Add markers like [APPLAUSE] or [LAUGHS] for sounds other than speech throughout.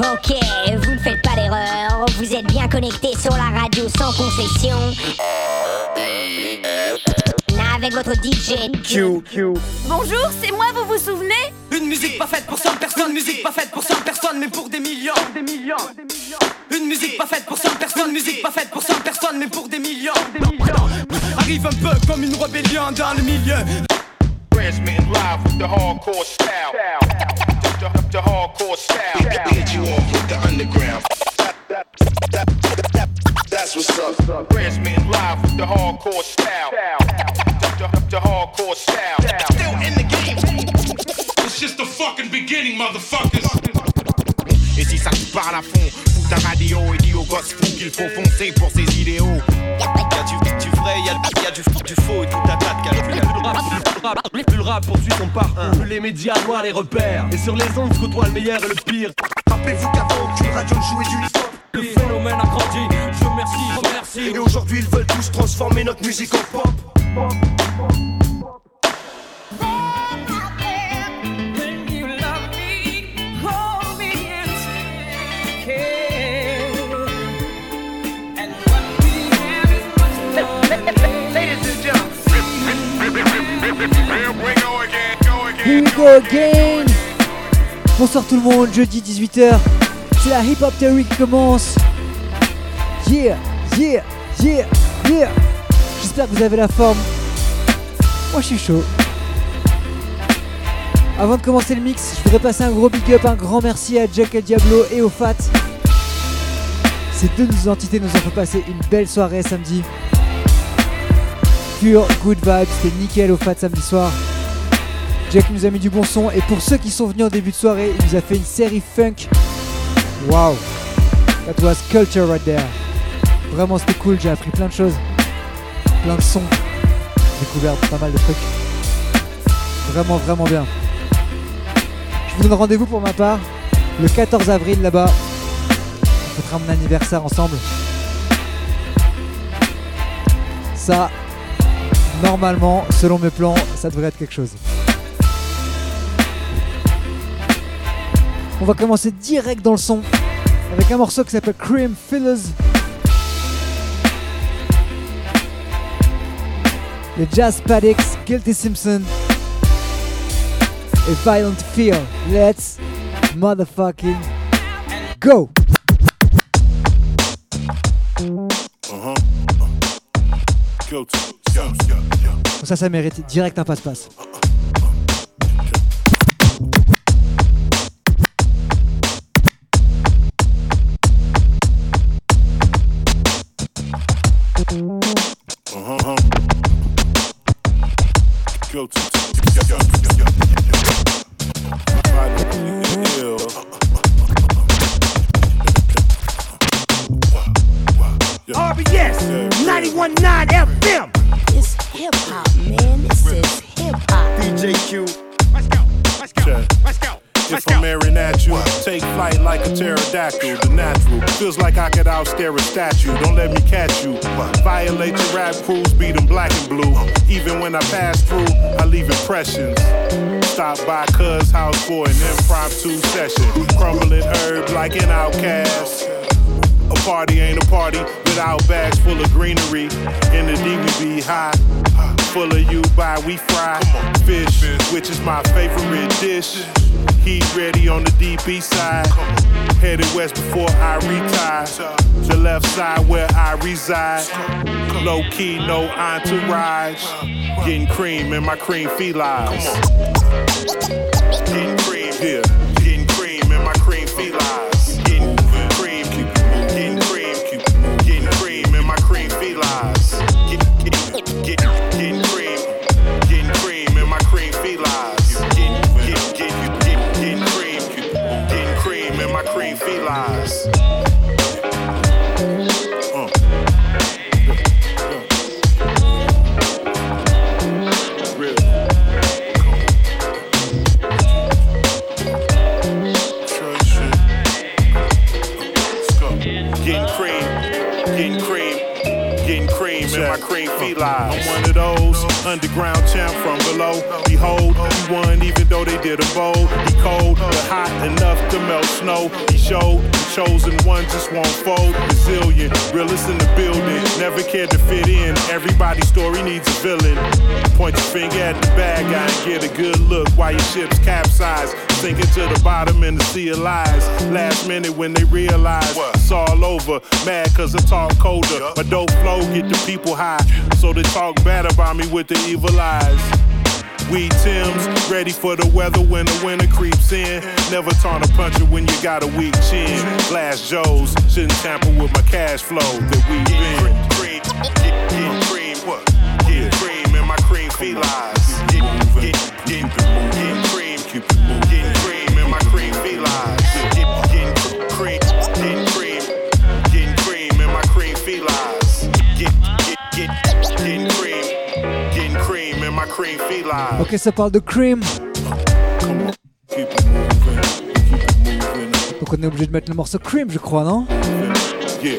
ok, vous ne faites pas d'erreur. Vous êtes bien connectés sur la radio sans concession. Avec votre DJ Q. Q. Bonjour, c'est moi, vous vous souvenez? Une musique pas faite pour 100 personnes, musique pas faite pour 100 personnes, mais pour des millions. Des millions. Une musique pas faite pour 100 personnes, musique pas faite pour 100 personnes, mais pour des millions. Des millions. Arrive un peu comme une rébellion dans le milieu. Transmitting live with the hardcore style? The, the, the hardcore style. Hit you off with the underground. That's what's up. Transmitting live with the hardcore style. The, the, the hardcore style. Still in the game. It's just the fucking beginning, motherfuckers. Et si ça te parle à fond, fous ta radio et dis aux gosses fous qu'il faut foncer pour ses idéaux. Y'a du, du vrai, y'a, y a du, du faux et tout un tas de calculs. Plus le rap, poursuit son parcours, plus les médias noient les repères. Et sur les ondes se côtoient le meilleur et le pire. Rappelez-vous qu'avant aucune radio jouait du hip-hop. Le phénomène a grandi, je remercie, remercie. Et aujourd'hui ils veulent tous transformer notre musique en pop. Here we Bonsoir tout le monde, jeudi 18h, c'est la Hip Hop Theory qui commence. Yeah, yeah, yeah, yeah J'espère que vous avez la forme. Moi je suis chaud. Avant de commencer le mix, je voudrais passer un gros big up, un grand merci à Jack El Diablo et au Fat. Ces deux entités nous ont fait passer une belle soirée samedi. Pure good vibes, c'était nickel au Fat samedi soir. Jack nous a mis du bon son et pour ceux qui sont venus en début de soirée, il nous a fait une série funk. Wow, that was culture right there. Vraiment c'était cool, j'ai appris plein de choses, plein de sons, découvert pas mal de trucs. Vraiment vraiment bien. Je vous donne rendez-vous pour ma part le 14 avril là-bas. On fêtera mon anniversaire ensemble. Ça, normalement, selon mes plans, ça devrait être quelque chose. On va commencer direct dans le son avec un morceau qui s'appelle Cream Fillers. Les Jazz Paddocks, Guilty Simpson et Violent Fear. Let's motherfucking go! Uh-huh. Yo. Ça, ça mérite direct un passe-passe. Ill. Yeah. RBS 91.9 FM. It's hip hop, man. This is hip hop. DJ If I'm airing at you, take flight like a pterodactyl, the natural. Feels like I could outstare a statue. Don't let me catch you. Violate your rap crews, beat them black and blue. Even when I pass through, I leave impressions. Stop by cuz house for an impromptu session. Crumbling herb like an outcast. A party ain't a party without bags full of greenery. In the D we be high. Full of you by we fry fish, which is my favorite dish. Heat ready on the DB side. Headed west before I retire. The left side where I reside. Low key, no entourage. Getting cream in my cream felines. Getting underground champ from below. He won even though they did a bowl. He cold, but hot enough to melt snow. He showed the chosen one just won't fold. Resilient, realist in the building. Never cared to fit in. Everybody's story needs a villain. Point your finger at the bad guy and get a good look while your ship's capsized. Sinking to the bottom in the sea of lies. Last minute when they realize it's all over. Mad cause I talk colder. My dope flow get the people high. So they talk bad about me with the evil eyes. We Tim's, ready for the weather when the winter creeps in. Never taunt a puncher when you got a weak chin. Glass Joes, shouldn't tamper with my cash flow that we been. Cream, get, get cream, what? Get cream in my cream felines. Get, get, get, get cream, get cream Ok, ça parle de Cream. Donc on est obligé de mettre le morceau Cream, je crois, non Yeah.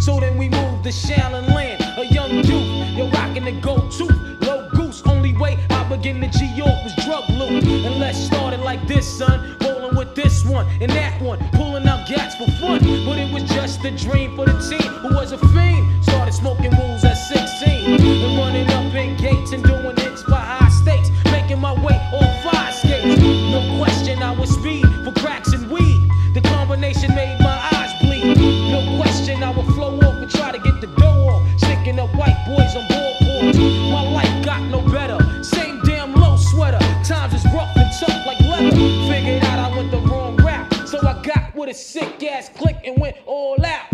so then we moved to Shallon Land. A young youth, you're rocking the gold tooth, low goose. Only way I begin to G York was drug loot. And let's start it like this, son. Rolling with this one and that one, pulling out gats for fun. But it was just a dream for the team who was a fiend. Started smoking rules at 16 and running up in gates and doing hits by high stakes. Making my way on fire skates. No question, I was speed for cracks and got no better. Same damn low sweater. Times is rough and tough like leather. Figured out I went the wrong route. So I got with a sick ass click and went all out.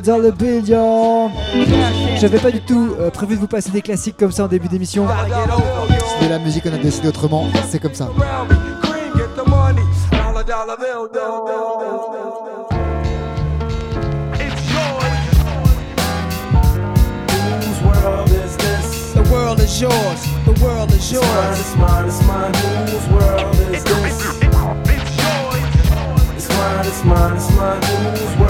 Dollar Billion J'avais pas du tout euh, prévu de vous passer des classiques comme ça en début d'émission. C'est de la musique, on a décidé autrement, c'est comme ça. The world is yours. The world is yours. It's mine, it's mine, it's mine. Whose world is this? It's mine, it's mine, it's mine. Whose world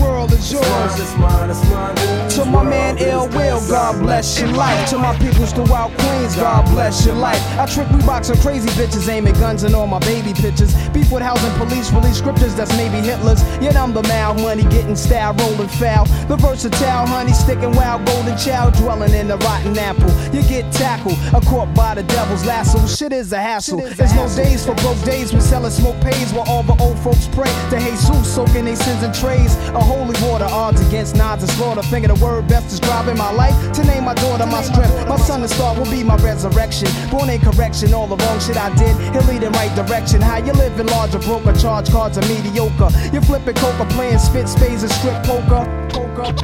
World is yours. Mine, it's mine, it's mine. To my man Ill Will. God bless your life. To my peoples throughout Queens, God bless your life. I trick Reeboks on crazy bitches, aiming guns and all my baby pictures. Beef with housing police, release scriptures that's maybe Hitler's. Yet I'm the mal money, getting style, rolling foul. The versatile honey, sticking wild, golden child, dwelling in the rotten apple. You get tackled, a caught by the devil's lasso. Shit is a hassle. There's no days for broke days when selling smoke pays while all the old folks pray to Jesus, soaking their sins in trays. A holy water, odds against nods and slaughter. Finger the word best describing my life. To name my daughter my strength. My son and star will be my resurrection. Born in correction, all the wrong shit I did. He'll lead in right direction. How you living larger, broker, charge cards are mediocre. You're flipping coca, playing spit spades and strip poker. Poker.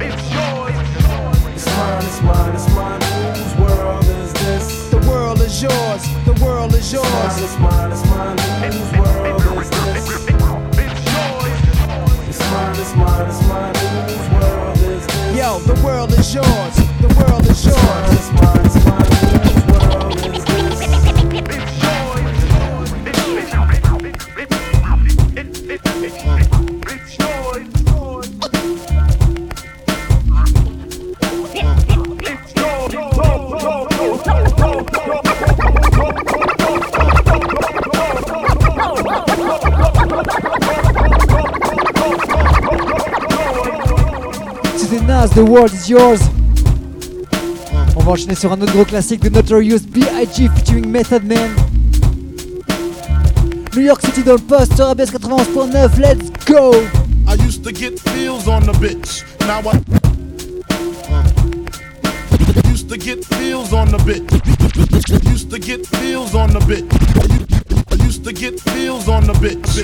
It's mine, it's mine, it's mine. Whose world is this? The world is yours. The world is It's mine, yours. it's mine, it's mine. Whose world is this? It's mine, it's mine, it's mine. Whose world is this? Yo, the world is yours. The world is It's mine, yours. it's mine, it's mine. Whose world is this? The World is Yours. On va enchaîner sur un autre gros classique de Notorious B.I.G. featuring Method Man. New York City dans le poste, sur ABS 91.9, let's go! I used to get feels on the bitch. Now I used to get feels on the bitch. Used to get feels on the bitch. Used to get feels on the bitch.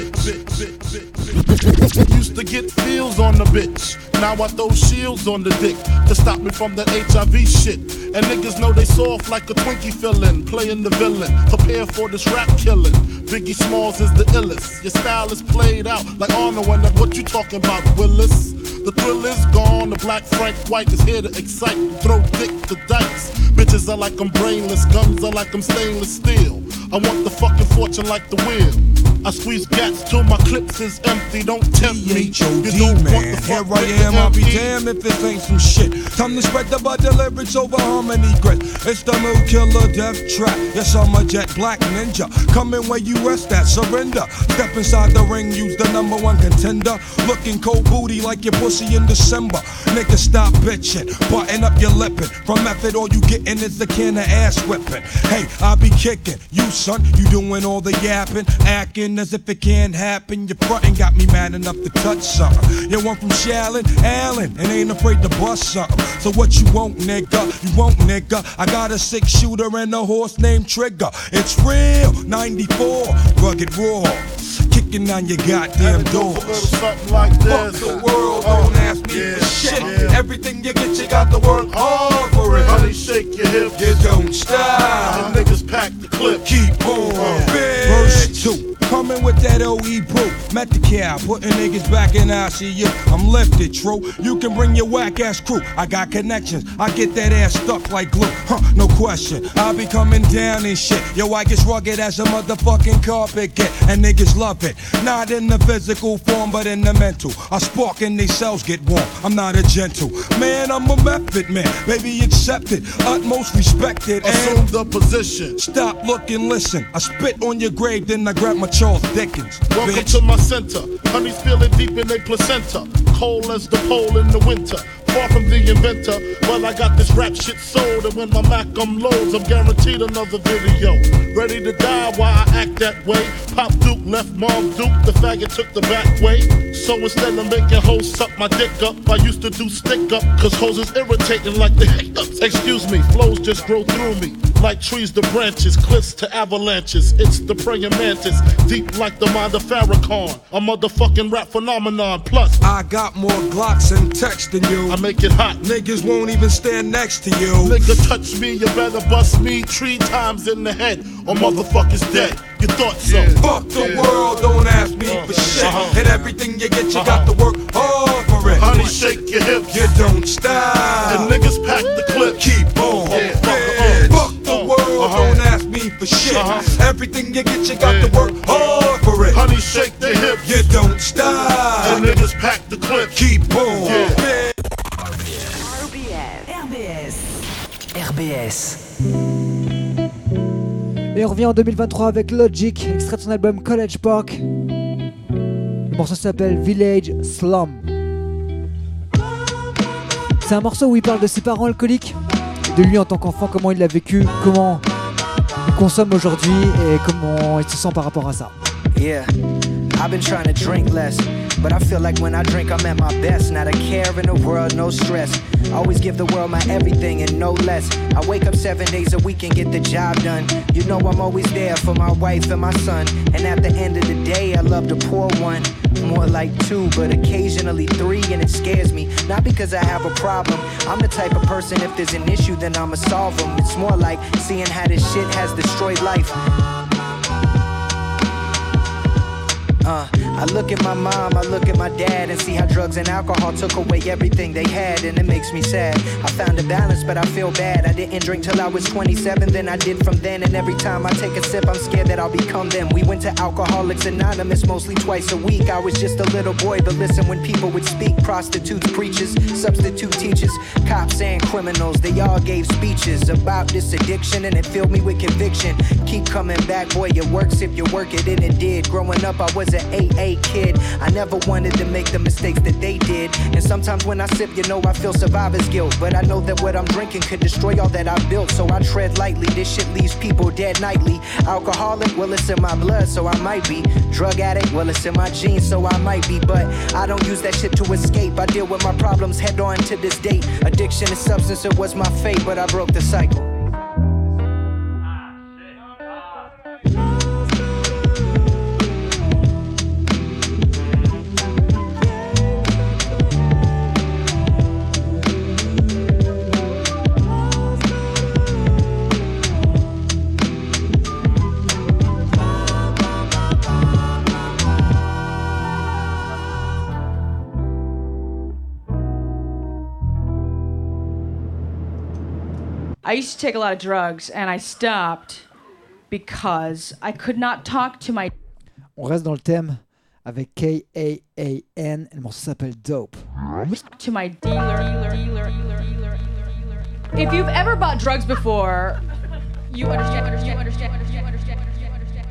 Used to get feels on the bitch. Now I throw shields on the dick to stop me from that HIV shit. And niggas know they soft like a Twinkie fillin', playing the villain. Prepare for this rap killing. Biggie Smalls is the illest. Your style is played out like Arnold and what you talking about, Willis? The thrill is gone, the black Frank White is here to excite, throw dick to dice. Bitches are like I'm brainless, guns are like I'm stainless steel. I want the fucking fortune like the wheel. I squeeze gats till my clips is empty, don't tempt me. You don't want man, the here I am, I'll be damned if this ain't some shit. Time to spread the butter lyrics over harmony grit. It's the new killer death trap. Yes, I'm a jet black ninja. Coming where you rest at, surrender. Step inside the ring, use the number one contender. Looking cold booty like your pussy in December. Nigga, stop bitching, button up your lippin'. From method, all you gettin' is the can of ass whipping. Hey, I'll be kicking. You, son, you doing all the yapping, acting as if it can't happen. Your frontin' got me mad enough to touch something. You want from Shallon, Allen, and ain't afraid to bust something. So what you want, nigga? You want, nigga? I got a six shooter and a horse named Trigger. It's real, 94, rugged raw. Kicking on your goddamn doors. Something like Fuck this. the world, Uh, don't ask me yeah, for shit. yeah. Everything you get, you got to work hard for it. Honey, shake your hips. You don't stop. The niggas pack the clip. Keep on. Verse 2. Coming with that OE brew. Met the cow, putting niggas back in ICU. I'm lifted, true. You can bring your whack ass crew. I got connections. I get that ass stuck like glue. Huh, no question. I be coming down and shit. Yo, I get rugged as a motherfucking carpet get. And niggas love it. Not in the physical form, but in the mental. I spark and they cells get warm. I'm not a gentle. Man, I'm a method man. Baby, accept it. Utmost respected. And Assume the position. Stop, look, and listen. I spit on your grave, then I grab my Charles Dickens. Welcome bitch. to my center. Honey's feeling deep in their placenta. Cold as the pole in the winter. Far from the inventor, but I got this rap shit sold. And when my Mac um loads, I'm guaranteed another video. Ready to die while I act that way. Pop Duke left Mom Duke, the faggot took the back way. So instead of making hoes suck my dick up, I used to do stick up, cause hoes is irritating like the hiccups. Excuse me, flows just grow through me. Like trees to branches, cliffs to avalanches. It's the praying mantis, deep like the mind of Farrakhan. A motherfucking rap phenomenon. Plus, I got more Glocks and text than you. I make it hot. Niggas won't even stand next to you. Nigga touch me, you better bust me three times in the head, or motherfuckers dead. You thought so? Fuck the world, don't ask me for shit. Uh-huh. And everything you get, you got to work hard for it. Honey, shake your hips. You don't stop. And niggas pack the clip. Keep on. Yeah, bitch. fuck, uh, Fuck the world, uh-huh. don't ask me for shit. Uh-huh. Everything you get, you got Yeah. to work hard for it. Honey, shake the hips. You don't stop. And niggas pack the clip. Keep on. Yeah. RBS. RBS. Et on revient en 2023 avec Logic, extrait de son album College Park. Le morceau s'appelle Village Slum. C'est un morceau où il parle de ses parents alcooliques, de lui en tant qu'enfant, comment il l'a vécu, comment il consomme aujourd'hui et comment il se sent par rapport à ça. I've been trying to drink less, but I feel like when I drink, I'm at my best. Not a care in the world, no stress. Always give the world my everything and no less. I wake up seven days a week and get the job done. You know I'm always there for my wife and my son. And at the end of the day, I love to pour one. More like two, but occasionally three, and it scares me. Not because I have a problem. I'm the type of person, if there's an issue, then I'ma solve them. It's more like seeing how this shit has destroyed life. Uh, I look at my mom, I look at my dad, and see how drugs and alcohol took away everything they had, and it makes me sad. I found a balance, but I feel bad. I didn't drink till I was 27, then I did from then, and every time I take a sip, I'm scared that I'll become them. We went to Alcoholics Anonymous mostly twice a week. I was just a little boy, but listen when people would speak prostitutes, preachers, substitute teachers, cops, and criminals. They all gave speeches about this addiction, and it filled me with conviction. Keep coming back, boy, it works if you work it, and it did. Growing up, I was an AA kid. I never wanted to make the mistakes that they did. And sometimes when I sip, you know, I feel survivor's guilt. But I know that what I'm drinking could destroy all that I built. So I tread lightly. This shit leaves people dead nightly. Alcoholic, well, it's in my blood, so I might be. Drug addict, well, it's in my genes, so I might be. But I don't use that shit to escape. I deal with my problems head on to this date. Addiction and substance, it was my fate, but I broke the cycle. I used to take a lot of drugs and I stopped because I could not talk to my On reste dans le thème avec K-A-A-N. Le morceau s'appelle Dope. to my dealer. If you've ever bought drugs before, you understand, understand, understand, understand, understand, understand,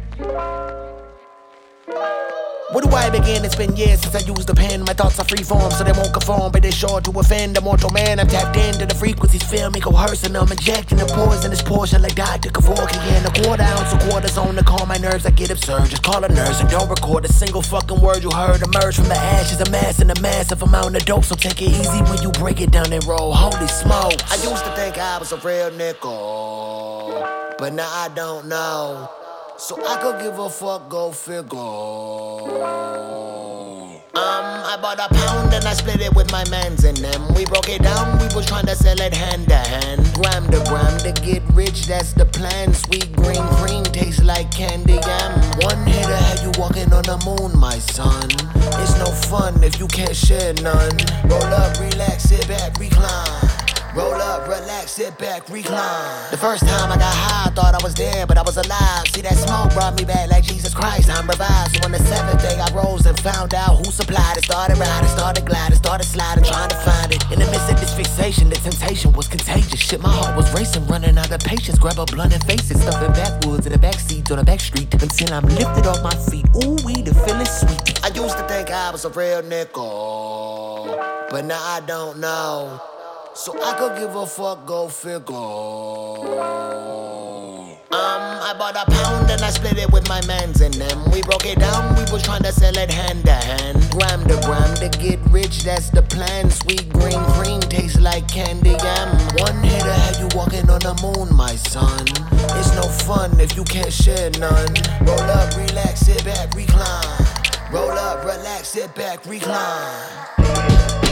understand. Where do I begin? It's been years since I used a pen. My thoughts are free form, so they won't conform, but they're sure to offend. A mortal man, I'm tapped into the frequencies, feel me coercing. I'm injecting the poison, this portion like Dr. Kevorkian. A quarter ounce of quarters on to calm my nerves. I get absurd. Just call a nurse and don't record a single fucking word you heard emerge from the ashes. A mass and a massive amount of dope, so take it easy when you break it down and roll. Holy smokes. I used to think I was a real nickel, but now I don't know. So I could give a fuck, go figure. Um, I bought a pound and I split it with my mans and them. We broke it down, we was trying to sell it hand to hand. Gram to gram to get rich, that's the plan. Sweet green cream tastes like candy yam. One hitter had you walking on the moon, my son. It's no fun if you can't share none. Roll up, relax, sit back, recline. Roll up, relax, sit back, recline. The first time I got high, I thought I was dead, but I was alive. See that smoke brought me back like Jesus Christ. I'm revived. So on the seventh day, I rose and found out who supplied it. Started riding, started gliding, started sliding, trying to find it. In the midst of this fixation, the temptation was contagious. Shit, my heart was racing, running out of patience. Grab a blunt and face it, stuffing backwoods in the back seats on the back street until I'm lifted off my feet. Ooh, we the feeling sweet. I used to think I was a real nickel, but now I don't know. So I could give a fuck, go figure. Um, I bought a pound and I split it with my mans and them. We broke it down, we was trying to sell it hand to hand. Gram to gram to get rich, that's the plan. Sweet green cream tastes like candy yam. One hitter had you walking on the moon, my son. It's no fun if you can't share none. Roll up, relax, sit back, recline. Roll up, relax, sit back, recline.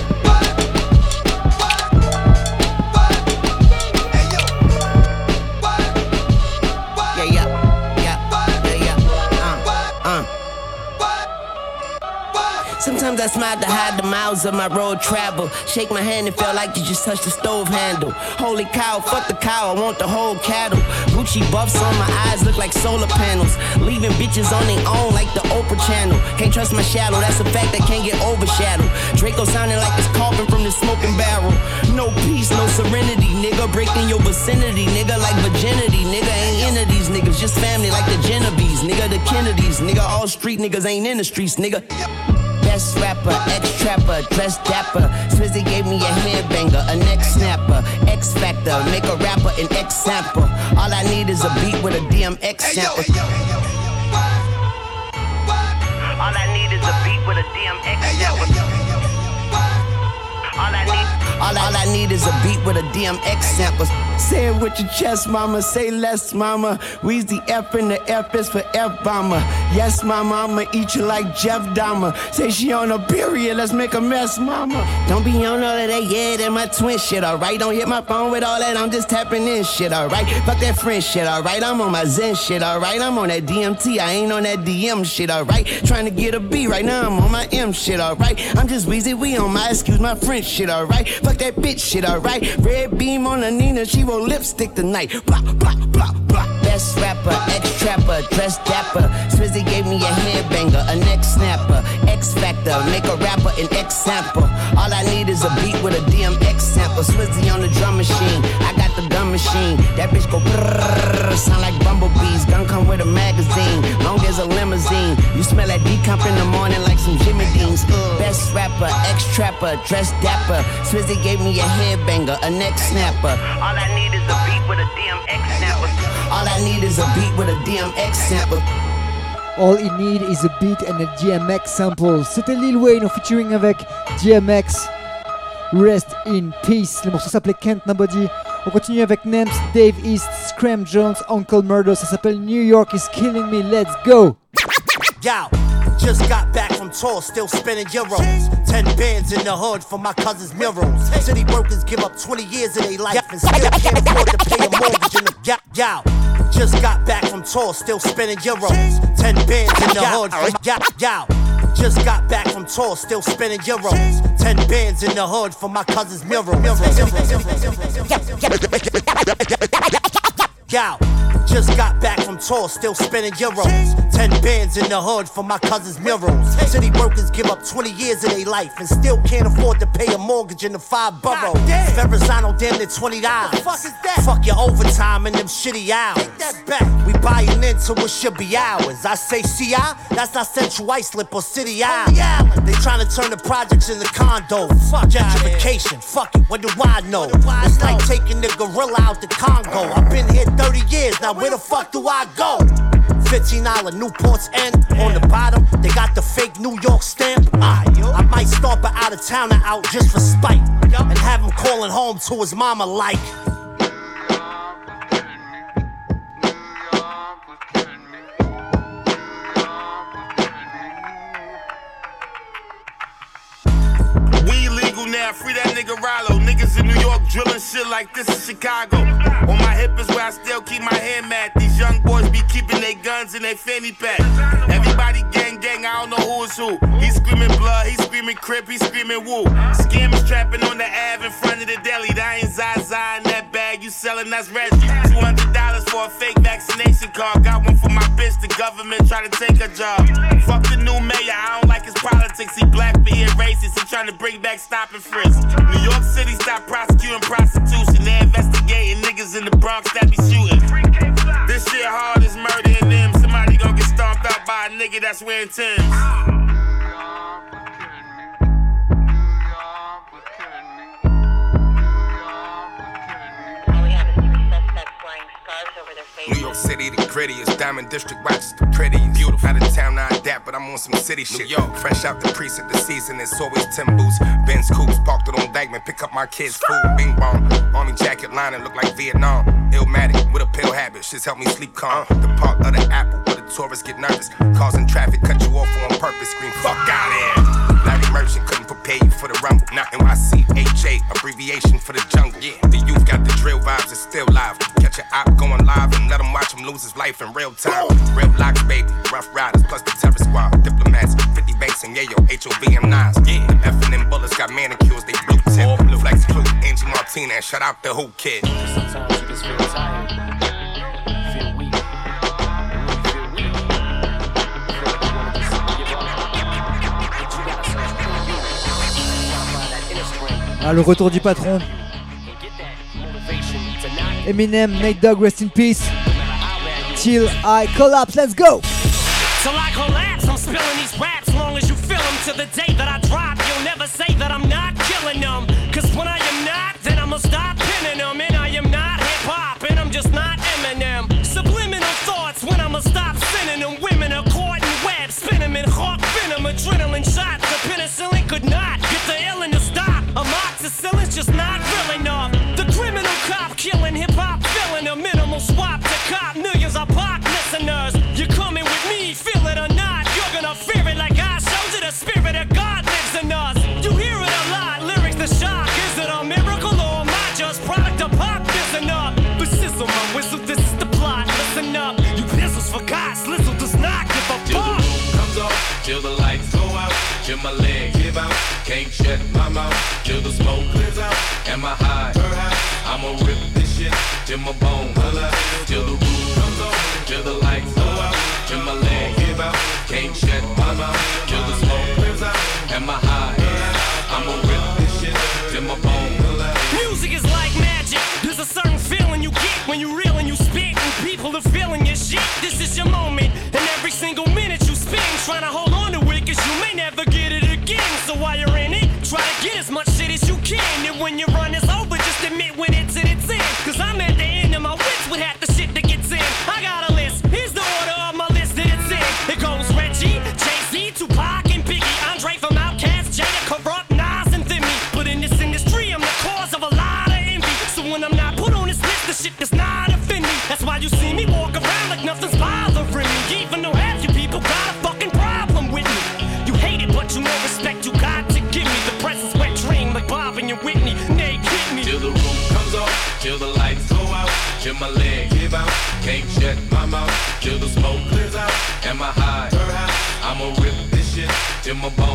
Sometimes I smile to hide the miles of my road travel. Shake my hand and feel like you just touched the stove handle. Holy cow, fuck the cow, I want the whole cattle. Gucci buffs on my eyes look like solar panels. Leaving bitches on their own like the Oprah channel. Can't trust my shadow, that's a fact that can't get overshadowed. Draco sounding like it's coughing from the smoking barrel. No peace, no serenity, nigga. Breaking your vicinity, nigga, like virginity. Nigga ain't into these niggas, just family like the Genovese, nigga, the Kennedys. Nigga, all street niggas ain't in the streets, nigga. Best rapper, ex trapper, dress dapper. Swizzy gave me a headbanger, a neck snapper, X Factor, make a rapper an X sample. All I need is a beat with a DMX sample. All I need is a beat with a DMX sample. All I need, all, I need is a beat with a DMX sample. Say it with your chest, mama. Say less, mama. We's the F and the F is for F bomber. Yes, mama, I'ma eat you like Jeff Dahmer. Say she on a period, let's make a mess, mama. Don't be on all of that, yeah, that my twin shit, alright. Don't hit my phone with all that, I'm just tapping in shit, alright. Fuck that friend shit, alright. I'm on my Zen shit, alright. I'm on that DMT, I ain't on that DM shit, alright. Trying to get a B right now, I'm on my M shit, alright. I'm just Weezy, we on my excuse my French shit, alright. Fuck that bitch shit, alright. Red beam on the Nina, she roll lipstick tonight. Blah, blah, blah, blah. Best rapper, ex trapper, dress dapper. Swizzy gave me a headbanger, a neck snapper, X Factor, make a rapper an X sample. All I need is a beat with a DMX sample. Swizzy on the drum machine, I got the gun machine. That bitch go brrrr, sound like bumblebees. Gun come with a magazine, long as a limousine. You smell that decomp in the morning like some Jimmy Deans. Best rapper, ex trapper, dress dapper. Swizzy gave me a headbanger, a neck snapper. All I need is a beat with a DMX sample. All I need is a beat with a DMX sample. All he need is a beat and a DMX sample. C'était Lil Wayne en featuring avec DMX. Rest in peace. Le morceau s'appelait Can't Nobody. On continue avec Nems, Dave East, Scram Jones, Uncle Murder. Ça s'appelle New York is killing me. Let's go. Yo, just got back from tour, still spending euros. Ten bands in the hood for my cousin's murals. City workers give up 20 years of their life and still can't afford to pay a mortgage in the yo, yo. Just got back from tour, still spending euros. Ten bands in the hood for my yo, yo. Just got back from tour, still spending euros. Ten bands in the hood for my cousin's mural. Yo, just got back from tour, still spending euros. Ten bands in the hood for my cousin's murals. City workers give up 20 years of their life and still can't afford to pay a mortgage in the five boroughs. Verrazano damn near 20 dollars. Fuck is that? Fuck your overtime and them shitty hours. Take that back. We buying into what should be ours. I say CI, that's not Central Islip or City Island. They trying to turn the projects into condos. Fuck gentrification. Fuck it, what do I know? It's like taking the gorilla out the Congo. I've been here 30 years, now where the fuck do I go? $15 Newport's end on the bottom, they got the fake New York stamp. I, I might stomp an out of towner out just for spite and have him calling home to his mama like. Free that nigga Rallo, Niggas in New York drilling shit like this in Chicago. On my hip is where I still keep my hand mat. These young boys be keeping their guns in their fanny pack. Everybody gang gang, I don't know who is who. He screaming blood, he screaming crip, he screaming woo. Skims trapping on the Ave in front of the deli. That ain't Zaza in that bag, you selling that's Reggie. Two hundred dollars for a fake vaccination card. Got one for my bitch. The government try to take her job. Fuck the new mayor, I don't like his politics. He black, but he racist. He trying to bring back stop and New York City stop prosecuting prostitution. They investigating niggas in the Bronx that be shooting. This shit hard as murdering them. Somebody gonna get stomped out by a nigga that's wearing Tim's. New York City, the grittiest. Diamond District, watch the prettiest. Beautiful. Out of town, I adapt, but I'm on some city shit. Yo, fresh out the precinct, the season, it's always Tim Boots. Benz Coops, parked it on Dagman. pick up my kids' food. Bing bong, army jacket lining, look like Vietnam. Illmatic, with a pill habit, shit's help me sleep calm. Uh. The park of the apple, where the tourists get nervous. Causing traffic, cut you off on purpose, scream, fuck out of here couldn't prepare you for the rumble. Now NYCHA, abbreviation for the jungle. Yeah. The youth got the drill vibes, it's still live. Catch your op going live and let him watch him lose his life in real time. Boom. Real locks, baby, rough riders, plus the terror squad, diplomats, 50 banks and yeah, yo, HOVM nines. Yeah. F and them bullets got manicures, they blue tip. All blue. Flex blue. Angie Martinez, shut out the who kid. Sometimes you just feel tired. Ah, le retour du patron. Eminem, Nate Dogg, rest in peace. Till I collapse, let's go! Till I collapse, I'm spilling these raps long as you feel them. To the day that I drop, you'll never say that I'm not killing them. Cause when I am not, then I'ma stop pinning them. And I am not hip hop, and I'm just not Eminem. Subliminal thoughts when I'ma stop sending them. Women are caught in web, spin them in hawk venom, adrenaline shots. The penicillin could not not in my bones. in my bones.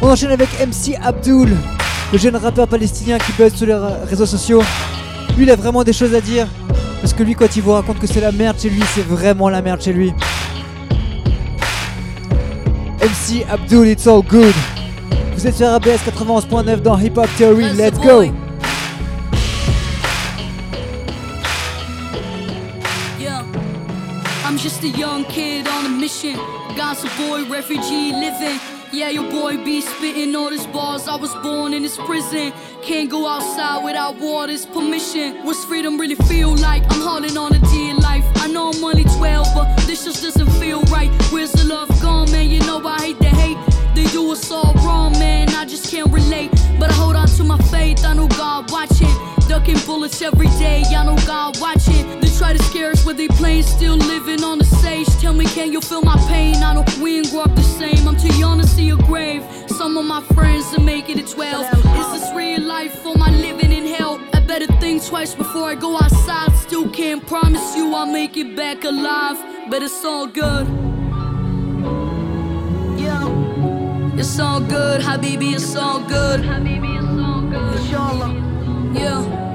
On enchaîne avec MC Abdul, le jeune rappeur palestinien qui buzz sur les réseaux sociaux. Lui, il a vraiment des choses à dire. Parce que lui, quand il vous raconte que c'est la merde chez lui, c'est vraiment la merde chez lui. MC Abdul, it's all good. Vous êtes sur ABS 91.9 dans Hip Hop Theory, ah, let's go! I'm just a young kid on a mission. A boy, refugee living. Yeah, your boy be spitting all his bars. I was born in this prison. Can't go outside without water's permission. What's freedom really feel like? I'm holding on to dear life. I know I'm only 12, but this just doesn't feel right. Where's the love gone, man? You know I Ducking bullets every day. I know God watching. They try to scare us with they playing. Still living on the stage. Tell me, can you feel my pain? I know we ain't grow up the same. I'm too young to see a grave. Some of my friends are making it 12. Is this real life or my living in hell? I better think twice before I go outside. Still can't promise you I'll make it back alive. But it's all good. Yeah. It's all good, Habibi, it's all good. Habibi, it's all good. Inshallah. Yeah.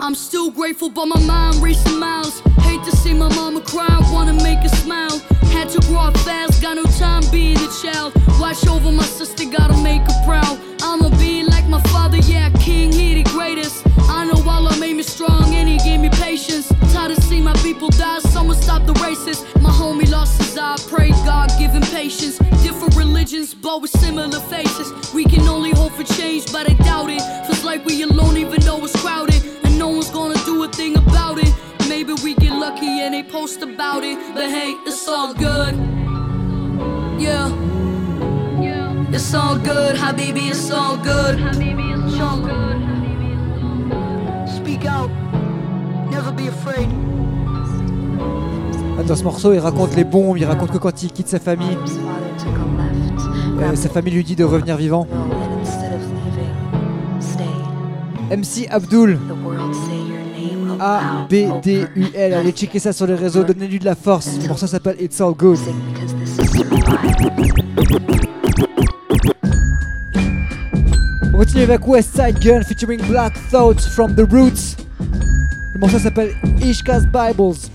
I'm still grateful, but my mind racing miles. Hate to see my mama cry, wanna make her smile. Had to grow up fast, got no time being a child. Watch over my sister, gotta make her proud. I'ma be like my father, yeah, king, he the greatest. Allah made me strong and he gave me patience. Tired to see my people die, someone stop the races. My homie lost his eye, pray God give him patience. Different religions, but with similar faces. We can only hope for change, but I doubt it. Feels like we alone, even though it's crowded. And no one's gonna do a thing about it. Maybe we get lucky and they post about it. But hey, it's all good. Yeah. It's all good, Habibi, it's all good. Habibi, it's all good. Speak out. Never be afraid. Dans ce morceau, il raconte les bombes, il raconte que quand il quitte sa famille, euh, sa famille lui dit de revenir vivant. MC Abdul. A-B-D-U-L. Allez checker ça sur les réseaux, donnez-lui de la force. Le morceau s'appelle It's All Good. On continue avec West Side Gun featuring Black Thoughts from the Roots. Le morceau s'appelle Ishka's Bibles.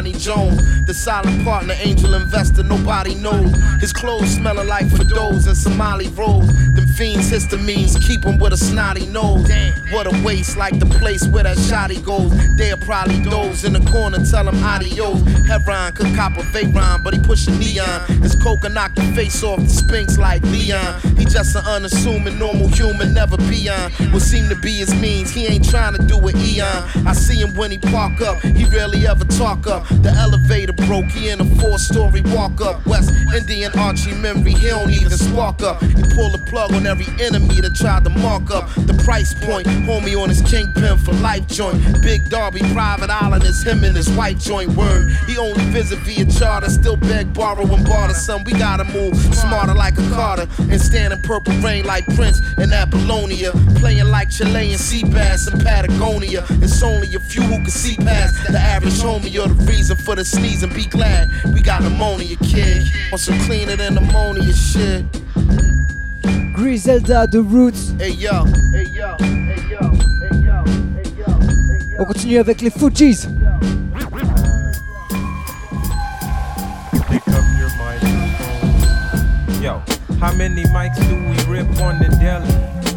Bomani Jones. Silent partner, angel investor, nobody knows. His clothes smelling like Fados and Somali rolls. Them fiends histamines keep him with a snotty nose. What a waste, like the place where that shotty goes. They'll probably doze in the corner, tell him adios. Heron could cop a Veyron, but he pushing neon. His coca knocked the face off the Sphinx like Leon. He just an unassuming normal human, never beyond what seem to be his means. He ain't trying to do it Eon. I see him when he park up, he rarely ever talk up. The elevator broke, he in a four story walk up. West Indian Archie memory, he don't even spark up. He pull the plug on every enemy that tried to mark up the price point. Homie on his kingpin for life joint. Big Darby, private island is him and his white joint word. He only visit via charter, still beg, borrow, and barter. Son, we gotta move smarter like a Carter and stand in purple rain like Prince in Apollonia. Playing like Chilean sea bass in Patagonia. It's only a few who can see past the average homie. You're the reason for the sneeze and be glad we got pneumonia, kid. On some cleaner than ammonia shit. Griselda, The Roots. Hey yo, hey yo, hey yo, hey yo, hey yo. On continue avec les Fugees. Pick up your microphone. Yo, how many mics do we rip on the deli?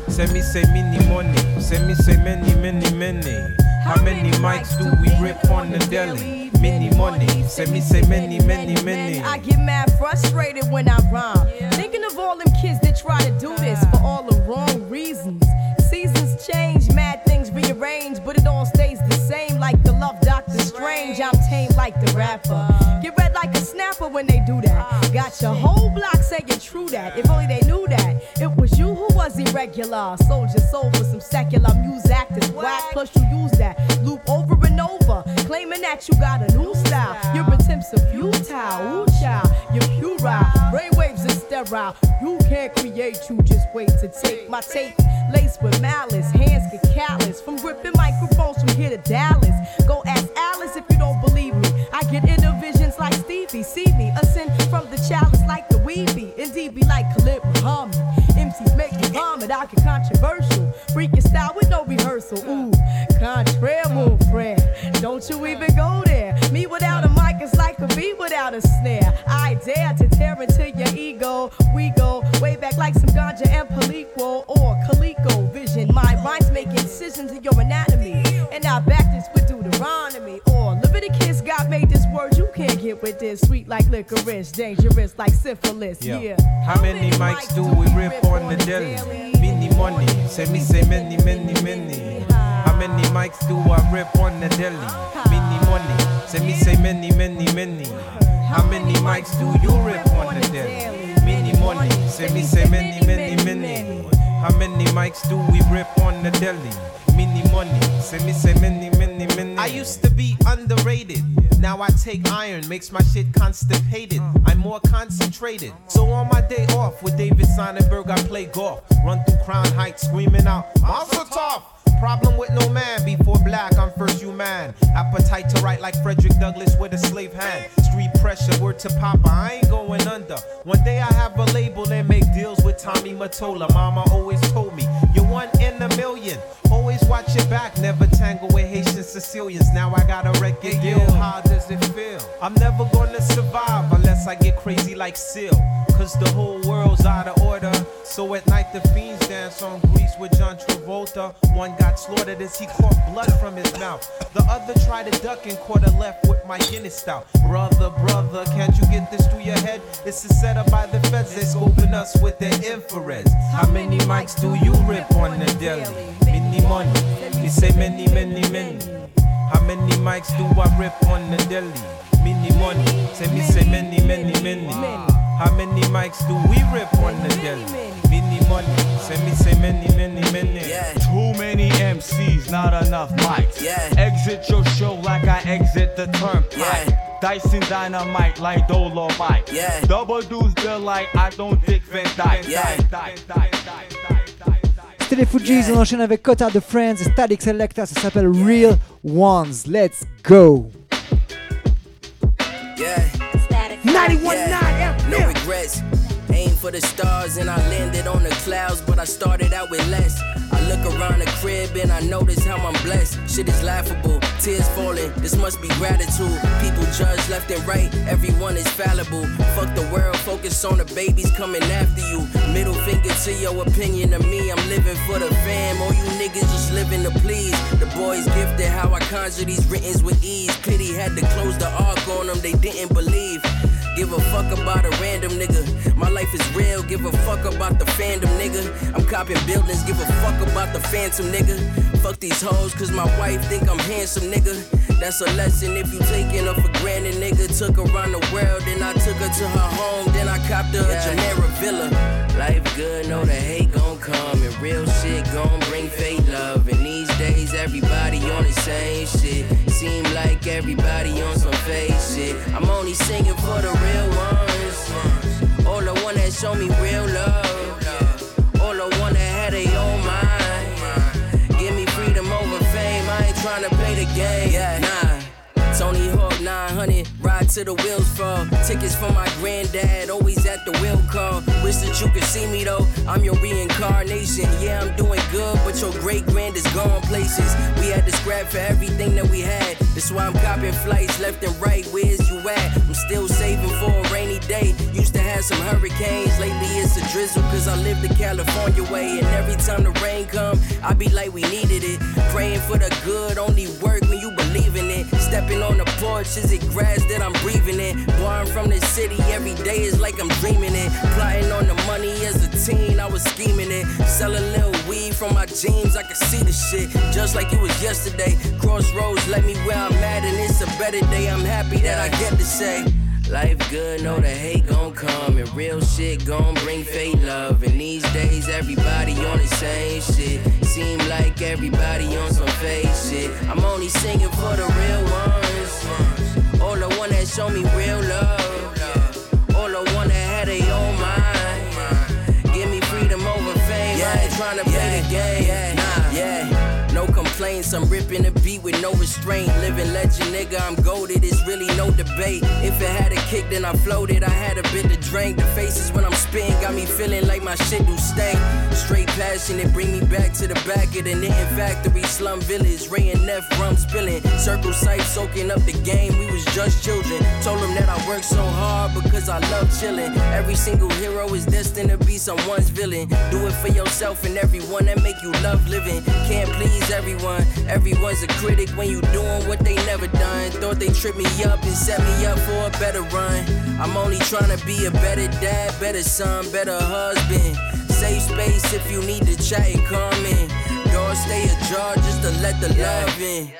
Send me say many money. Send me say many, many, many. How many mics do we rip on the deli? Many money. Send me say many, many, many. I get mad frustrated when I rhyme. Thinking of all them kids that try to do this for all the wrong reasons. Seasons change, mad things rearrange, but it all stays the same like love Doctor Strange. I'm tame like the rapper. Get red like a snapper when they do that. Got your whole block saying true that. If only they knew that. It was you who was irregular. Sold your soul for some secular music that's whack. Plus you use that loop over and over. Claiming that you got a new style. Your attempts are futile. Ooh, child, you're puerile. Brainwaves are sterile. You can't create, you just wait to take my tape. Laced with malice, hands get callous. From gripping microphones from here to Dallas. Go ask Alice if you don't believe me. I get inner visions like Stevie. See me ascend from the chalice like the weeby. Indeed, be like Khalid Muhammad. MCs make me vomit. I get controversial. Freaking style with no rehearsal. Ooh, contraire, mon frere. Don't you even go there. Me without a mic is like a beat without a snare. I dare to tear into your ego. We go way back like some ganja and Palico or Calico vision. My rhymes making incisions in your anatomy. And I back this with Deuteronomy or Leviticus. God made this word you can't get with this. Sweet like licorice, dangerous like syphilis. Yo, Yeah. How many mics do we rip on the deli? Many money. Say me say many, many, many. How many mics do I rip on the deli? Many money. Say me say many, many, many. How many mics do you rip on the deli? Many money. Say me say many, many, many. How many mics do we rip on the deli? Money. Me many, many, many. I used to be underrated. Now I take iron, makes my shit constipated. Mm. I'm more concentrated. So on my day off with David Sonenberg, I play golf. Run through Crown Heights screaming out, Monster Tough! Problem with no man before black, I'm first human. Appetite to write like Frederick Douglass with a slave hand. Street pressure, word to Papa, I ain't going under. One day I have a label and make deals with Tommy Mottola. Mama always told me, you're one in a million. Always watch your back, never tangle with Haitian Sicilians. Now I got a record deal. How does it feel? I'm never gonna survive unless I get crazy like Seal. Cause the whole world's out of order. So at night the fiends dance on Grease with John Travolta. One got slaughtered as he caught blood from his mouth. The other tried to duck and caught a left with my Guinness stout. Brother, brother, can't you get this through your head? This is set up by the feds. They're scoping us with their infrareds. How many mics do you rip on the deli? Many money. You say many, many, many. How many mics do I rip on the deli? Many money. Say me say many, many, many. How many mics do we rip on the deli? Many money. Say me say many, many, many. Too many MCs, not enough mics. Exit your show like I exit the turnpike. Dyson dynamite like Dolemite. Double dudes bill like I don't dick Van Dyke. C'était les Fugees, on enchaîne avec Kota the Friends, Statik Selektah, ça s'appelle Real Ones. Let's go! Yeah. 91.9 No regrets. Aim for the stars and I landed on the clouds, but I started out with less. I look around the crib and I notice how I'm blessed. Shit is laughable, tears falling. This must be gratitude. People judge left and right, everyone is fallible. Fuck the world, focus on the babies coming after you. Middle finger to your opinion of me. I'm living for the fam. All you niggas just living to please. The boys gifted how I conjure these writtens with ease. Pity had to close the arc on them, they didn't believe. Give a fuck about a random nigga. My life is real, give a fuck about the fandom, nigga. I'm copping buildings, give a fuck about the phantom, nigga. Fuck these hoes, cause my wife think I'm handsome, nigga. That's a lesson if you taking her for granted, nigga. Took her around the world, then I took her to her home, then I copped her a Jumeirah Villa. Life good, know the hate gon' come, and real shit gon' bring fake love. And these days, everybody on the same shit. Seem like everybody on some fake shit. I'm only singing for the real ones. All the one that show me real love. All the one that had their own mind. Give me freedom over fame. I ain't tryna play the game. Nah. Tony Hawk 900, ride till the wheels fall. Tickets for my granddad, always at the wheel call. Wish that you could see me though, I'm your reincarnation. Yeah, I'm doing good, but your great grand is gone places. We had to scrap for everything that we had. That's why I'm copping flights left and right. Where's you at? I'm still saving for a rainy day. Used to have some hurricanes, lately it's a drizzle, cause I live the California way. And every time the rain come, I be like we needed it. Praying for the good, only work when you believe in it. Stepping on the porch, is it grass that I'm breathing in? Born from the city, every day is like I'm dreaming it. Plotting on the money as a teen, I was scheming it. Selling little weed from my jeans, I can see the shit. Just like it was yesterday. Crossroads let me where I'm at, and it's a better day. I'm happy that I get to say. Life good, know the hate gon' come, and real shit gon' bring fake love. And these days, everybody on the same shit. Seem like everybody on some fake shit. I'm only singing for the real ones. All the one that show me real love. All the I'm ripping the beat with no restraint. Living legend, nigga, I'm goaded, it's really no debate. If it had a kick, then I floated, I had a bit to drink. The faces when I'm spitting got me feeling like my shit do stank. Straight passion, it bring me back to the back of the knitting factory, slum village. Ray and Neff rum spilling. Circle sight soaking up the game, we was just children. Told them that I work so hard because I love chilling. Every single hero is destined to be someone's villain. Do it for yourself and everyone that make you love living. Can't please everyone. Everyone's a critic when you doing what they never done. Thought they tripped me up and set me up for a better run. I'm only trying to be a better dad, better son, better husband. Safe space if you need to chat and come in. Doors stay ajar just to let the love in.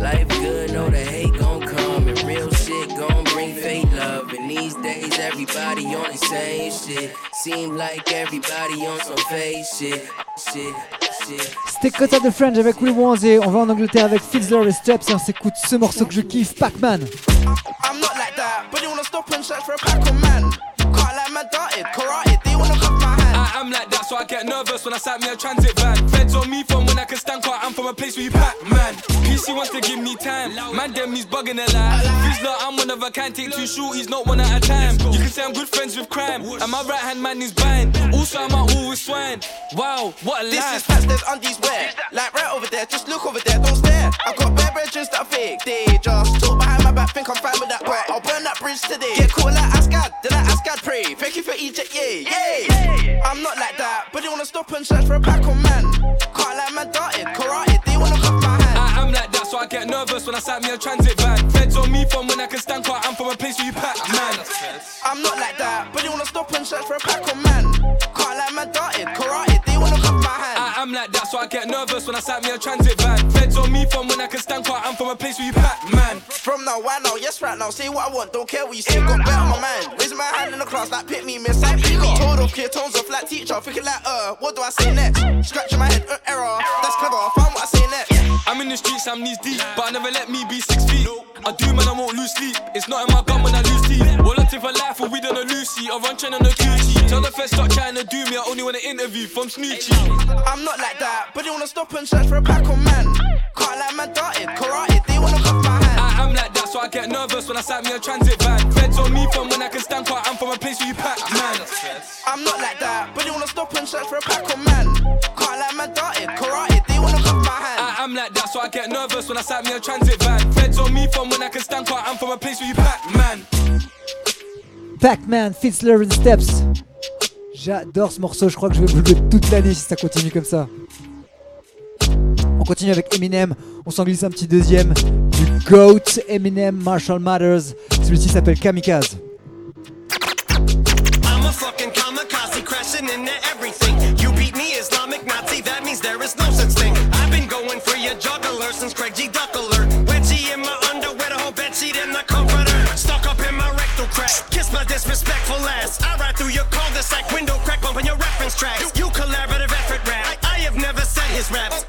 Life good, know the hate gon' come and real shit gon' bring fake love. And these days everybody on the same shit. Seem like everybody on some fake. Shit, shit. C'était Quota de Fringe avec Will Wands et on va en Angleterre avec Fizzler et Steps et on s'écoute ce morceau que je kiffe, Pac-Man. I'm not like that, but you wanna stop and search for a pack of man. Can't like man darted, karate, they wanna cuff my hand. I am like that, so I get nervous when I sat me a transit van. A place where you pack, man. PC wants to give me time, man, them he's bugging a lie. Fizzler, I'm one of a kind, take two short, he's not one at a time. You can say I'm good friends with crime, and my right hand man is blind. Also, I'm out all with swine. Wow, what a This life. is facts, there's undies wear. Like right over there, just look over there, don't stare. I got bare brethren that fake, they just talk behind my back, think I'm fine with that boy. I'll burn that bridge today. Get cool like Asgard, then I Asgard pray. Thank you for Egypt, yeah, yeah. I'm not like that, but they wanna stop and search for a pack of man. Can't like man darted, karate, they wanna cut my hand. I am like that, so I get nervous when I sat me a transit van. Feds on me from when I can stand quiet, I'm from a place where you pack, man. I'm not like that, but they wanna stop and search for a pack of man. Can't like man darted, like that, so I get nervous when I sat me a transit van. Feds on me from when I can stand quiet, I'm from a place where you pack, man. From now, why now? Yes, right now. Say what I want, don't care what you say. Got better on my mind. Raise my hand in the class, like pick me, miss. I pick me. Told off, clear tones off, like teacher. Thinking like, uh, what do I say next? Scratching my head, uh, error. That's clever. I found what I say next. I'm in the streets, I'm knees deep, but I never let me be six feet. I do, man, I won't lose sleep. It's not in my gun when I lose teeth. Well, I for life, or we done a Lucy, or run train on a coochie. Tell the feds stop trying to do me, I only want an interview from Snoochie. I'm not like that, but they wanna stop and search for a pack of man. Can't like man darted, karate, they wanna cuff my hand. I am like that, so I get nervous when I sat me a transit van. Feds on me from when I can stand quiet, I'm from a place where you pack, man. I'm not like that, but they wanna stop and search for a pack of man. Steps. J'adore ce morceau, je crois que je vais vous toute l'année si ça continue comme ça. On continue avec Eminem, on s'en glisse un petit deuxième du GOAT Eminem Marshall Matters. Celui-ci s'appelle Kamikaze. Kiss my disrespectful ass. I ride through your cul-de-sac window crack, bumping your reference tracks. You collaborative effort rap. I, I have never said his raps.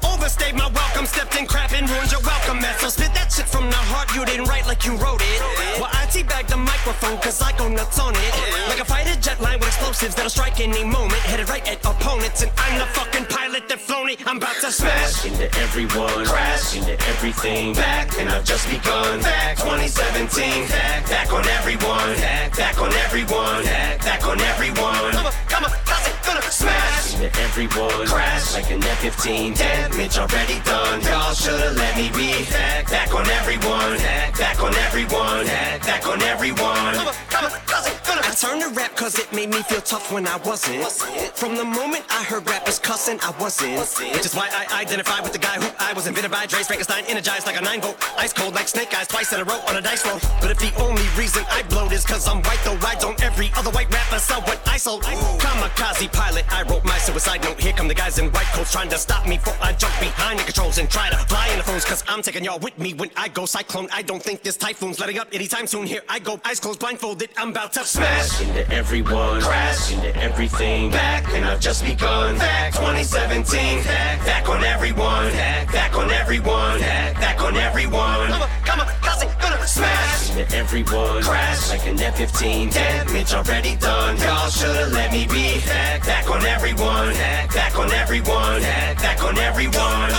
So spit that shit from the heart, you didn't write like you wrote it. Well, I teabag the microphone, cause I go nuts on it. Like a fighter jet line with explosives that'll strike any moment. Headed right at opponents, and I'm the fucking pilot that flown it. I'm about to smash into everyone, crash into everything. Back, and I've just begun. Back 2017, back, back on everyone, back, back on everyone, back, back on everyone. Come on, come on, how's it gonna smash into everyone? Crash like an F-15, damage already done. Y'all should've let me be. Back, back on everyone, back, back on everyone, back, back on everyone. Come on, come on, how's it gonna I turned to rap cause it made me feel tough when I wasn't. From the moment I heard rappers cussing, I wasn't. Which is why I identified with the guy who I was invented by Dre Frankenstein, energized like a 9 volt. Ice cold like snake eyes, twice in a row on a dice roll. But if the only reason I blowed is cause I'm white, though I don't every other white rapper sell what I sold. Kamikaze pilot, I wrote my suicide note. Here come the guys in white coats trying to stop me before I jump behind the controls and try to fly in the phones. Cause I'm taking y'all with me when I go cyclone. I don't think this typhoon's letting up anytime soon. Here I go, eyes closed, blindfolded. I'm about to smash into everyone, crash into everything. Back, and I've just begun. Back 2017, back, back on everyone, back, back on everyone, back, back on everyone. Come on, come on, how's it gonna smash into everyone, crash like an F-15. Damage already done. Y'all should've let me be. Back, back on everyone, back, back on everyone, back, back on everyone.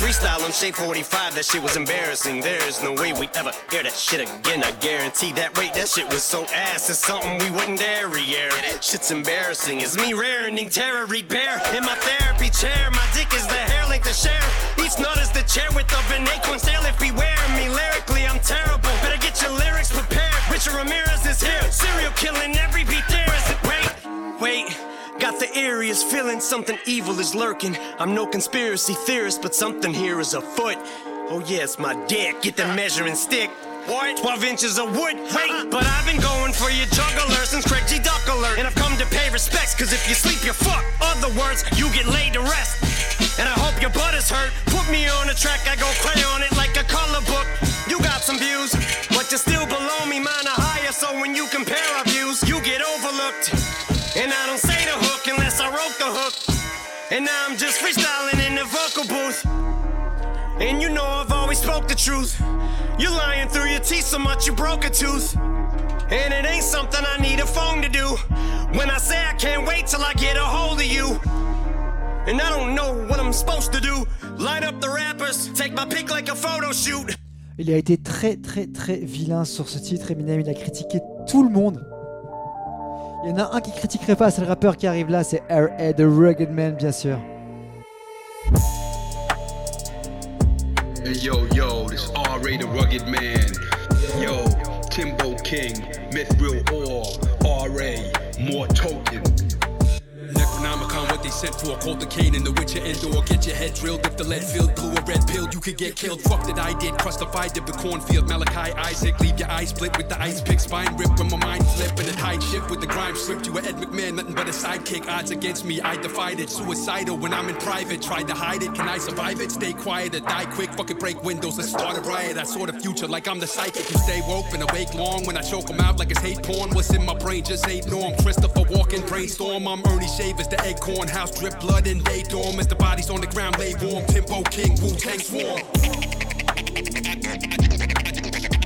Freestyle on Shade 45, that shit was embarrassing. There's no way we'd ever hear that shit again. I guarantee that. Wait, that shit was so ass. It's something we wouldn't dare re-air. Shit's embarrassing. It's me raring terror repair. In my therapy chair, my dick is the hair length to share. Each nut is the chair of an acorn stale. If beware me lyrically, I'm terrible. Better get your lyrics prepared. Richard Ramirez is here. Serial killing every beat there is. Wait, wait. Got the eeriest feeling something evil is lurking. I'm no conspiracy theorist, but something here is afoot. Oh yes, my dick. Get the measuring stick. What? 12 inches of wood. Wait, but I've been going for your juggler since Craig G. Duck alert. And I've come to pay respects, cause if you sleep, you fuck. Other words, you get laid to rest. And I hope your butt is hurt. Put me on a track, I go cray on it like a color book. You got some views, but you're still below me, mine are higher. So when you compare our views, you get overlooked. And now I'm just freestyling in the vocal booth. And you know I've always spoke the truth. You're lying through your teeth so much you broke a tooth. And it ain't something I need a phone to do. When I say I can't wait till I get a hold of you. And I don't know what I'm supposed to do. Light up the rappers, take my pic like a photo shoot. Il a été très très très vilain sur ce titre. Eminem, il a critiqué tout le monde. Il y en a un qui critiquerait pas, c'est le rappeur qui arrive là, c'est R.A. The Rugged Man, bien sûr. Yo, yo, this R.A. the Rugged Man. Yo, Timbo King, Myth Real All, R.A. More Token. Sent for, called the in the Witcher indoor. Get your head drilled if the lead filled blew a red pill, you could get killed. Fuck that I did, crustified of the cornfield. Malachi Isaac, leave your eyes split with the ice pick, spine rip when my mind flip and a tight ship with the grime stripped. You were Ed McMahon, nothing but a sidekick. Odds against me, I defied it. Suicidal when I'm in private, tried to hide it. Can I survive it? Stay quiet or die quick. Fucking break windows, let's start a riot. I saw the future like I'm the psychic. You stay woke and awake long when I choke 'em out like it's hate porn. What's in my brain just ain't norm. Christopher Walken, brainstorm. I'm Ernie Shavers, the acorn house drip blood in day dorm as the bodies on the ground lay warm. Timbo King, Wu Tang swarm.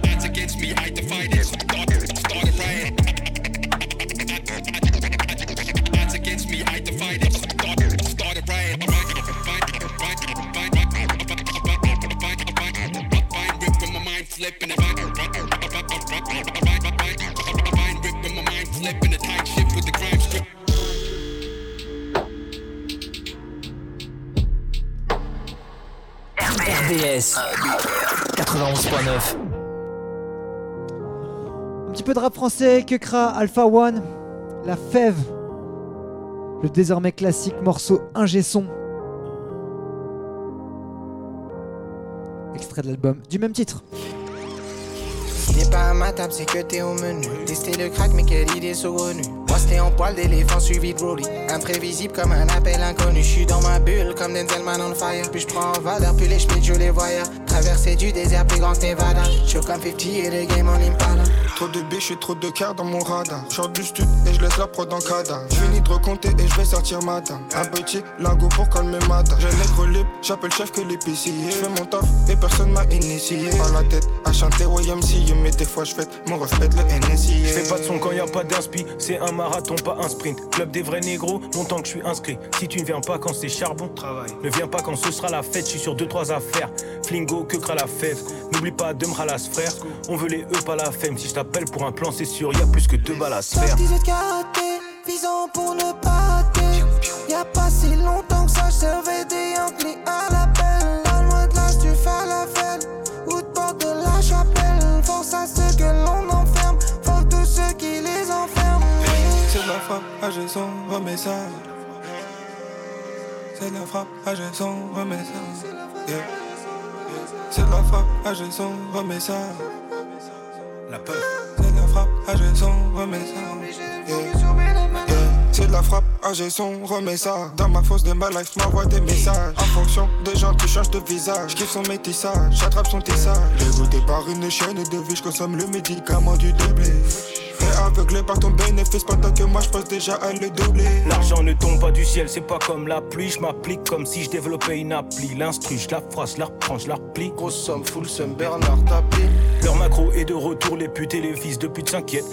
Odds against me, I defied it. Start, start a riot. Odds against me, I defied it. Start, start a riot. Mind rip RBS 91.9 Un petit peu de rap français, Kekra, Alpha One, La Fève, le désormais classique morceau Ingé son. Extrait de l'album du même titre. T'es pas à ma table, c'est que t'es au menu. Tester le crack, mais quelle idée saugrenue. Moi, c'était en poil d'éléphant suivi de Brody. Imprévisible comme un appel inconnu. Je suis dans ma bulle comme Denzelman on fire. Puis je prends en valeur, puis les schmitts, je les voyais. Traverser du désert plus grand que Nevada. Je comme 50 et les games en impala. Trop de biches et trop de cœur dans mon radar. Short du stud et je laisse la prod en cadavre. Je finis de recompter et je vais sortir matin. Un petit lingot pour calmer matin. J'ai nègre libre, j'appelle chef que l'épicier. Je fais mon taf et personne m'a initié. Pas la tête à chanter YMCA, mais des fois je fête mon reflet le NSI. Je fais pas de son quand y a pas d'inspi, c'est un marathon, pas un sprint. Club des vrais négros, longtemps que je suis inscrit. Si tu ne viens pas quand c'est charbon, travail. Ne viens pas quand ce sera la fête, je suis sur deux trois affaires. Flingo, que cra la fève. N'oublie pas de me ralasse frère. On veut les E, pas la femme. Si je t'appelle pour un plan, c'est sûr, y a plus que deux balles à se faire. 18 karaté, visant pour ne pas rater. Y'a pas si longtemps que ça, je servais des Yankees à l'appel. Pas loin de là, tu fais la fête. Ou de porte de la chapelle. Force à ceux que l'on enferme. Faut tous ceux qui les enferment. C'est la frappe, j'ai son, remets ça. C'est la frappe, j'ai son, remets ça. Yeah. C'est de la frappe, ah j'ai son, remets ça. La peur. C'est de la frappe, ah j'ai son, remets ça. C'est de la frappe, j'ai son, remets ça. Dans ma fosse de ma life, m'envoie des messages. En fonction des gens, tu changes de visage. Kiffe son métissage, j'attrape son tissage. Dégoûté par une chaîne de vie, j'consomme le médicament du doublé. Fait aveuglé par ton bénéfice pendant que moi je pense déjà à le doubler. L'argent ne tombe pas du ciel, c'est pas comme la pluie. Je m'applique comme si je développais une appli. L'instru, je la phrase, je la reprends, je la replie. Grosse somme, full somme, Bernard tapis. Leur macro est de retour, les putes et les fils de pute s'inquiètent.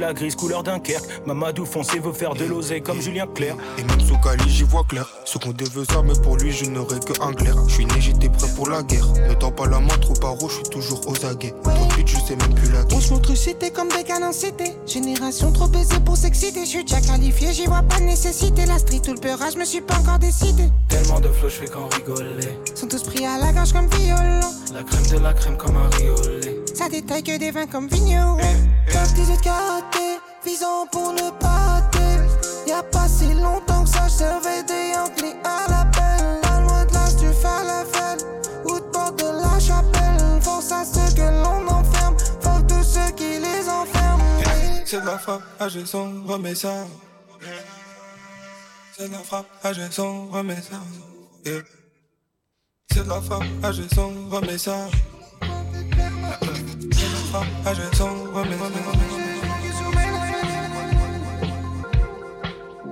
La grise, couleur Dunkerque. Mamadou foncé veut faire de l'oseille comme Julien Clerc. Et même sous Cali, j'y vois clair. Ce qu'on devait ça, mais pour lui, je n'aurais que un clair. Je suis né, j'étais prêt pour la guerre. Ne tends pas la main trop par je suis toujours aux aguets. Trop de je sais même plus la On se montre cité comme des canons cités. Génération trop baisée pour s'exciter. Je suis déjà qualifié, j'y vois pas de nécessité. La street ou le peurage, je me suis pas encore décidé. Tellement de flow, je fais qu'en rigoler. Sont tous pris à la gorge comme violon. La crème de la crème comme un riolet. Ça détaille que des vins comme vigneron. Top 18 karaté, visant pour ne pas rater. Y'a pas si longtemps que ça, je servais des Yankees à l'appel. Pas loin de là, tu fais la fête. Ou de porte de la chapelle. Force à ceux que l'on enferme. Faut tous ceux qui les enferment. C'est de la frappe, j'ai son, remets ça. C'est de la frappe, j'ai son, remets ça. Yeah. C'est de la frappe, j'ai son, remets ça. Ah remets ça.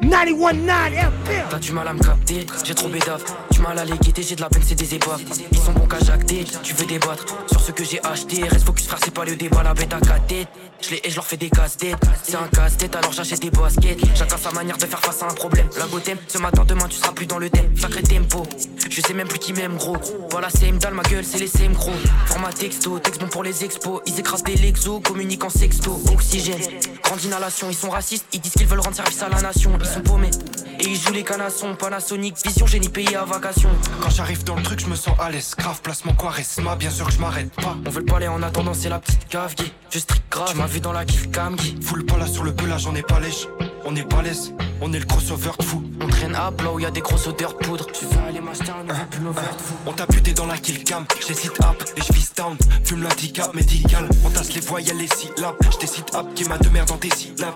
919 T'as du mal à me capter, j'ai trop bédave. Du mal à les guetter, j'ai de la peine, c'est des épaves. Ils sont bons qu'à jacter, tu veux débattre sur ce que j'ai acheté. Reste focus, frère, c'est pas le débat, la bête à têtes. Je les et je leur fais des casse-têtes. C'est un casse-tête, alors j'achète des baskets. Chacun sa manière de faire face à un problème. La beauté, ce matin, demain, tu seras plus dans le thème. Sacré tempo, je sais même plus qui m'aime, gros. Voilà, c'est dalle, ma gueule, c'est les CM, gros. Format texto, texte bon pour les expos. Ils écrasent des Lexo, communiquent en sexto. Oxygène, grande inhalation, ils sont racistes. Ils disent qu'ils veulent rendre service à la nation. Ils sont paumés. Et ils jouent les canassons, Panasonic, vision, génie pays à vacation. Quand j'arrive dans le truc, je me sens à l'aise. Grave, placement charisma, bien sûr que je m'arrête pas. On veut le parler en attendant, c'est la petite cave, Guy. Je strict grave, tu m'as vu dans la kiff cam, Guy. Full pas là sur le pelage, on est pas lèche. On est pas laisse, on est le crossover de fou. On traîne à plat où y a des grosses odeurs de poudre. Tu veux aller m'acheter un nouveau pull over de fou. On t'a buté dans la kill cam, j'hésite up et je vis down. Fume l'handicap médical, on tasse les voyelles, les syllabes. J'décide up qui m'a de merde dans tes syllabes.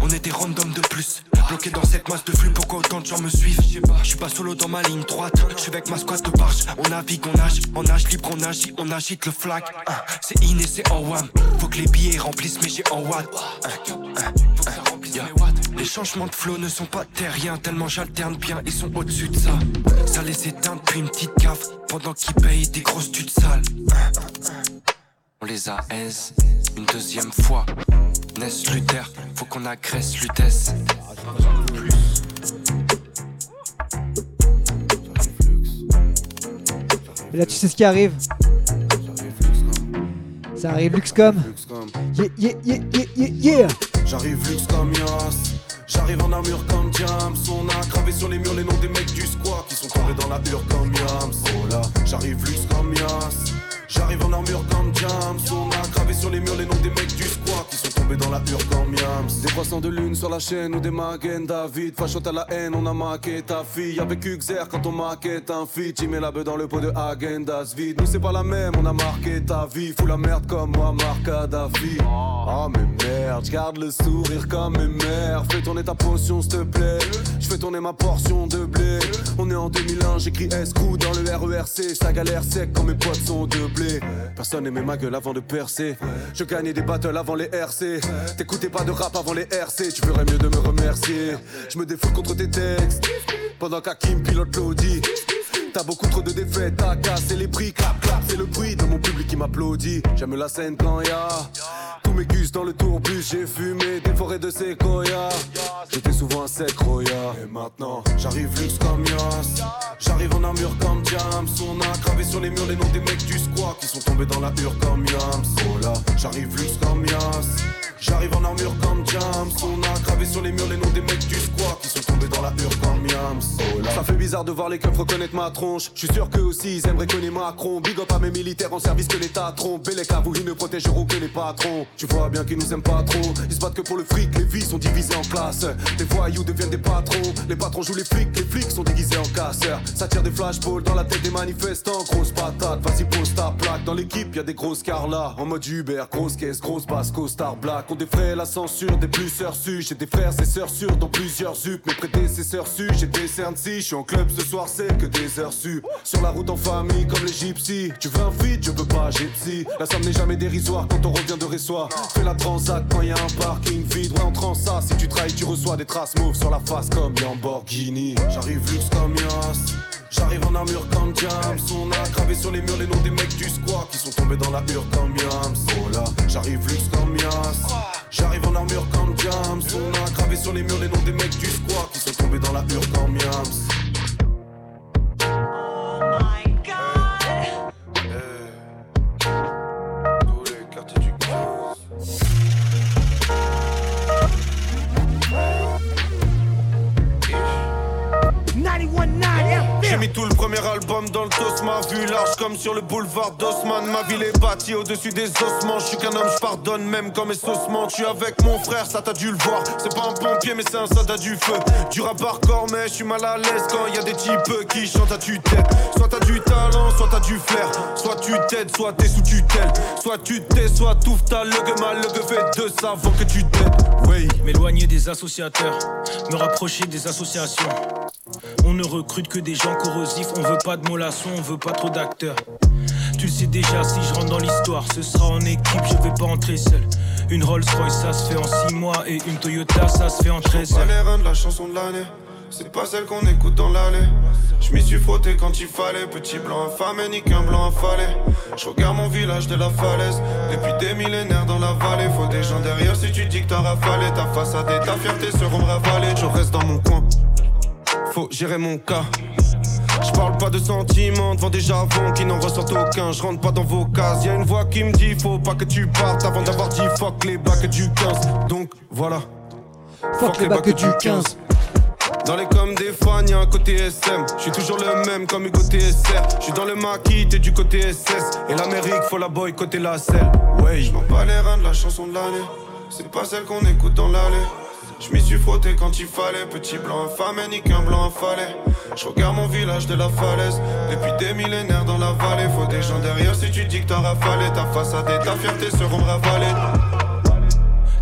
On était random de plus, bloqué dans cette masse de flux. Pourquoi autant de gens me suivent? Je suis pas solo dans ma ligne droite, je suis avec ma squad de barge. On navigue, on nage, on nage libre, on agit, on agite le flag. Ah, C'est in et c'est en one. Faut que les billets remplissent, mais j'ai en watt. Les changements de flow ne sont pas terriens, tellement j'alterne bien, ils sont au-dessus de ça. Ça les éteint depuis une petite cave, pendant qu'ils payent des grosses tudes sales. On les a aise une deuxième fois. Ness Luther, faut qu'on agresse Lutèce. Et là, tu sais ce qui arrive? Ça arrive, Luxcom. Yeah, yeah, yeah, yeah, yeah, yeah. J'arrive luxe comme Yas. J'arrive en armure comme Jams. On a gravé sur les murs les noms des mecs du squat qui sont tombés dans la hure comme Yams. Oh là, j'arrive luxe comme Yas. J'arrive en armure comme Jams. On a gravé sur les murs les noms des mecs du squat qui sont tombés dans la Miams. Des poissons de lune sur la chaîne ou des Magen David. Fachot à la haine, on a maqué ta fille. Avec Uxer quand on maquette un feat. Tu mets la beuh dans le pot de Agendas vide. Nous c'est pas la même, on a marqué ta vie. Fous la merde comme moi, Marc Kadhafi. Ah mais merde, garde le sourire comme mes mères. Fais tourner ta potion s'il te plaît. Je fais tourner ma portion de blé. On est en 2001, j'écris S-Crew dans le RERC. Ça galère sec quand mes potes sont de blé. Personne aimait ma gueule avant de percer. Je gagnais des battles avant les T'écoutais pas de rap avant les RC. Tu ferais mieux de me remercier. Je me défoule contre tes textes. Pendant qu'Hakim pilote l'audi. T'as beaucoup trop de défaites, t'as cassé les prix, clap clap, c'est le bruit de mon public qui m'applaudit. J'aime la scène quand y'a tous mes gus dans le tourbus, j'ai fumé des forêts de séquoia. J'étais souvent un sec roya. Et maintenant, j'arrive luxe comme Yas. J'arrive en armure comme Jams. On a gravé sur les murs les noms des mecs du squat qui sont tombés dans la hure comme Yams. Oh là, j'arrive luxe comme Yas. J'arrive en armure comme Jams. On a gravé sur les murs les noms des mecs du squat qui sont tombés dans la hure comme là. Ça fait bizarre de voir les keufs reconnaître ma tronche. Je suis sûr qu'eux aussi ils aimeraient connaître Macron. Big up à mes militaires en service que l'État trompe. Et les vous ils ne protégeront que les patrons. Tu vois bien qu'ils nous aiment pas trop. Ils se battent que pour le fric, les vies sont divisées en classes. Les voyous deviennent des patrons. Les patrons jouent les flics, les flics sont déguisés en casseurs. Ça tire des flashballs dans la tête des manifestants. Grosse patate, vas-y pose ta plaque. Dans l'équipe, y a des grosses carlas. En mode Uber, grosse caisse, grosse basse, star black. On défraie la censure des plus sœurs su. J'ai des frères et sœurs sûrs dans plusieurs zup. Mes prédécesseurs su, j'ai des cernes si. Je suis en club ce soir, c'est que des heures su. Sur la route en famille comme les gypsies. Tu veux un feed, je peux pas, gypsy. La somme n'est jamais dérisoire quand on revient de Ressoir. Fais la transac quand y a un parking vide. Ouais, en si tu trahis, tu reçois des traces mauves sur la face comme Lamborghini. J'arrive luxe comme Yas. J'arrive en armure comme James. On a gravé sur les murs les noms des mecs du squat qui sont tombés dans la hure comme Yams. Oh là, j'arrive luxe comme Yas. J'arrive en armure comme James. On a gravé sur les murs les noms des mecs du squat qui sont tombés dans la hure comme Yams. J'ai mis tout le premier album dans le dos, ma vue large comme sur le boulevard d'Osman. Ma ville est bâtie au-dessus des ossements. Je suis qu'un homme, je pardonne même quand mes saucements. Tu avec mon frère, ça t'as dû le voir. C'est pas un pompier, mais c'est un soldat du feu. Du rap hardcore, mais je suis mal à l'aise quand y a des types qui chantent à tue-tête. Soit t'as du talent, soit t'as du flair. Soit tu t'aides, soit t'es sous tutelle. Soit tu t'es, soit tout ta mal, le fait de ça avant que tu t'aides. Oui, m'éloigner des associateurs, me rapprocher des associations. On ne recrute que des gens corrosifs, on veut pas de mollassons, on veut pas trop d'acteurs. Tu le sais déjà, si je rentre dans l'histoire, ce sera en équipe, je vais pas entrer seul. Une Rolls Royce, ça se fait en 6 mois, et une Toyota, ça se fait en 13 heures. les reins de la chanson de l'année, c'est pas celle qu'on écoute dans l'allée. Je m'y suis frotté quand il fallait, petit blanc infâme, ni qu'un blanc affalé. Je regarde mon village de la falaise, depuis des millénaires dans la vallée. Faut des gens derrière si tu dis que t'as rafalé, ta façade et ta fierté seront ravalées. Je reste dans mon coin faut gérer mon cas. Je parle pas de sentiments devant des javons qui n'en ressortent aucun. Je rentre pas dans vos cases. Y'a une voix qui me dit faut pas que tu partes avant d'avoir dit fuck les bacs du 15. Donc voilà. Fuck, les bacs du 15. Dans les coms des fans, y'a un côté SM. Je suis toujours le même comme Hugo TSR. Je suis dans le maquis, t'es du côté SS. Et l'Amérique, faut la boycotter la selle. Ouais, je pas les reins de la chanson de l'année. C'est pas celle qu'on écoute dans l'allée. Je m'y suis frotté quand il fallait, petit blanc infâme, ni qu'un blanc affalé. Je regarde mon village de la falaise, depuis des millénaires dans la vallée. Faut des gens derrière si tu dis que t'as rafalé, ta façade et ta fierté seront ravalées.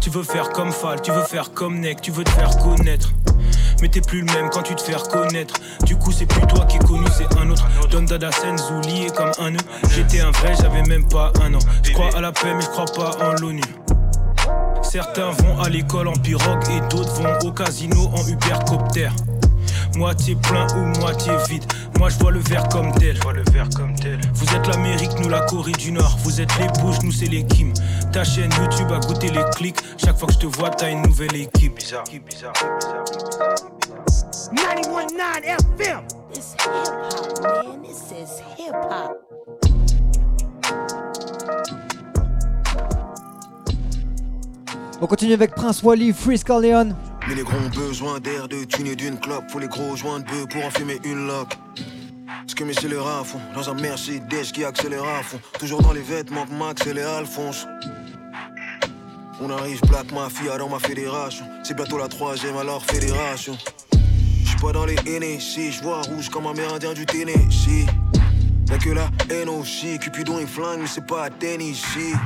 Tu veux faire comme Fall, tu veux faire comme Neck, tu veux te faire connaître. Mais t'es plus le même quand tu te fais reconnaître. Du coup, c'est plus toi qui es connu, c'est un autre. Don Dada Senzu lié comme un nœud. J'étais un vrai, j'avais même pas un an. Je crois à la paix, mais je crois pas en l'ONU. Certains vont à l'école en pirogue et d'autres vont au casino en Ubercopter. Moitié plein ou moitié vide. Moi je vois le verre comme tel. le verre comme tel. Vous êtes l'Amérique, nous la Corée du Nord. Vous êtes les bouches, nous c'est les Kim. Ta chaîne YouTube a goûté les clics. Chaque fois que je te vois, t'as une nouvelle équipe. Bizarre, bizarre, bizarre. 919 FM. It's hip hop, man. This is hip hop. On continue avec Prince Wally, Freeze Corleone. Mais les gros ont besoin d'air, de thunes et d'une clope. Faut les gros joints de bœuf pour en fumer une loque. Ce que mes scélérats font, dans un Mercedes qui accélère à fond. Toujours dans les vêtements Max et les Alphonse. On arrive Black Mafia dans ma fédération. C'est bientôt la troisième alors fédération. J'suis pas dans les si je vois rouge comme un mérindien du Tennessee. Y'a que la haine aussi, Cupidon et flingue, mais c'est pas Tennessee.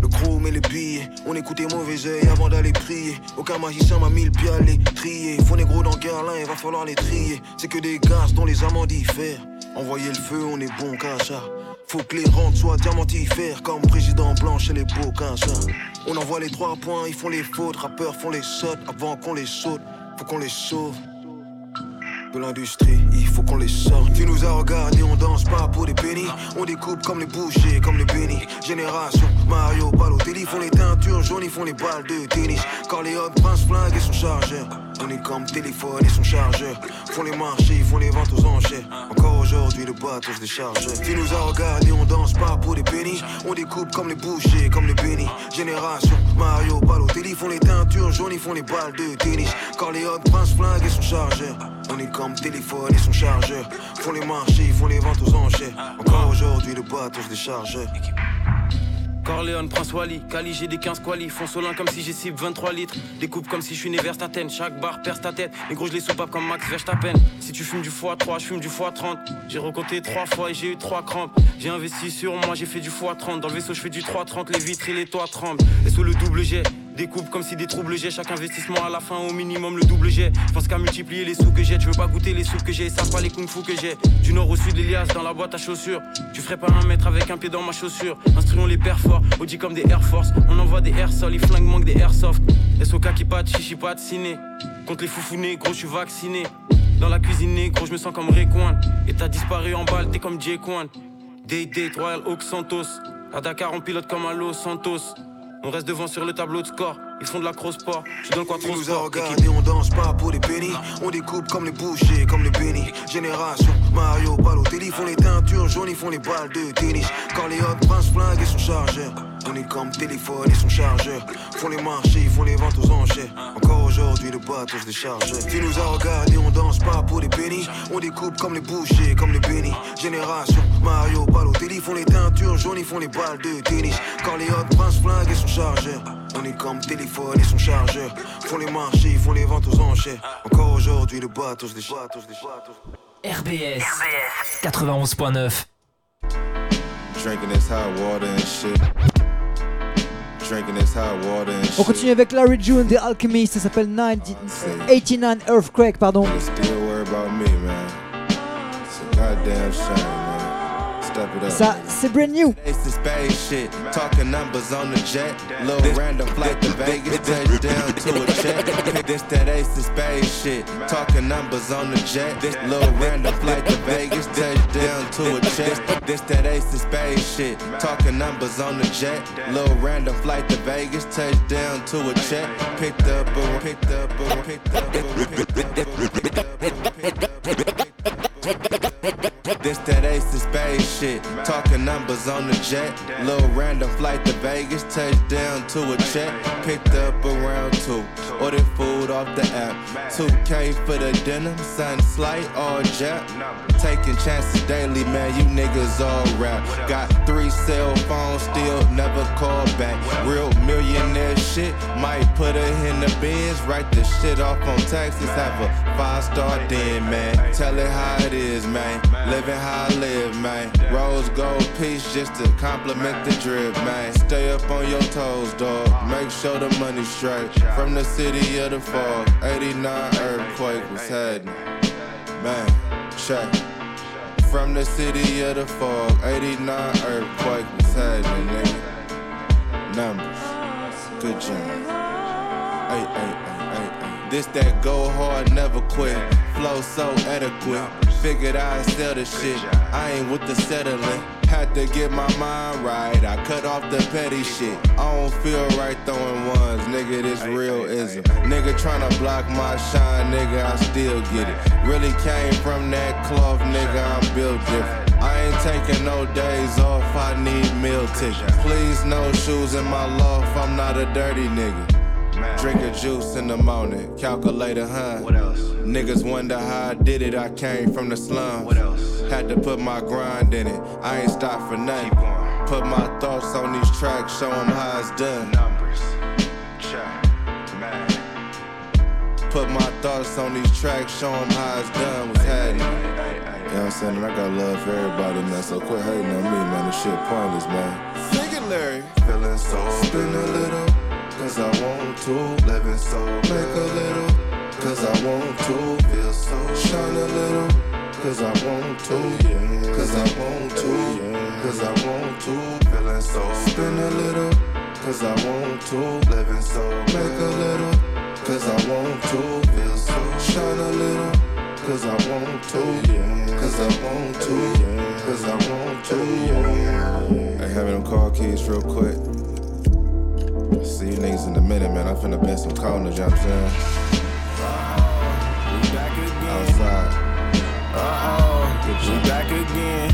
Le chrome et les billets, on écoutait mauvais oeil avant d'aller prier. Aucun magicien m'a mis le pied à les trier. Faut gros dans il va falloir les trier. C'est que des gaz dont les amants diffèrent. Envoyer le feu, on est bon ça. Faut que les rentes soient diamantifères comme président blanc chez les beaux ça. On envoie les trois points, ils font les fautes. Rappeurs font les sautes avant qu'on les saute. Faut qu'on les sauve de l'industrie, il faut qu'on les sorte. Tu nous as regardé, on danse pas pour des pénis. On découpe comme les bouchers, comme les bénis. Génération, Mario, Balotelli font les teintures jaunes, ils font les balles de tennis. Corleone, Prince Flingue et son chargeur. On est comme téléphone et son chargeur. Font les marchés, ils font les ventes aux enchères. Encore aujourd'hui, le bateau se décharge. Tu nous as regardé, on danse pas pour des pénis. On découpe comme les bouchers, comme les bénis. Génération, Mario, Balotelli font les teintures jaunes, ils font les balles de tennis. Corleone, Prince Flingue et son chargeur. On est comme téléphone et son chargeur. Font les marchés, ils font les ventes aux enchères. Encore aujourd'hui, le bateau se décharge. Corleone, Prince Wally, Cali, j'ai des 15 quali. Font solin comme si j'ai cible 23 litres. Découpe comme si je suis né vers ta tête. Chaque barre perce ta tête. Les gros, je les soupape comme Max peine Si tu fumes du x3, je fume du x30. J'ai recompté 3 fois et j'ai eu 3 crampes. J'ai investi sur moi, j'ai fait du x30. Dans le vaisseau, je fais du 330. Les vitres et les toits tremblent. Et sous le double jet, Découpe comme si des troubles j'ai chaque investissement à la fin au minimum le double jet. Je pense qu'à multiplier les sous que j'ai, tu veux pas goûter les sous que j'ai, ça pas les kung fu que j'ai. Du nord au sud, l'Elias dans la boîte à chaussures. Tu ferais pas un mètre avec un pied dans ma chaussure. Instruons les pères forts, Audi comme des Air Force. On envoie des air sol, les flingues manquent des airsoft. SOK qui pat, chichi pat, ciné. Contre les foufounes, gros, je suis vacciné. Dans la cuisine, gros, je me sens comme Rayquan. Et t'as disparu en balle, t'es comme J. Day Day, Royal Oak Santos. À Dakar, on pilote comme à Los Santos. On reste devant sur le tableau de score. Ils font de la cross sport. Je donne quoi trop nous a regardé, on danse pas pour les pénis. On découpe comme les bouchers, comme les bénis. Génération, Mario, Balotelli font les teintures jaunes, ils font les balles de tennis. Corleone, Prince Flingue et son chargeur. On est comme téléphone et son chargeur. Font les marchés, ils font les ventes aux enchères. Encore aujourd'hui, le bateau se décharge. Tu nous a regardé, on danse pas pour les pénis. On découpe comme les bouchers, comme les bénis. Génération, Mario, Balotelli font les teintures jaunes, ils font les balles de tennis. Corleone, Prince Flingue et son chargeur. On est comme téléphone et son chargeur. Font les marchés, ils font les ventes aux enchères. Encore aujourd'hui, le bateau se décharge. RBS 91.9 Drinking this hot water and shit. On continue avec Larry June des Alchemist, ça s'appelle 89 Earthquake, pardon. Ça, c'est brand new. Talking numbers on the jet. Little random flight to Vegas. Touchdown to a check. This that ace of space shit. Talking numbers on the jet. This little random flight to Vegas. Touchdown to a check. This that ace of space shit. Talking numbers on the jet. Little random flight to Vegas. Touchdown to a check. Picked up a picked up a picked up a picked up a this that ace of space shit. Talking numbers on the jet. Little random flight to Vegas. Touchdown to a check. Picked up around two. Ordered food off the app. 2K for the dinner. Sun slight all jet. Taking chances daily, man. You niggas all rap. Got three cell phones, still never call back. Real millionaire shit. Might put her in the bins. Write the shit off on taxes. Have a five star den, man. Tell it how it is, man. Living how I live, man. Rose gold piece just to compliment the drip, man. Stay up on your toes, dog. Make sure the money straight. From the city of the fall, 89 earthquake was happening. Man, check. From the city of the fog, 89 earthquake was happening, nigga. Numbers, good job. Hey, hey, hey. This that go hard, never quit. Flow so adequate. Figured I'd sell the shit. I ain't with the settling. Had to get my mind right. I cut off the petty shit. I don't feel right throwing ones. Nigga, this real ism. Nigga tryna block my shine, nigga, I still get it. Really came from that cloth, nigga, I'm built different. I ain't taking no days off, I need meal tickets. Please, no shoes in my loft, I'm not a dirty nigga. Man. Drink a juice in the morning, calculator, huh? What else? Niggas wonder how I did it, I came from the slums. What else? Had to put my grind in it, I ain't stopped for nothing. Put my thoughts on these tracks, show them how it's done. Numbers, check, man. Put my thoughts on these tracks, show them how it's done, what's happening. You know what I'm saying? I got love for everybody, man. So quit hating on me, man. This shit pointless, man. Thinking, Larry. Feeling so spin a little cause I want to. Living so. Make a little, cause I want to. Feel so. Shine a little, cause I want to. Yeah. Cause I want to. Yeah. Cause I want to. Feeling so. Spin a little, cause I want to. Living so. Make a little, cause I want to. Feel so. Shine a little. Cause I want to, yeah. Cause I want to, yeah. Cause I want to, yeah. Hey, having them car keys real quick. See you niggas in a minute, man. I'm finna bend some corners, you know what I'm saying? Outside. Uh-oh, we back again.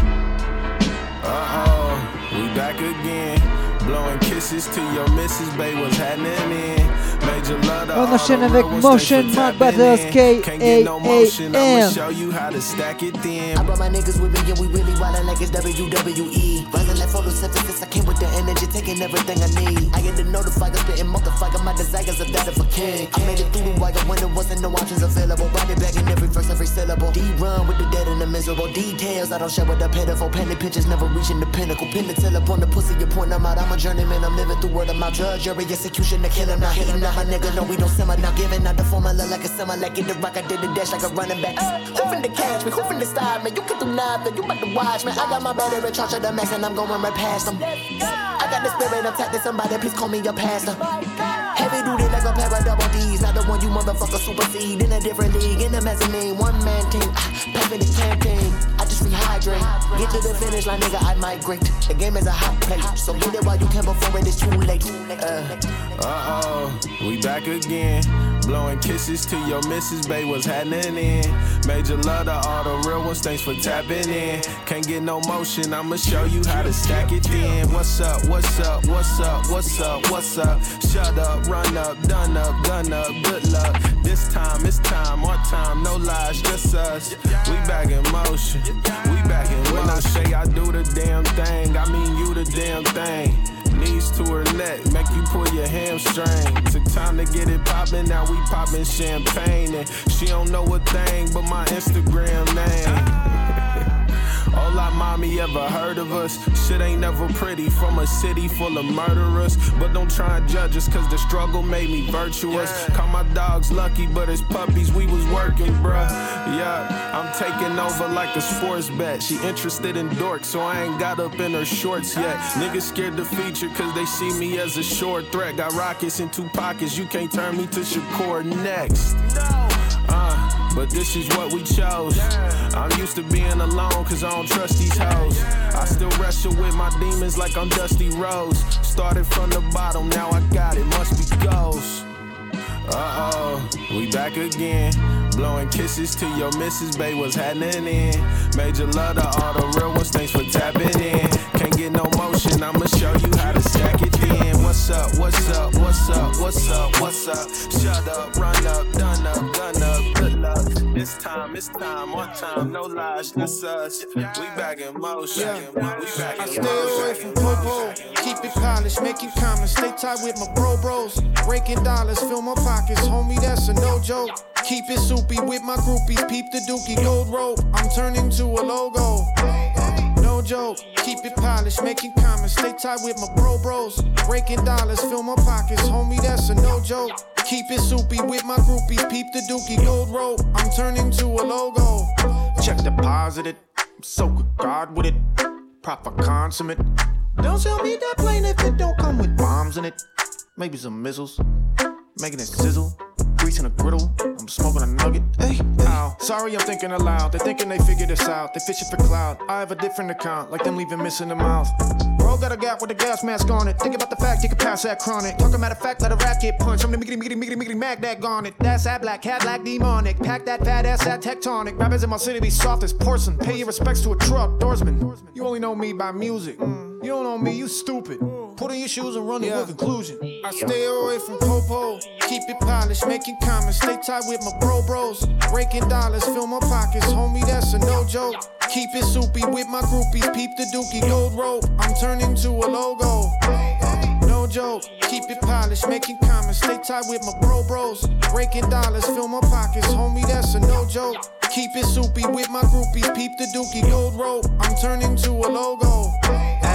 Uh-oh, we back again. Blowing kisses to your missus, babe, what's happening in? Major love On enchaîne avec Motion Mark Battles K-A-A-M. show you how to stack it then. I brought my niggas with me and we really wildin' like it's WWE. Rising like photosynthesis, I came with the energy, taking everything I need. I get the notifier, spitting motherfucker, my desires are that of a king. I made it through the wire when there wasn't no options available. Body bagging every verse, every syllable. D run with the dead and the miserable details. I don't share with the pitiful. Penny pinches, never reaching the pinnacle. Pin the tail up on the pussy, you point them out. I'm a journeyman, I'm living through word of my Judge, jury, execution, the killer, not hitting out my nigga. No, we don't simmer, not giving out the formula like a summer. Like in the rock, I did the dash like a running back. Who finna catch me? Who finna stop me? You can do nothing, you about to watch me. I got my battery charged to the max and I'm going right past them. I got the spirit of tactic, somebody please call me your pastor. Heavy duty like a pair of double D's, not the one you motherfucker supersede. In a different league, in the mezzanine, one man team. Ah, the campaign, I rehydrate. Get to the finish line, nigga, I migrate. The game is a hot plate, so get it while you can before it is too late. Uh. Uh-oh, we back again. Blowing kisses to your missus, babe, what's happening in? Major love to all the real ones, thanks for tapping in. Can't get no motion, I'ma show you how to stack it then. What's up, what's up, what's up, what's up, what's up? Shut up, run up, done up, gun up, good luck. This time, it's time, our time, no lies, just us. We back in motion, we back in When I say I do the damn thing, I mean you the damn thing. Knees to her neck, make you pull your hamstring. Took time to get it poppin', now we poppin' champagne. And she don't know a thing but my Instagram name. Hola, mommy, ever heard of us? Shit ain't never pretty from a city full of murderers. But don't try and judge us, cause the struggle made me virtuous. Call my dogs lucky, but as puppies, we was working, bruh. Yeah, I'm taking over like a sports bet. She interested in dorks, so I ain't got up in her shorts yet. Ah. Niggas scared to feature, cause they see me as a short threat. Got rockets in two pockets, you can't turn me to Shakur next. Uh, but this is what we chose. I'm used to being alone, cause I don't trust these hoes. I still wrestle with my demons like I'm Dusty Rose. Started from the bottom, now I got it, must be ghosts. Uh oh, we back again. Blowing kisses to your missus, babe, what's happening in? Major love to all the real ones, thanks for tapping in. Can't get no motion, I'ma show What's up, what's up, what's up, what's up, what's up? Shut up, run up, done up, gun up, good luck. This time, it's time, one time, no lies, just us. We back in motion, we back I in stay away from popo. Keep it polished, making comments. Stay tight with my bro bros. Breaking dollars, fill my pockets. Homie, that's a no joke. Keep it soupy with my groupies. Peep the dookie gold rope. I'm turning to a logo. Joke. Keep it polished, making comments. Stay tight with my bro bros. Breaking dollars, fill my pockets. Homie, that's a no joke. Keep it soupy with my groupies. Peep the dookie gold rope. I'm turning to a logo. Check deposited. I'm so good God with it. Proper consummate. Don't sell me that plane if it don't come with bombs in it. Maybe some missiles. Making it sizzle. Greasing a griddle. I'm smoking a nugget. Hey, ow. Sorry, I'm thinking aloud. They're thinking they figured this out. They fishing for cloud. I have a different account, like them leaving missing the mouth. Bro got a gap with a gas mask on it. Think about the fact you can pass that chronic. Talking about a fact, let a rat get punched. I'm the miggity, miggity, miggity, miggity, mag that garnet. That's that black cat, black demonic. Pack that fat ass, that tectonic. Rappers in my city be soft as porcelain. Pay your respects to a truck, doorsman. You only know me by music. Mm. You don't know me, you stupid. Put on your shoes and run to yeah. a conclusion. I stay away from Popo. Keep it polished, making comments. Stay tight with my bro bros. Breaking dollars, fill my pockets. Homie, that's a no joke. Keep it soupy with my groupies. Peep the dookie, gold rope. I'm turning to a logo. No joke. Keep it polished, making comments. Stay tight with my bro bros. Breaking dollars, fill my pockets. Homie, that's a no joke. Keep it soupy with my groupies. Peep the dookie, gold rope. I'm turning to a logo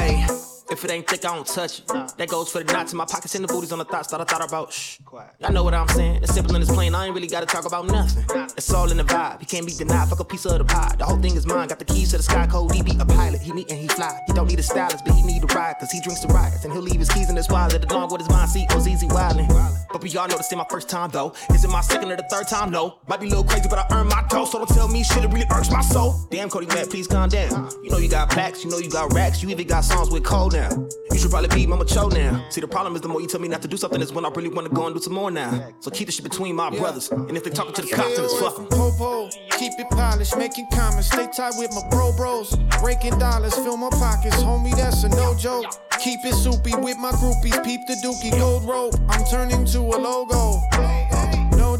way. If it ain't thick, I don't touch it. That goes for the knots in my pockets and the booties on the thoughts that I thought about. Shh. I know what I'm saying. It's simple and it's plain. I ain't really gotta talk about nothing. It's all in the vibe. You can't be denied. Fuck a piece of the pie. The whole thing is mine. Got the keys to the sky. code. He be a pilot. He need and he fly. He don't need a stylist, but he need a ride. Cause he drinks the riots. And he'll leave his keys in his wallet. The long with his mind. See, oh, was easy wildin'. But we all know this ain't my first time though. Is it my second or the third time? No. Might be a little crazy, but I earned my dough. So don't tell me shit. It really irks my soul. Damn, Cody Matt, please calm down. You know you got plaques. You know you got racks. You even got songs with cold now now. You should probably be Mama Cho now. See, the problem is the more you tell me not to do something is when I really want to go and do some more now. So keep the shit between my yeah. brothers. And if they talking to the cops, then it's fucking. Popo, keep it polished, making comments, stay tight with my bro bros. Breaking dollars, fill my pockets, homie, that's a no joke. Keep it soupy with my groupies, peep the dookie, gold rope. I'm turning to a logo.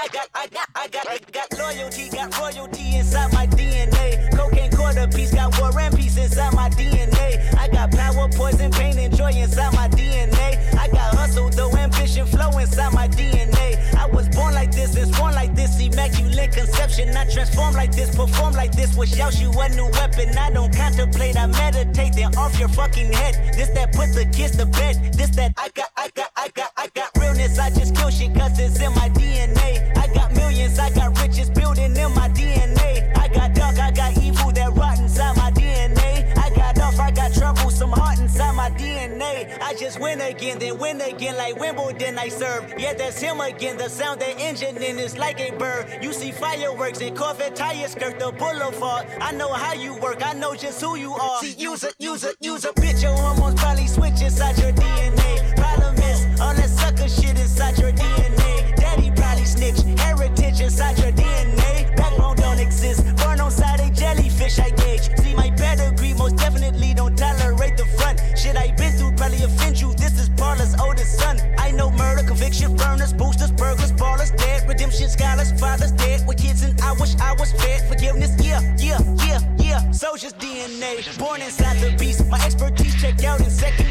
I got, I got, I got, I got, loyalty, got royalty inside my DNA. Cocaine quarter piece, got war and peace inside my DNA. I got power, poison, pain, and joy inside my DNA. I got hustle, though ambition, flow inside my DNA. I was born like this, and born like this, See, immaculate conception. I transform like this, perform like this, wish out you a new weapon. I don't contemplate, I meditate, then off your fucking head. This that put the kids to bed. This that I got, I got, I got, I got realness. I just kill shit cause it's in my I just win again, then win again like Wimbledon I serve. Yeah, that's him again. The sound that engine in is like a bird. You see fireworks and Corvette tires skirt the boulevard. I know how you work, I know just who you are. See, use a, use a, use a bitch. Your hormones probably switch inside your DNA. Problem is, all that sucker shit inside your DNA. Daddy probably snitch, heritage inside your DNA. Backbone don't exist, burn on side a jellyfish I gauge. See my pedigree, most definitely don't conviction, burners, boosters, burglars, ballers, dead, redemption, scholars, fathers dead with kids, and I wish I was fed. Forgiveness, yeah, yeah, yeah, yeah. Soldier's DNA, born inside the beast. My expertise checked out in second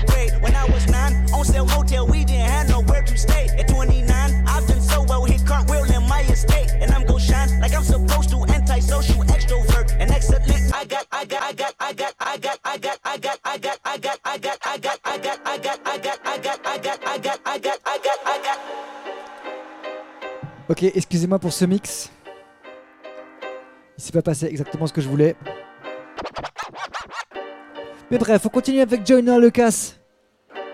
Ok, excusez-moi pour ce mix. Il s'est pas passé exactement ce que je voulais. Mais bref, on continue avec Joyner Lucas,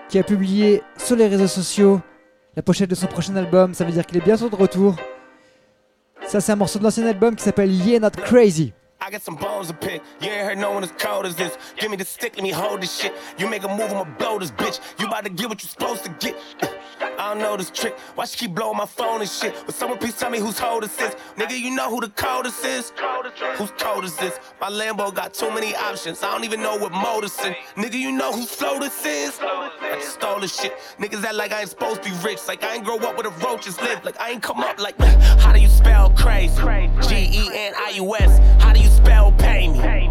qui a publié sur les réseaux sociaux la pochette de son prochain album. Ça veut dire qu'il est bientôt de retour. Ça, c'est un morceau de l'ancien album qui s'appelle Yeah Not Crazy. I got some bones to pick. You ain't heard no one as cold as this. Give me the stick, let me hold this shit. You make a move, I'ma blow this bitch. You about to get what you supposed to get. I don't know this trick. Why she keep blowing my phone and shit? But someone please tell me who's hold this is. Nigga, you know who the coldest is? Who's cold is this? My Lambo got too many options. I don't even know what it's in. Nigga, you know whose flow this is? I just stole this shit. Niggas act like I ain't supposed to be rich. Like I ain't grow up where the roaches live. Like I ain't come up like, [LAUGHS] how do you spell crazy? G E N I U S. How do you spell pay me?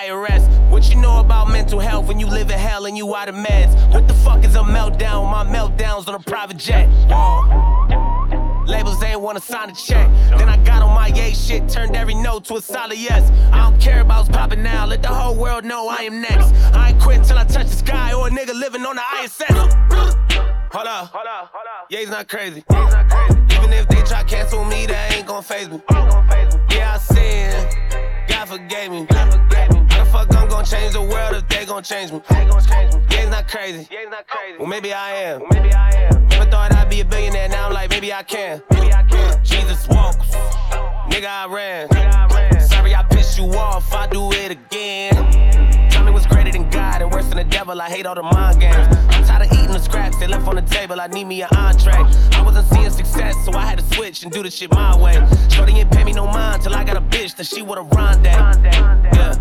IRS, what you know about mental health when you live in hell and you out of meds? What the fuck is a meltdown? My meltdowns on a private jet. Whoa. Labels ain't wanna sign a check. Then I got on my yay shit, turned every no to a solid yes. I don't care about what's popping now, let the whole world know I am next. I ain't quit till I touch the sky or a nigga living on the ISS. Hold up, hold up, hold up. Yeah, he's not crazy. Even if they try cancel me, that ain't gon' phase me. Yeah, I sin. God forgave me. How the fuck I'm gon' change the world if they gon' change me? Yeah, it's not crazy. Well, maybe I am. Never thought I'd be a billionaire. Now I'm like, maybe I can. Jesus walks. Nigga, I ran. Sorry, I pissed you off. I do it again. Tell me what's greater than God and worse than the devil. devil. I hate all the mind games. I'm tired of eating the scraps they left on the table. I need me an entree. I wasn't seeing success, so I had to switch and do the shit my way. Shorty ain't pay me no mind till I got a bitch that she with a ronde. Yeah,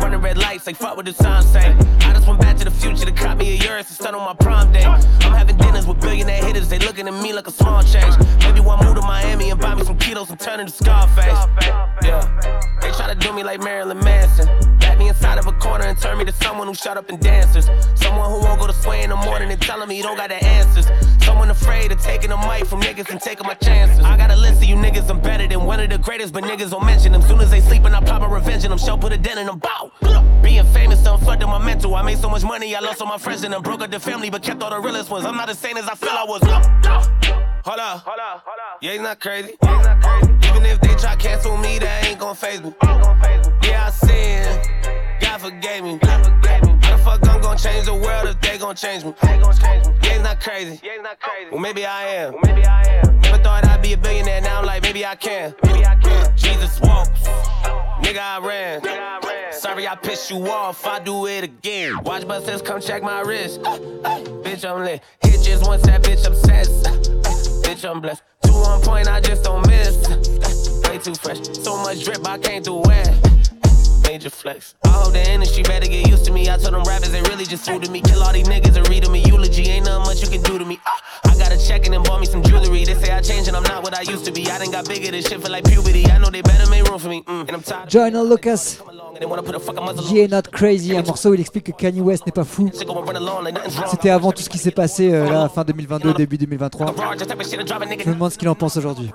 running red lights, like fuck with the sign say. I just went back to the future to cop me a Urus and start on my prom day. I'm having dinners with billionaire hitters, they looking at me like a small change. Maybe one move to Miami and buy me some kilos and turn into Scarface. Yeah, they try to do me like Marilyn Manson. Back me inside of a corner and turn me to someone who shut up and dancers. Someone who won't go to sway in the morning and telling me you don't got the answers. Someone afraid of taking a mic from niggas and taking my chances. I got a list of you niggas, I'm better than one of the greatest, but niggas don't mention them. Soon as they sleepin', I plot my revenge in them. Show put a dent in them. Bow. Being famous done fucked up my mental. I made so much money, I lost all my friends and then broke up the family, but kept all the realest ones. I'm not as sane as I feel I was. Hold up, hold up, hold up. Yeah, he's not crazy. Yeah, he's not crazy. Even if they try cancel me, that ain't gon' phase me. Yeah, I sin. God forgave me. How the fuck I'm gon' change the world if they gon' change me? Yeah, he's not crazy. Yeah, he's not crazy. Well, maybe I am. Well, maybe I am. Never thought I'd be a billionaire. Now I'm like, maybe I can. Maybe I can. Jesus walks. Nigga, I ran. Sorry I pissed you off. I do it again. Watch my buses come check my wrist. bitch, I'm lit. Hit just once, that bitch obsessed. bitch, I'm blessed. Two on point, I just don't miss. way too fresh. So much drip, I can't do it. Major flex. I hope the industry better get used to me. I told them rappers they really just me. Kill all these niggas and read eulogy. Ain't nothing much you can do to me. Ah, I got a check and then bought me some jewelry. They say I changed and I'm not what I used to be. I done got bigger. This shit feel like puberty. I know they better make room for me. Mm, and I'm tired. Joyner Lucas. Not Crazy, un morceau où il explique que Kanye West n'est pas fou. C'était avant tout ce qui s'est passé euh, là, fin 2022, début 2023. Je me demande ce qu'il en pense aujourd'hui.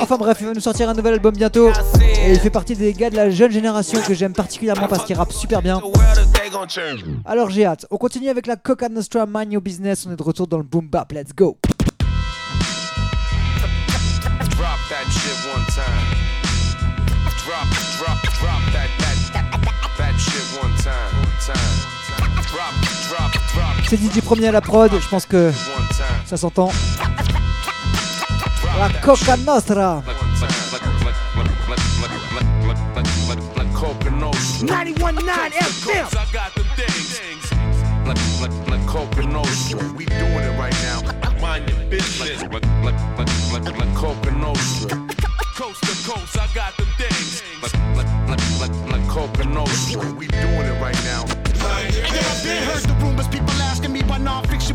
Enfin bref, il va nous sortir un nouvel album bientôt. Et il fait partie des gars de la jeune génération que j'aime particulièrement parce qu'il rappe super bien. Alors j'ai hâte. On continue avec la Coca Nostra Mind Your Business. On est de retour dans le boom bap. Let's go. Drop that shit one time. Drop, drop, drop that, that, that shit one time. One time. Drop. C'est DJ Premier à la prod, je pense que ça s'entend. La Coca Nostra. 91.9 FM. I got them things. Like, like, like. Like, like, Coca. We me why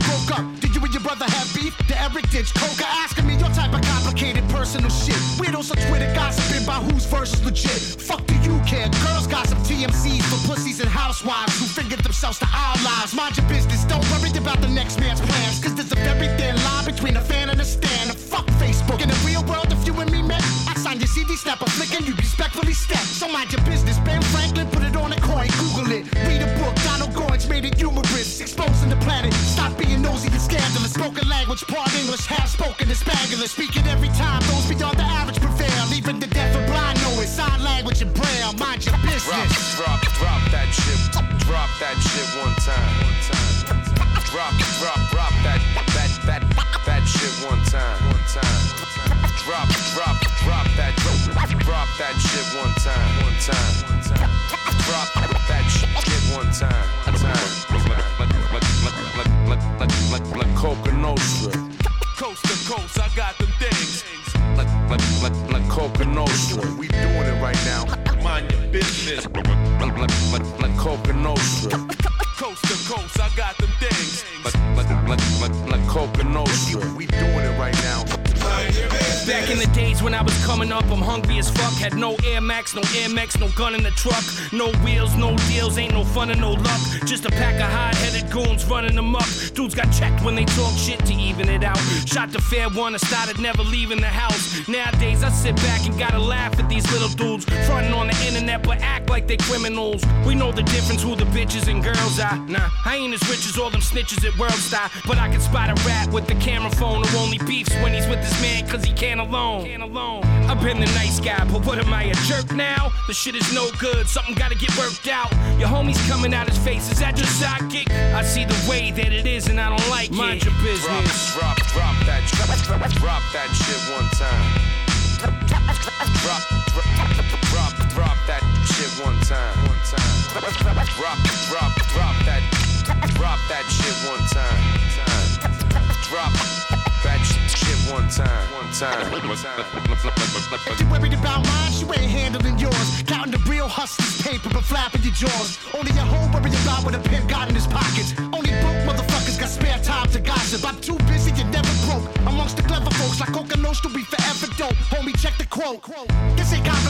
broke up. Did you and your brother have beef? The Eric ditch, Coca asking me your type of complicated personal shit. Weirdos on Twitter gossiping about whose verse is legit. Fuck do you care? Girls gossip TMCs for pussies and housewives who fingered themselves to our lives. Mind your business, don't worry about the next man's plans. Cause there's a very thin line between a fan and a stan. And fuck Facebook. In the real world, if you and me met, I sign your CD, snap a flick, and you respectfully step. So mind your business. Ben Franklin put it on a coin, Google it. Read a book, Goins made it humorous. Exposing the planet. Stop being nosy and scandalous. Spoken language, part English, half spoken is Spanglish. Speaking every time, those beyond the average prevail. Even the deaf and blind know it. Sign language and braille. Mind your business. Drop, drop, drop that shit. Drop that shit one time. One time. Drop, drop, drop that, that, that, that shit one time. One time. Drop, drop, drop that, drop that shit one time. One time. Drop that shit one time. One time. Like, like, like, like, like, like, like, Coka Nostra. Coast to coast, I got them things. Like, like, like, like. We doing it right now. Mind your business. Like, like, like, like. Coast to coast, I got them things. Like, like, like, like, like. We doing it right now. Back in the days when I was coming up, I'm hungry as fuck. Had no Air Max, no Air Max, no gun in the truck. No wheels, no deals, ain't no fun and no luck. Just a pack of hard headed goons running amok. Dudes got checked when they talk shit to even it out. Shot the fair one and started never leaving the house. Nowadays, I sit back and gotta laugh at these little dudes. Fronting on the internet, but act like they criminals. We know the difference who the bitches and girls are. Nah, I ain't as rich as all them snitches at World Star. But I can spot a rat with the camera phone who only beefs when he's with his man cause he can't alone. I've been the nice guy, but what am I, a jerk now? The shit is no good, something gotta get worked out. Your homie's coming out his face, is that your sidekick? I see the way that it is and I don't like Mind it. your business. Drop, drop, drop that, drop, drop that shit one time. Drop, drop, drop, drop that shit one time. One time. Drop, drop, drop that, drop that shit one time. time. Drop that shit one time. One time. You worried about mine, you ain't handling yours. Counting the real hustlers' paper, but flapping your jaws. Only your hoe worried about what a pimp got in his pockets. Only broke motherfuckers got spare time to gossip. I'm too busy, you never broke. Amongst the clever folks, like Coka Nostra, we forever dope. Homie, check the quote. This ain't complicated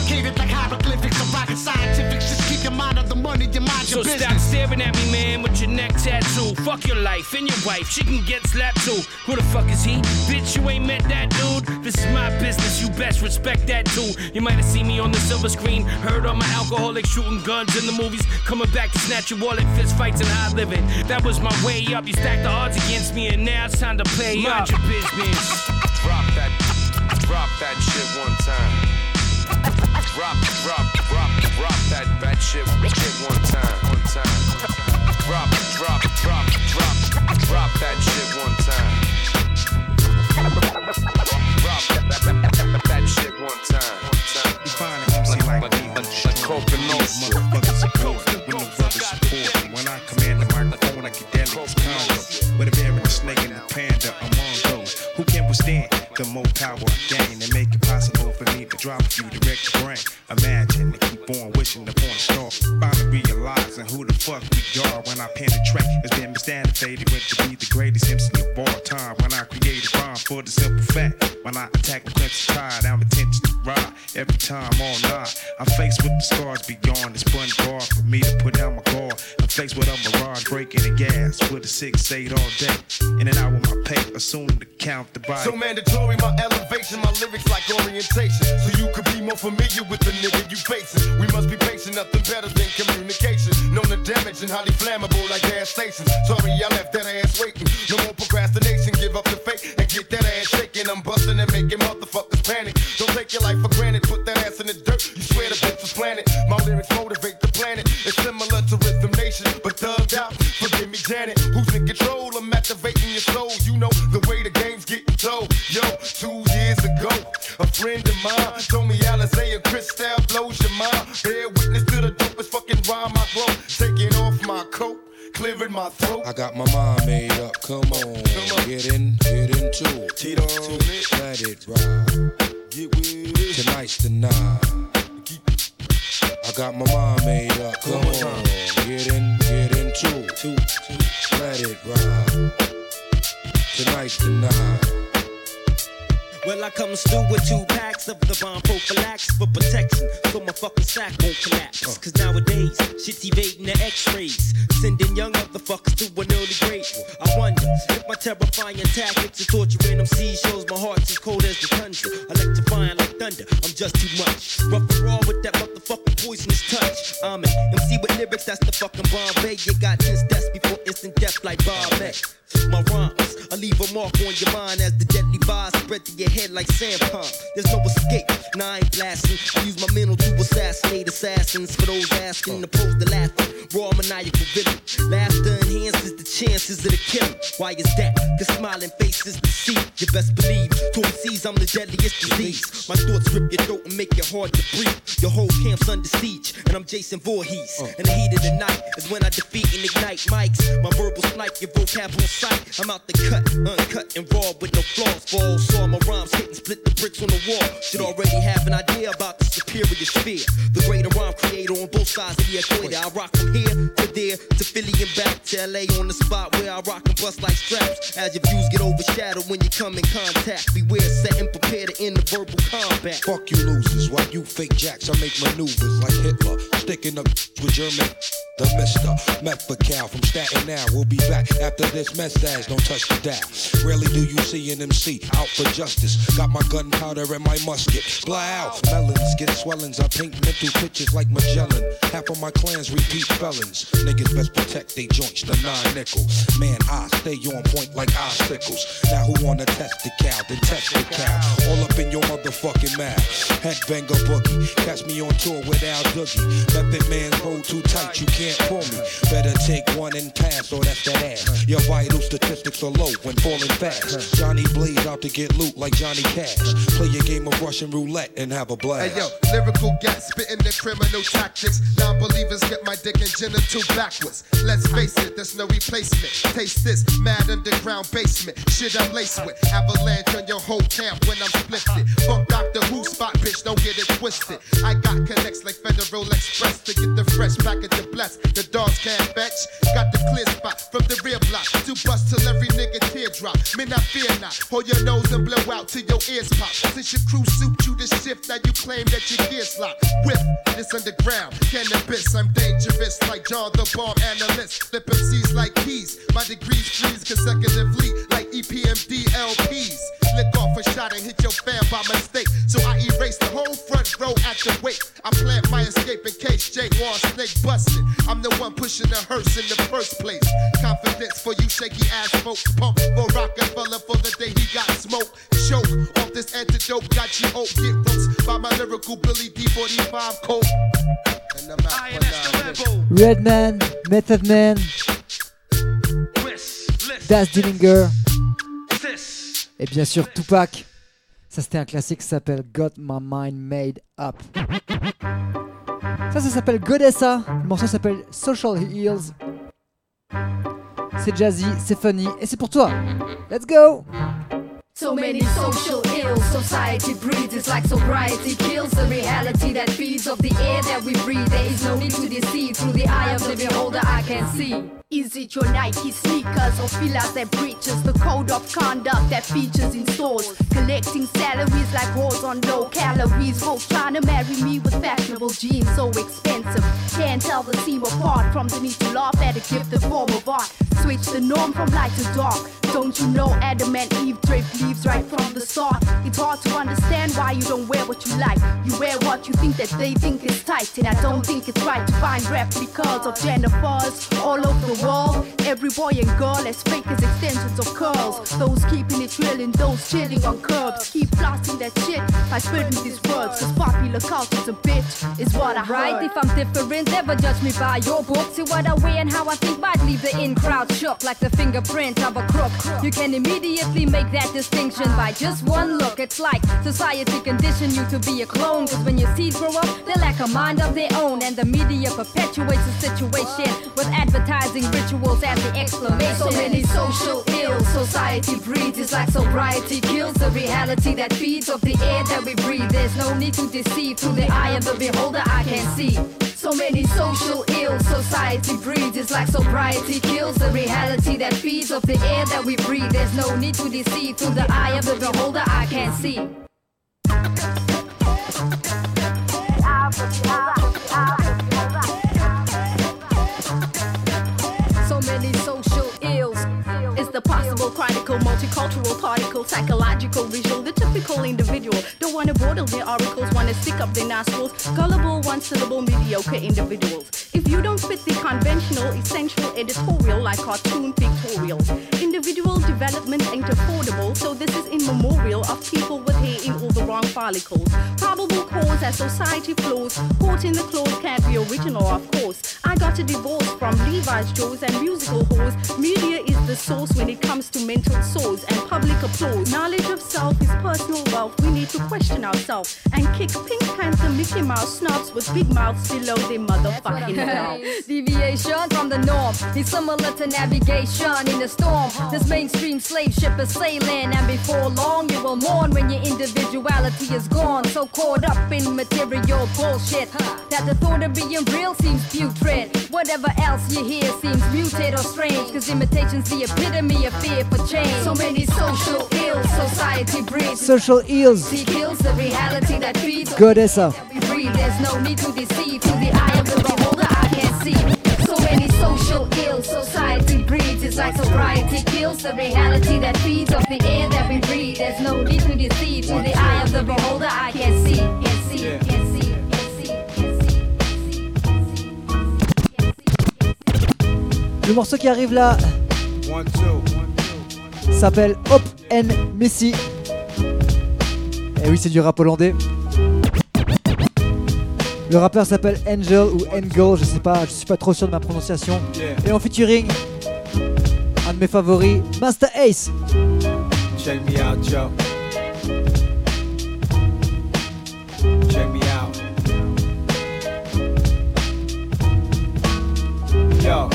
money, your mind So your stop staring at me, man, with your neck tattoo. Fuck your life and your wife, she can get slapped too. Who the fuck is he? Bitch, you ain't met that dude. This is my business, you best respect that too. You might have seen me on the silver screen, heard all my alcoholic shooting guns in the movies, coming back to snatch your wallet, fist fights and high living. That was my way up. You stacked the odds against me, and now it's time to play Mind up. your business. Drop that, drop that shit one time. Drop, drop, drop, drop that that shit, shit one time, time. Drop, drop, drop, drop, drop that shit one time. Drop that, that, that, that shit one time, one time. You find an MC like me who motherfuckers support when the brothers I attack the crimson tide, I'm intention to ride. Every time night, I'm faced with the scars beyond the spun bar for me to put down my guard. I'm faced with a mirage breaking the gas with a six eight all day. In and out with my pay, assuming to count the body. So mandatory, my elevation, my lyrics like orientation. So you could be more familiar with the nigga you facing. We must be patient, nothing better than communication. Known to damage and highly flammable like gas stations. Sorry, I left take your life for hard to breathe. Your whole camp's under siege, and I'm Jason Voorhees. Uh. In the heat of the night is when I defeat and ignite mics. My verbal spike, your vocab on sight. I'm out the cut, uncut and raw with no flaws. Fall, saw my rhymes hit and split the bricks on the wall. Should already have an idea about the superior sphere. The greater rhyme creator on both sides of the equator. I rock from here to there to Philly and back to LA on the spot where I rock and bust like straps. As your views get overshadowed when you come in contact. Beware, set and prepare to end the verbal combat. Fuck you losers, while you fake jacks, I make maneuvers like Hitler, sticking up with German. The Mister Methacal from Staten Now. We'll be back after this message. Don't touch the dial. Rarely do you see an MC out for justice. Got my gunpowder and my musket. Blow out. Melons get swellings. I paint mental pictures like Magellan. Half of my clans repeat felons. Niggas best protect they joints. The nine nickel. Man, I stay on point like icicles. Now who wanna test the cow? Then test the cow. All up in your motherfucking mouth. Headbanger boogie. Catch me on tour with Al Doogie. Method man hold too tight. You can't pull me. Better take one and pass, or that's that ass. Your vital statistics are low when falling fast. Johnny Blaze out to get loot like Johnny Cash. Play a game of Russian roulette and have a blast. Hey yo, lyrical gas, spitting the criminal tactics. Non believers get my dick and genital backwards. Let's face it, there's no replacement. Taste this, mad underground basement. Shit I'm laced with. Avalanche on your whole camp when I'm splifted. Fuck Doctor Who spot, bitch, don't get it twisted. I got connects like Federal Express to get the fresh package of bless. The dogs can't fetch. Got the clear spot from the rear block. To bust till every nigga teardrop. Men, I fear not. Hold your nose and blow out till your ears pop. Since your crew suit you to shift, now you claim that your gears lock. Whip this underground cannabis. I'm dangerous like John the bomb analyst. Flipping MCs like keys. My degrees freeze consecutively like EPMD LPs. Lick off a shot and hit your fan by mistake. So I erase the whole front row at the wake. I plant my escape in case Jay Wall snake busted. I'm the one pushing the hearse in the first place. Confidence for you shaky ass folks. Pump for Rockefeller for the day he got smoked. Choke off this antidote. Got you hope. Get roast by my lyrical Billy D45 coat. Redman, Method Man, Das Dillinger et bien sûr Tupac. Ça c'était un classique qui s'appelle Got My Mind Made Up. Ça, ça s'appelle Godessa. Le morceau s'appelle Social Heals. C'est jazzy, c'est funny et c'est pour toi. Let's go! So many social ills, society breeds. It's like sobriety kills the reality that feeds off the air that we breathe. There is no need to deceive. Through the eye of the beholder, I can see. Is it your Nike sneakers or fillers that breaches the code of conduct that features in stores? Collecting salaries like whores on low calories. Folks trying to marry me with fashionable jeans so expensive. Can't tell the seam apart from the need to laugh at a gift, the form of art. Switch the norm from light to dark. Don't you know Adam and Eve draped leaves right from the start? It's hard to understand why you don't wear what you like. You wear what you think that they think is tight. And I don't think it's right to find replicas of Jennifers all over the world. Every boy and girl as fake as extensions of curls. Those keeping it real and those chilling on curbs. Keep flossing that shit by spitting these words. Cause popular culture's a bitch, is what I heard. Right, if I'm different, never judge me by your book. See what I wear and how I think might leave the in crowd shook like the fingerprint of a crook. You can immediately make that distinction by just one look. It's like society conditioned you to be a clone. Cause when your seeds grow up, they lack a mind of their own. And the media perpetuates the situation with advertising rituals as the exclamation. So many social ills, society breeds. It's like sobriety kills the reality that feeds off the air that we breathe. There's no need to deceive. Through the eye of the beholder, I can see. So many social ills, society breeds. It's like sobriety kills the reality that feeds off the air that we breathe. There's no need to deceive. Through the eye of the beholder, I can see. Ah, ah, ah, possible, chronicle, multicultural, particle, psychological, visual, the typical individual. Don't to boil their oracles, want to stick up their nostrils. Gullible, one syllable, mediocre individuals. If you don't fit the conventional, essential editorial like cartoon pictorials, individual development ain't affordable, so this is in memorial of people with hair in all the wrong follicles. Probable cause as society flows, caught in the clothes can't be original, of course. I got a divorce from Levi's Joes and musical whores. Media is the source when it comes to mental sores and public applause. Knowledge of self is personal wealth. We need to question ourselves and kick Pink Panther Mickey Mouse snobs with big mouths below their motherfucking mouths. Deviation from the norm is similar to navigation in a storm. This mainstream slave ship is sailing, and before long you will mourn when your individuality is gone. So caught up in material bullshit that the thought of being real seems putrid. Whatever else you hear seems muted or strange, cause imitation's the epitome of fear for change. So many social ills, society breeds. Social Heals, He kills the reality that feeds Godessa. We breathe, there's no need to deceive. Through the eye of the beholder, I can see. So many social ills, society breeds. It's like sobriety kills the reality that feeds off the air that we breathe. There's no need to deceive. Through the eye of the beholder, I can see. Can see, can see, can see, can see. Le morceau qui arrive là s'appelle Hop and Missy. Et oui, c'est du rap hollandais. Le rappeur s'appelle Angel ou Angel, je sais pas, je suis pas trop sûr de ma prononciation. Et en featuring un de mes favoris, Master Ace. Check me out, Joe. Check me out. Yo,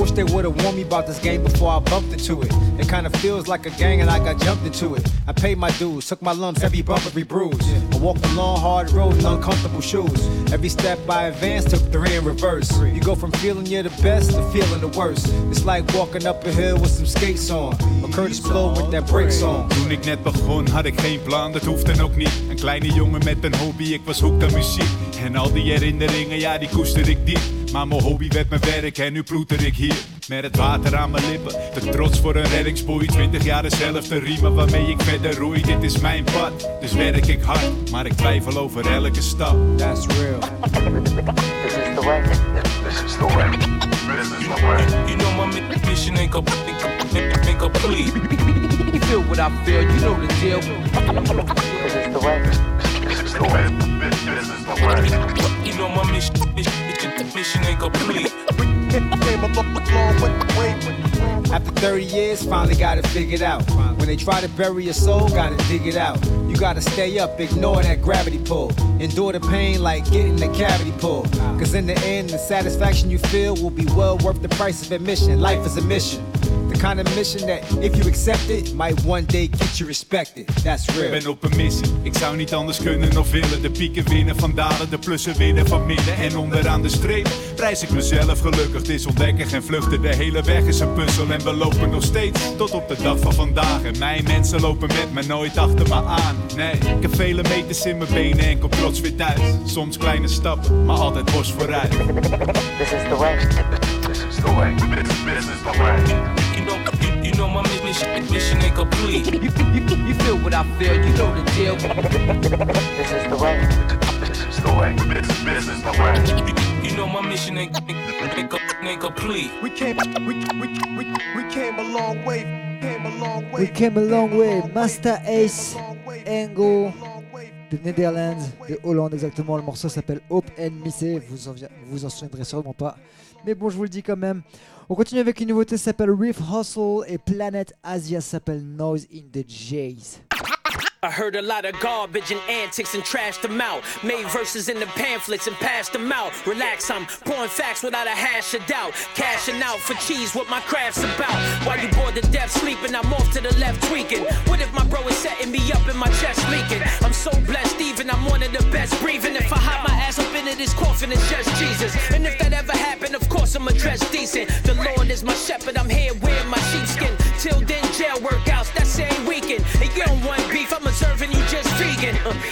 wish they would've warned me about this game before I bumped into it. It kinda feels like a gang and I got jumped into it. I paid my dues, took my lumps, every bump, every bruise. I walked a long, hard road in uncomfortable shoes. Every step I advanced took three in reverse. You go from feeling you're the best to feeling the worst. It's like walking up a hill with some skates on. Or Kurtis Blow with that brakes on. Toen ik net begon had ik geen plan, dat hoefde ook niet Een kleine jongen met een hobby, ik was hoekt aan muziek En al die herinneringen, ja die koester ik diep Maar mijn hobby werd mijn werk en nu ploeter ik hier Met het water aan mijn lippen, te trots voor een reddingsboei 20 jaar dezelfde riemen waarmee ik verder roei Dit is mijn pad, dus werk ik hard Maar ik twijfel over elke stap That's real This is the way. This is the way. This is the way. You know my mi- mission ain't complete. Ain't complete. You feel what I feel, you know the deal. This is the way. This is the way. This is the way. You know my mission, mission, mission ain't complete. After 30 years, finally got it figured out. When they try to bury your soul, gotta dig it out. You gotta stay up, ignore that gravity pull. Endure the pain like getting the cavity pulled. Cause in the end, the satisfaction you feel will be well worth the price of admission. Life is a mission. The kind of mission that, if you accept it, might one day get you respected. That's Ik real. ben op een missie, ik zou niet anders kunnen of willen De pieken winnen van dalen, de plussen winnen van midden En onderaan de streep prijs ik mezelf gelukkig Het is ontdekken, geen vluchten, de hele weg is een puzzel En we lopen nog steeds tot op de dag van vandaag En mijn mensen lopen met me nooit achter me aan Nee, ik heb vele meters in mijn benen en kom trots weer thuis Soms kleine stappen, maar altijd bos vooruit This is the way. This is the way. This is the way. You know, you, you know my mission, mission ain't complete. You, you, you feel what I feel, you know the deal. This is the way. This is the way. This, this is the way. You know my mission ain't, ain't, ain't, complete. We came, we, we, we, we came a long way. Came a long way. We came a long way. Master Ace, Engo, de Netherlands, de Hollande exactement. Le morceau s'appelle Hope and Missy. Vous en, vous en souviendrez sûrement pas. Mais bon, je vous le dis quand même. On continue avec une nouveauté s'appelle Reef Hustle et Planet Asia s'appelle Noise in the Jays. I heard a lot of garbage and antics and trashed them out. Made verses in the pamphlets and passed them out. Relax, I'm pouring facts without a hash of doubt. Cashing out for cheese, what my craft's about. While you bored to death sleeping, I'm off to the left tweaking. What if my bro is setting me up and my chest leaking? I'm so blessed, even I'm one of the best breathing. If I hide my ass up into this coffin, it's just Jesus. And if that ever happened, of course I'm a dressed decent. The Lord is my shepherd, I'm here wearing my sheepskin. Till then, jail workouts, that's ain't weekend. And you don't want beef, I'm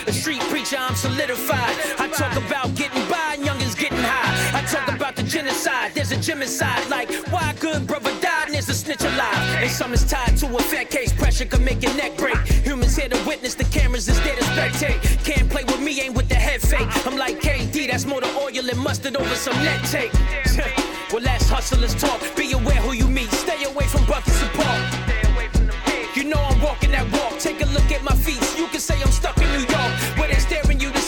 a street preacher, I'm solidified. I talk about getting by and youngins getting high. I talk about the genocide, there's a genocide. Like, why good brother died and there's a snitch alive. And some is tied to a fat case, pressure can make your neck break. Humans here to witness, the cameras is there to spectate. Can't play with me, ain't with the head fake. I'm like KD, that's more the oil and mustard over some net tape. [LAUGHS] well, let's hustle, let's talk. Be aware who you meet, stay away from buckets and park. Know I'm walking that walk. Take a look at my feet. You can say I'm stuck in New York. Where they're staring you to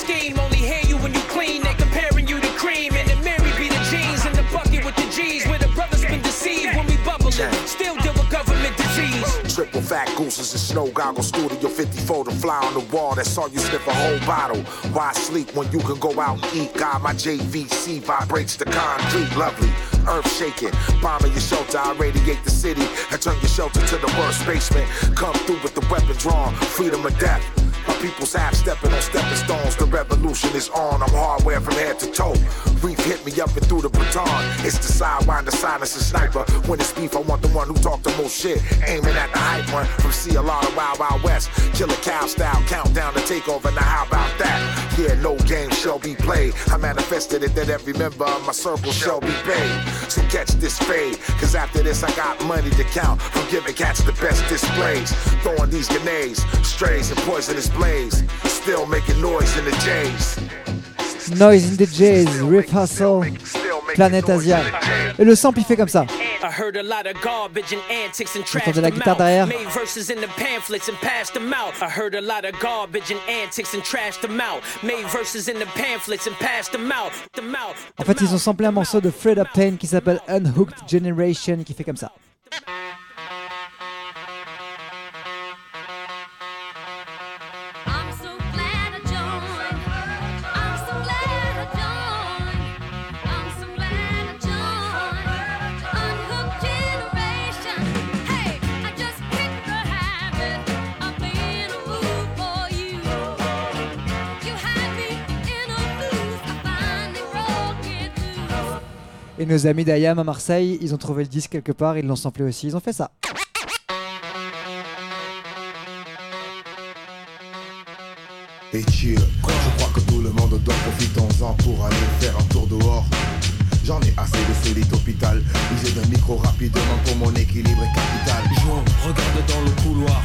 disease. Triple fat gooses and snow goggles, studio 54 to fly on the wall. That's all you sniff a whole bottle. Why sleep when you can go out and eat? God, my JVC vibrates the concrete, lovely. Earth shaking, bombing your shelter, I radiate the city and turn your shelter to the worst basement. Come through with the weapon drawn, freedom or death. People's half stepping on stepping stones. The revolution is on. I'm hardware from head to toe. Reef hit me up and through the baton. It's the sidewinder, silence, and sniper. When it's beef, I want the one who talk the most shit. Aiming at the hype one from CLR to Wild Wild West. Killer cow style, countdown to takeover. Now how about that? Yeah, no game shall be played. I manifested it that every member of my circle shall be paid. So catch this fade, cause after this I got money to count. From giving cats the best displays. Throwing these grenades, strays and poisonous noise in the jays, Noise Riff Hustle, Planète Asia. Et le sample il fait comme ça. J'entendais la guitare derrière. En fait, ils ont samplé un morceau de Fred Payne qui s'appelle Unhooked Generation qui fait comme ça. Et nos amis d'Ayam à Marseille, ils ont trouvé le disque quelque part, ils l'ont samplé aussi, ils ont fait ça. et chill. Je crois que tout le monde dort, profitons-en pour aller faire un tour dehors. J'en ai assez de lit hôpital. User d'un micro rapidement pour mon équilibre capital. Jo, regarde dans le couloir.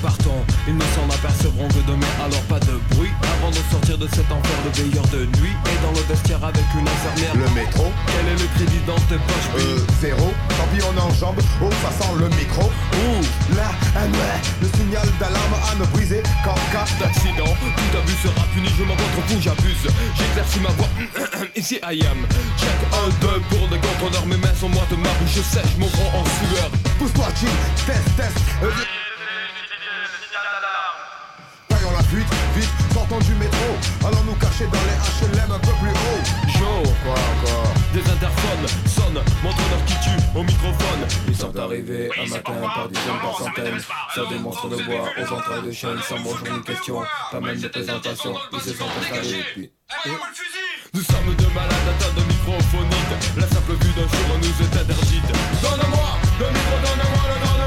Partons, ils ne s'en apercevront que demain, alors pas de bruit. Avant de sortir de cet enfer de veilleur de nuit. Et dans le vestiaire avec une infirmière. Le métro Quel est le crédit dans tes poches Euh, zéro. Tant pis, on enjambe. Oh, ça sent le micro. Ouh, là, un ouais. Le signal d'alarme à ne briser qu'en cas d'accident. Tout abus sera puni, je m'en contre fou, j'abuse. J'exerce ma voix. [CLEARS THROAT] Ici I am. Check 1, 2 pour des contrôleurs. Mes mains sont moites, ma bouche sèche, mon front en sueur. Pousse-toi, chill. Test, test. Euh, Taillons la fuite, vite, sortons du métro. Allons nous cacher dans les HLM un peu plus haut. Joe, Quoi encore des interphones sonnent, montre-leur qui tue au microphone. Ils sont arrivés un matin par dizaines, par centaines, sur des monstres de bois aux entrailles de chaîne, sans bonjour ni question, pas même de présentation, ils se sont installés et puis. Nous sommes deux malades atteints de microphonite La simple vue d'un jour nous est interdite. Donne-moi le micro, donne-moi le, donne-moi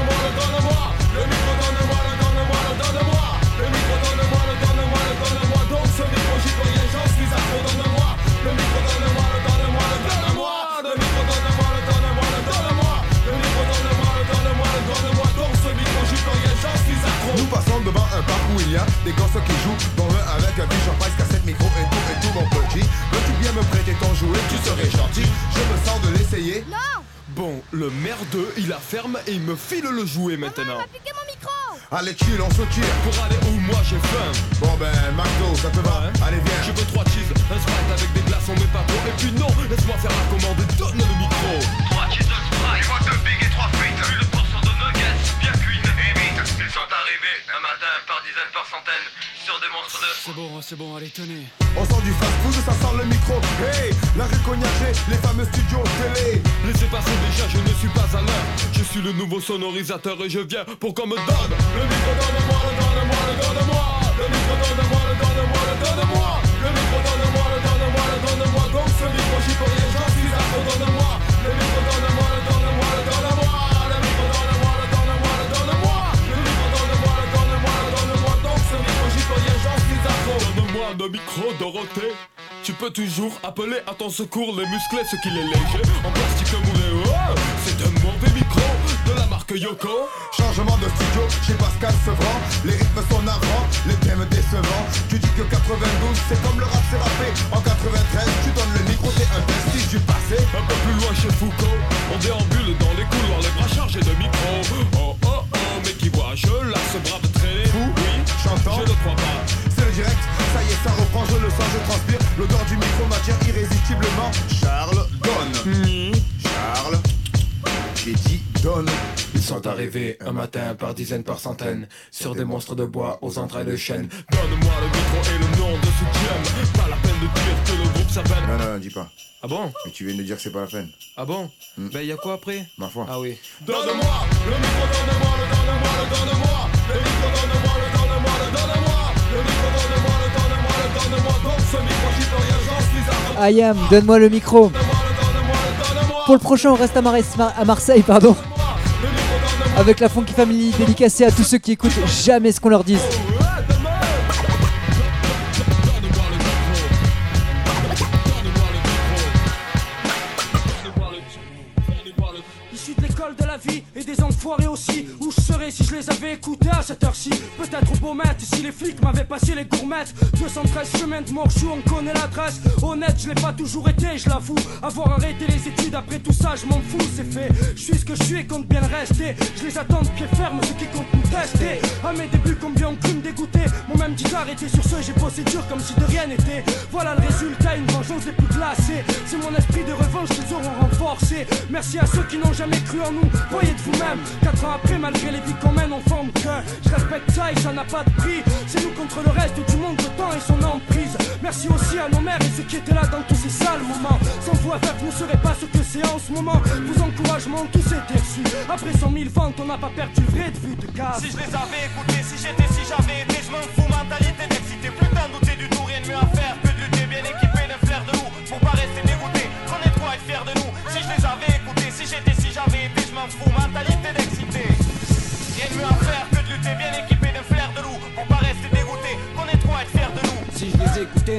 où il y a des gosses qui jouent Dont l'un avec un bichon passe cassette micro et tout et tout mon petit. Veux-tu bien me prêter ton jouet? Tu serais gentil. Je me sens de l'essayer. Bon, le merdeux, il la ferme et il me file le jouet maintenant. Allez chill on se tire. Pour aller où moi j'ai faim. Bon ben McDo ça te va? Allez viens. Je veux trois cheese, un sprite avec des glaçons mais pas trop. Et puis non, laisse-moi faire la commande, donne le micro. Trois cheese, un sprite, deux big et trois frites par dizaines, par centaines Sur des monstres de... C'est bon, c'est bon, allez tenez On sent du fast food ça sent le micro Hey la rue cognacée, les fameux studios télé Laissez passer déjà, je ne suis pas à l'heure Je suis le nouveau sonorisateur et je viens pour qu'on me donne Le micro, donne-moi, le donne-moi, le donne-moi Le micro, donne-moi, le donne-moi, le donne-moi Le micro, donne-moi, le donne-moi, le donne-moi Donc ce micro, j'y peux rien, j'en suis accro, donne-moi Le micro, Dorothée tu peux toujours appeler à ton secours les musclés, ce qu'il est léger, en plastique moulé. Oh, c'est un mauvais micro de marque Yoko. Changement de studio chez Pascal Sevran. Les rythmes sont navrants, les thèmes décevants. Tu dis que 92 c'est comme le rap c'est rappé. En 93 tu donnes le micro t'es un vestige du passé. Un peu plus loin chez Foucault, on déambule dans les couloirs, les bras chargés de micros. Oh oh oh, mais qui voit, je lasse ce brave traîner. Fou, oui, chantant, je ne crois pas. C'est le direct, ça y est ça reprend, je le sens, je transpire. L'odeur du micro m'attire irrésistiblement. Charles donne Charles, j'ai dit donne Ils sont arrivés un matin par dizaines, par centaines Sur des monstres de bois aux entrailles de chêne Donne-moi le micro et le nom de ce gem. Pas la peine de dire que le groupe s'appelle Non non, dis pas. Ah bon Mais tu viens de dire que c'est pas la peine. Ah bon Ben y a quoi après Ma foi. Ah oui. Donne-moi le micro, donne-moi le, donne-moi le, donne-moi. Le micro, donne-moi le, donne-moi le, donne-moi. Le micro, donne-moi le, donne-moi le, donne-moi. Donc ce micro, j'y peux rien, j'en suis accro Ayam, donne-moi le micro. Pour le prochain, on reste à, Mar- à Marseille, pardon. Avec la Funky Family dédicacée à tous ceux qui écoutent jamais ce qu'on leur dise. Issu de l'école de la vie et des enfoirés aussi Où je serais si je les avais écoutés à cette heure-ci Peut-être au beau maître si les flics m'avaient passé les gourmettes. 213 chemins de Morchou, on connaît l'adresse. Honnête, je l'ai pas toujours été, je l'avoue. Avoir arrêté les études après tout ça, je m'en fous, c'est fait. Je suis ce que je suis et compte bien rester Je les attends de pied ferme, ceux qui comptent nous tester. À mes débuts, combien ont cru me dégoûter Mon même dit arrêter sur ce, j'ai bossé dur comme si de rien n'était. Voilà le résultat, une vengeance des plus glacées C'est mon esprit de revanche qu'ils auront renforcé. Merci à ceux qui n'ont jamais cru en nous, voyez de vous-même Quatre ans après, malgré les vies qu'on mène, on forme qu'un Je respecte ça et ça n'a pas de prix. C'est nous contre le reste du monde, le temps et son emprise. Merci aussi à nos mères et ceux qui étaient là dans tous ces sales moments. Sans vous vous ne serez pas ce que c'est en ce moment. Vos encouragements, tous étaient reçus Après 100 000 ventes, on n'a pas perdu le vrai de vue de gaz Si je les avais écoutés, si j'étais, si j'avais été, je m'en fous, mentalité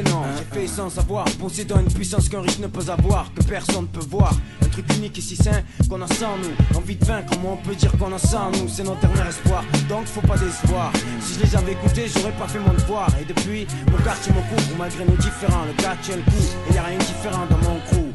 non. J'ai fait sans savoir, possédant une puissance qu'un riche ne peut avoir, que personne ne peut voir. Un truc unique et si sain qu'on a sans nous. Envie de vaincre, comment on peut dire qu'on a sans nous? C'est notre dernier espoir, donc faut pas d'espoir. Si je les avais écoutés, j'aurais pas fait mon devoir. Et depuis, mon quartier me couvre, malgré nos différents. Le gars tient le coup, et y a rien de différent dans mon crew.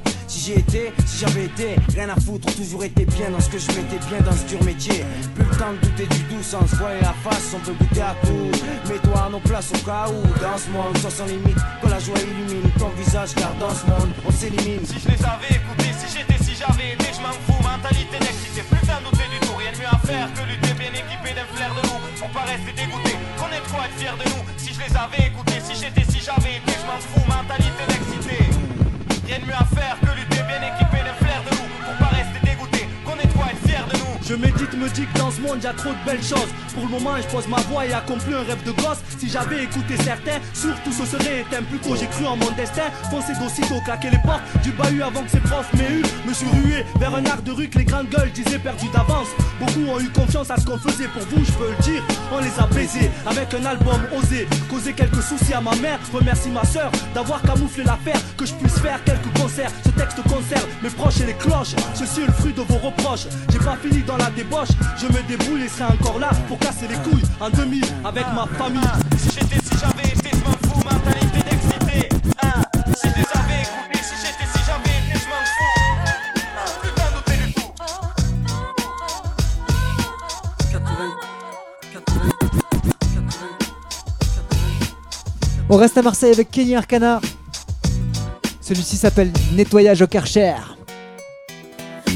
J'y étais, si j'avais été, rien à foutre, toujours été bien dans ce que je mettais bien dans ce dur métier. Plus le temps de douter du doux sans se voiler la face, on peut goûter à tout. Mets-toi à nos places au cas où, dans ce monde, sans sans limite, que la joie illumine ton visage, car dans ce monde, on s'élimine. Si je les avais écoutés, si j'étais, si j'avais été, je m'en fous, mentalité d'excité, plus d'un douter du tout, rien de mieux à faire que lutter bien équipé d'un flair de loup, pour pas rester dégoûté, qu'on ait de quoi être fier de nous. Si je les avais écoutés, si j'étais, si j'avais été, je m'en fous, mentalité d'excité. Rien de mieux à faire que lutter bien équipé Je médite, me dis que dans ce monde y a trop de belles choses. Pour le moment, je pose ma voix et accomplis un rêve de gosse. Si j'avais écouté certains, surtout ce serait éteint. Plus tôt, j'ai cru en mon destin. Foncé d'aussitôt, claquer les portes du bahut avant que ses profs m'aient eu. Me suis rué vers un art de rue que les grandes gueules disaient perdu d'avance. Beaucoup ont eu confiance à ce qu'on faisait pour vous, je peux le dire. On les a baisés avec un album osé. Causé quelques soucis à ma mère. Remercie ma soeur d'avoir camouflé l'affaire. Que je puisse faire quelques concerts. Ce texte concerne mes proches et les cloches. Ceci est le fruit de vos reproches. J'ai pas fini dans la débauche. Je me débrouille et serai encore là pour casser les couilles en demi avec ma famille. Si j'étais, si j'avais été, je m'en fous, mentalité d'excité. Hein. Si je les avais écoutés, si j'étais, si j'avais été, je m'en fous. D'un douter du tout. On reste à Marseille avec Kenny Arcana. Celui-ci s'appelle Nettoyage au Karcher.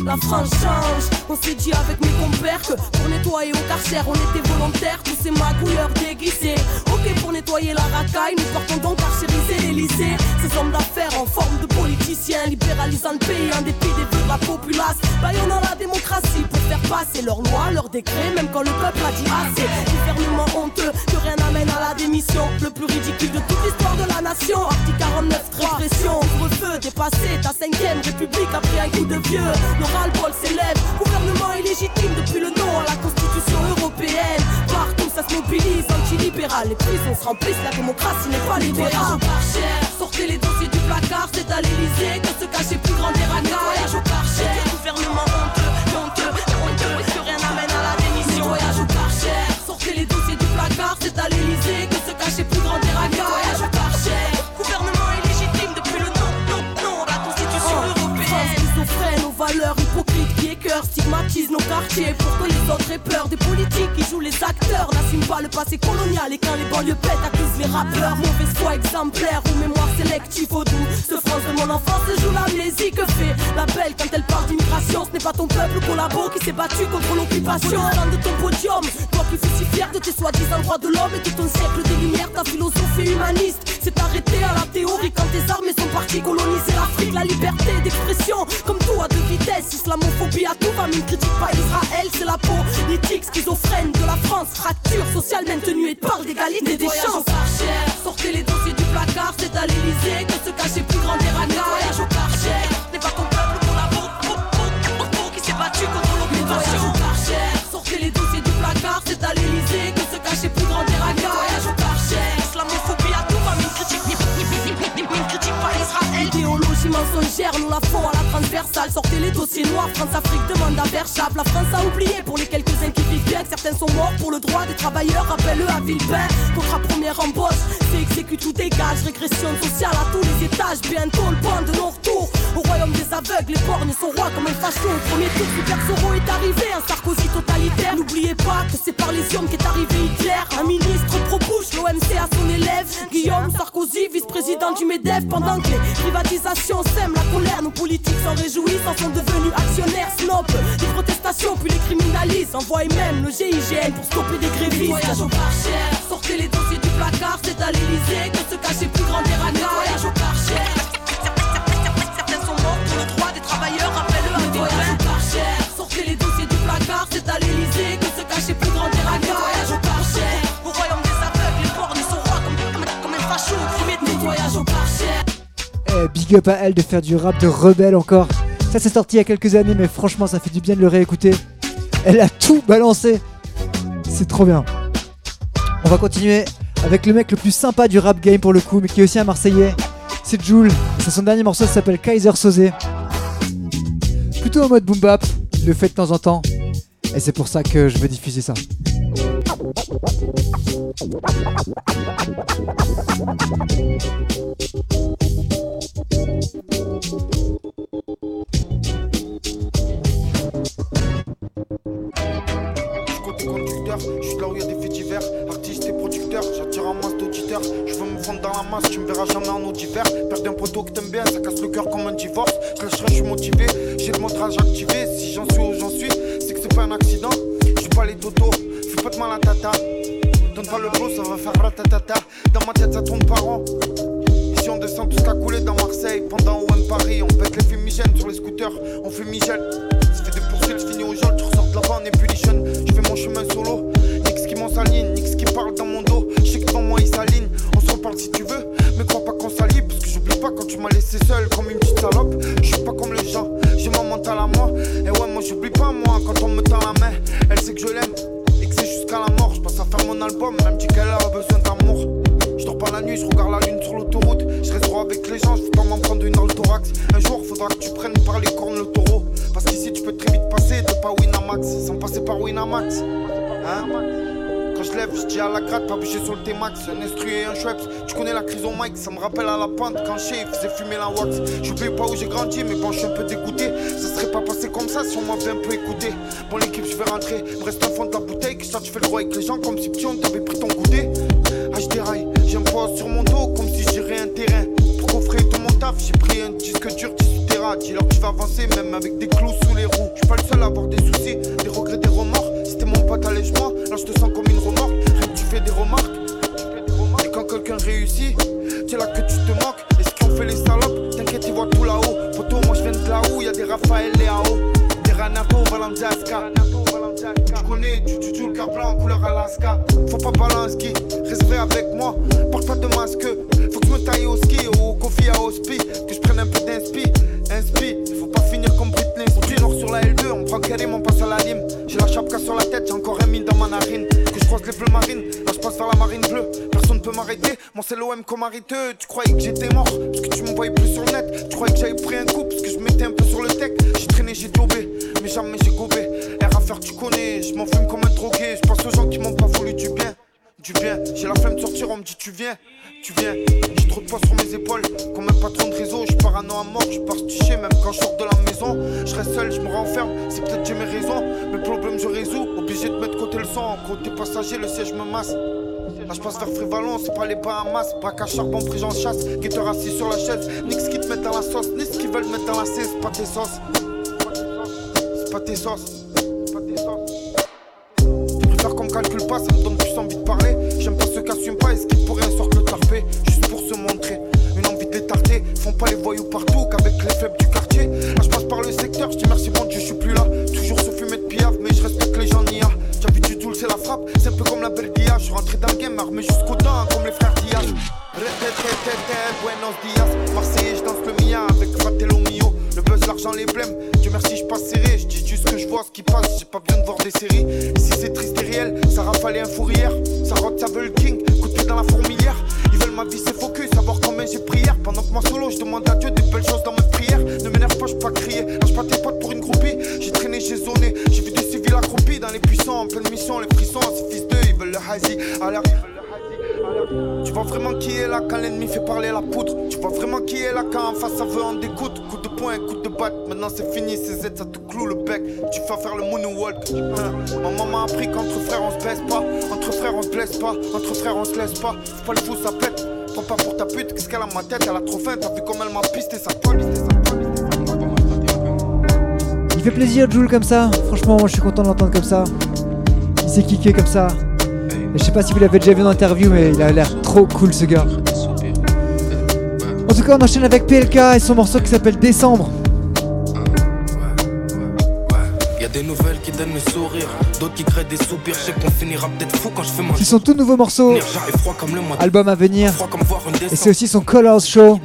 La France change, on s'est dit avec mes compères que pour nettoyer au carcère on était volontaires, tous ces magouilleurs déguisés. Ok pour nettoyer la racaille, nous portons donc carcériser l'Elysée. Ces hommes d'affaires en forme de politiciens, libéralisant le pays en dépit des vœux de la populace. Baillonnant la démocratie pour faire passer leurs lois, leurs décrets, même quand le peuple a dit assez. Gouvernement honteux, que rien n'amène à la démission. Le plus ridicule de toute l'histoire de la nation. Article 49, répression, couvre-feu, dépassé, ta cinquième république après un coup de vieux. Le ras-le-bol s'élève, gouvernement illégitime depuis le nom à la constitution européenne. Partout ça se mobilise, anti-libéral, les prisons se remplissent, la démocratie n'est pas libérale. Sortez les dossiers du placard, c'est à l'Elysée que se cachait quartier. Pourquoi les autres aient peur des jouent les acteurs, n'assument pas le passé colonial et quand les banlieues pètent accusent les rappeurs. Mauvaise foi exemplaire ou mémoire sélective au doux. Ce France de mon enfance se joue l'amnésie que fait la belle quand elle parle d'immigration. Ce n'est pas ton peuple collabo qui s'est battu contre l'occupation. De ton podium, toi qui fais si fier de tes soi-disant droits de l'homme et de ton siècle des lumières, ta philosophie humaniste s'est arrêtée à la théorie quand tes armées sont parties coloniser l'Afrique. La liberté d'expression, comme tout à deux vitesses, islamophobie à tout va, mais ne critique pas Israël, c'est la politique schizophrène de la France, fracture sociale maintenue et parle d'égalité des chances. Sortez les dossiers du placard, c'est à l'Elysée que se cachait plus grand des racailles. Voyage au mensongère, nous la font à la transversale. Sortez les dossiers noirs, France-Afrique demande à Verschap. La France a oublié pour les quelques-uns qui vivent bien certains sont morts pour le droit des travailleurs. Rappelle-le à Villepin, contrat première embauche, c'est exécute ou dégage. Régression sociale à tous les étages, bientôt le point de non-retour. Au royaume des aveugles, les borgnes sont rois comme un facho. Au premier tour, Super Soro est arrivé, un Sarkozy totalitaire. N'oubliez pas que c'est par les hommes qu'est arrivé Hitler. Un ministre pro-Bush, l'OMC à son élève. Guillaume Sarkozy, vice-président du MEDEF. Pendant que les privatisations sèment la colère, nos politiques s'en réjouissent, en sont devenus actionnaires snob. Les protestations, puis les criminalisent. Envoyez même le GIGN pour stopper des grévistes. Voyage au Karcher, sortez les dossiers du placard, c'est à l'Elysée que se cachait plus grand des. Voyage au Karcher. Eh, big up à elle de faire du rap de rebelle encore. Ça s'est sorti il y a quelques années, mais franchement, ça fait du bien de le réécouter. Elle a tout balancé. C'est trop bien. On va continuer avec le mec le plus sympa du rap game pour le coup, mais qui est aussi un Marseillais. C'est Joule. C'est son dernier morceau, s'appelle Kaiser Sosé. Plutôt en mode boom bap, il le fait de temps en temps. Et c'est pour ça que je veux diffuser ça. Conducteur, je suis là où il y a des faits divers, artiste et producteur, j'attire un masse d'auditeurs, je veux me fondre dans la masse, tu me verras jamais en eau d'hiver, perdre un poteau que t'aimes bien, ça casse le cœur comme un divorce, je lâcherai, je suis motivé, j'ai le montrage activé, si j'en suis où j'en suis, c'est que c'est pas un accident, je suis pas les totos, fais pas de mal à tata, donne pas le flow, ça va faire ratatata, dans ma tête ça tourne par an. On descend tout ce qu'a coulé dans Marseille, pendant OM Paris, on pète les fumigènes sur les scooters, on fait Michel, ça fait des poursuites, fini au jol, tu ressors de là-bas en ébullition, je fais mon chemin solo, nix qui m'en s'aligne, nix qui parle dans mon dos, je sais que dans moi il s'aligne, on se reparle si tu veux, mais crois pas qu'on s'allie, parce que j'oublie pas quand tu m'as laissé seul comme une petite salope, je suis pas comme les gens, j'ai mon mental à moi, et ouais moi j'oublie pas moi quand on me tend la main, elle sait que je l'aime, jusqu'à la mort, je passe à faire mon album, elle me dit qu'elle a besoin d'amour. Je dors pas la nuit, je regarde la lune sur l'autoroute. Je reste droit avec les gens, je veux pas m'en prendre une dans le thorax. Un jour, faudra que tu prennes par les cornes le taureau. Parce qu'ici, tu peux très vite passer de pas Winamax sans passer par Winamax. Hein? Quand je lève, je dis à la gratte, pas bouger sur le T-Max. Un instru et un Schweppes, tu connais la crise au mic, ça me rappelle à la pente quand chez faisait fumer la wax. Sais pas où j'ai grandi, mais bon, je suis un peu dégoûté. Ça serait pas passé comme ça si on m'avait un peu écouté. Bon, l'équipe, je vais rentrer, me reste un fond de la bouteille. Que ça, tu fais le droit avec les gens comme si petit on t'avait pris ton goûter. Ah, je déraille, poids sur mon dos comme si j'irais un terrain. Pour coffrer tout mon taf, j'ai pris un disque dur, 18 terra. Dis-leur que tu vas avancer, même avec des clous sous les roues. Je suis pas le seul à avoir des soucis, des regrets, des remords. Mon pote, allège-moi. Là, je te sens comme une remorque. Rien que tu fais des remarques. Et quand quelqu'un réussit, c'est là que tu te moques. Et ce qu'on fait les salopes, t'inquiète, ils voient tout là-haut. Poto, moi je viens de là où y a des Raphaël et AO. Des Ranato, Valandiaska. Tu connais, tu tu le car blanc couleur Alaska. Faut pas balancer, reste avec moi. Porte pas de masque, faut que je me taille au ski ou au coffee à hospi. Que je prenne un peu d'inspi, inspi. Faut pas finir comme Britney. Sur la L2, on prend Karim, on passe à la lime. J'ai la chapka sur la tête, j'ai encore un mine dans ma narine. Que je croise les bleus marines, là je passe vers la marine bleue. Personne peut m'arrêter, moi c'est l'OM comme arrêteux. Tu croyais que j'étais mort, parce que tu me voyais plus sur le net. Tu croyais que j'avais pris un coup, parce que je mettais un peu sur le tech. J'ai traîné, j'ai daubé, mais jamais j'ai gobé. R à faire, tu connais, je m'en fume comme un drogué. Je pense aux gens qui m'ont pas voulu du bien. Du bien, j'ai la flemme de sortir, on me dit tu viens, tu viens. J'ai trop de poids sur mes épaules, comme un patron de réseau. Je parano à mort, je pars sticher, même quand je sors de la maison. Je reste seul, je me renferme, c'est peut-être j'ai mes raisons. Mes problèmes je résous, obligé de mettre côté le sang. Côté passager, le siège me masse. Là je passe vers Frivalon, c'est pas les Bahamas Braque à charbon, pris j'en chasse Guetteur assis sur la chaise Nix qui te mettent dans la sauce Ni ce qu'ils veulent mettre dans la cesse pas tes sauces C'est pas tes sauces C'est pas tes sauces Je préfère qu'on me calcule pas Ça me donne plus envie de parler J'aime pas ceux qui assument pas Et ce qui pourrait un sort le Juste pour se montrer. Une envie de Font pas les voyous partout Qu'avec les faibles du quartier. Là je passe par le secteur Je dis merci bon Dieu je suis plus là. Toujours se fumer de piave Mais je respecte les gens Nia J'ai vu du doule c'est la frappe C'est un peu comme la Berdia Je suis rentré dans le game armé jusqu'aux dents Comme les frères Diaz Buenos dias. Marseillais je danse le mia Avec Fratello Mio Le buzz l'argent les blêmes Dieu merci je passe serré. Je dis juste que je vois ce qui passe J'ai pas besoin de voir des séries. Si c'est triste et réel. Ça rafale un fourrière. Ça rote ça veut le king. Coup dans la fourmilière ma vie c'est focus. Savoir combien j'ai prière Pendant que moi solo je demande à Dieu des belles choses dans mes prières Ne m'énerve pas je pas crier. Lâche pas tes potes pour une groupie. J'ai traîné j'ai zoné. J'ai vu des civils accroupis Dans les puissants. En pleine mission Les frissons ces fils d'eux ils veulent le hazy Alors tu vois vraiment qui est là quand l'ennemi fait parler la poudre? Tu vois vraiment qui est là quand en face ça veut en découdre Coup de poing, coup de batte, maintenant c'est fini ces aides ça te cloue le bec. Tu vas faire le moonwalk. Hein. Ma maman m'a appris qu'entre frères on se baisse pas. Entre frères on se blesse pas, entre frères on se laisse pas. Faut pas le fou ça pète, prends pas pour ta pute Qu'est-ce qu'elle a ma tête, elle a trop faim T'as vu comme elle m'a pisté sa Il fait plaisir Jules comme ça, franchement moi je suis content de l'entendre comme ça. Il s'est kické comme ça. Et je sais pas si vous l'avez déjà vu en interview mais il a l'air trop cool ce gars. En tout cas on enchaîne avec PLK et son morceau qui s'appelle Décembre. Y'a des nouvelles qui donnent le sourire, d'autres qui créent des soupirs. Je sais qu'on finira peut-être fou quand je fais ma C'est son tout nouveau morceau, album à venir. Et c'est aussi son Colors Show.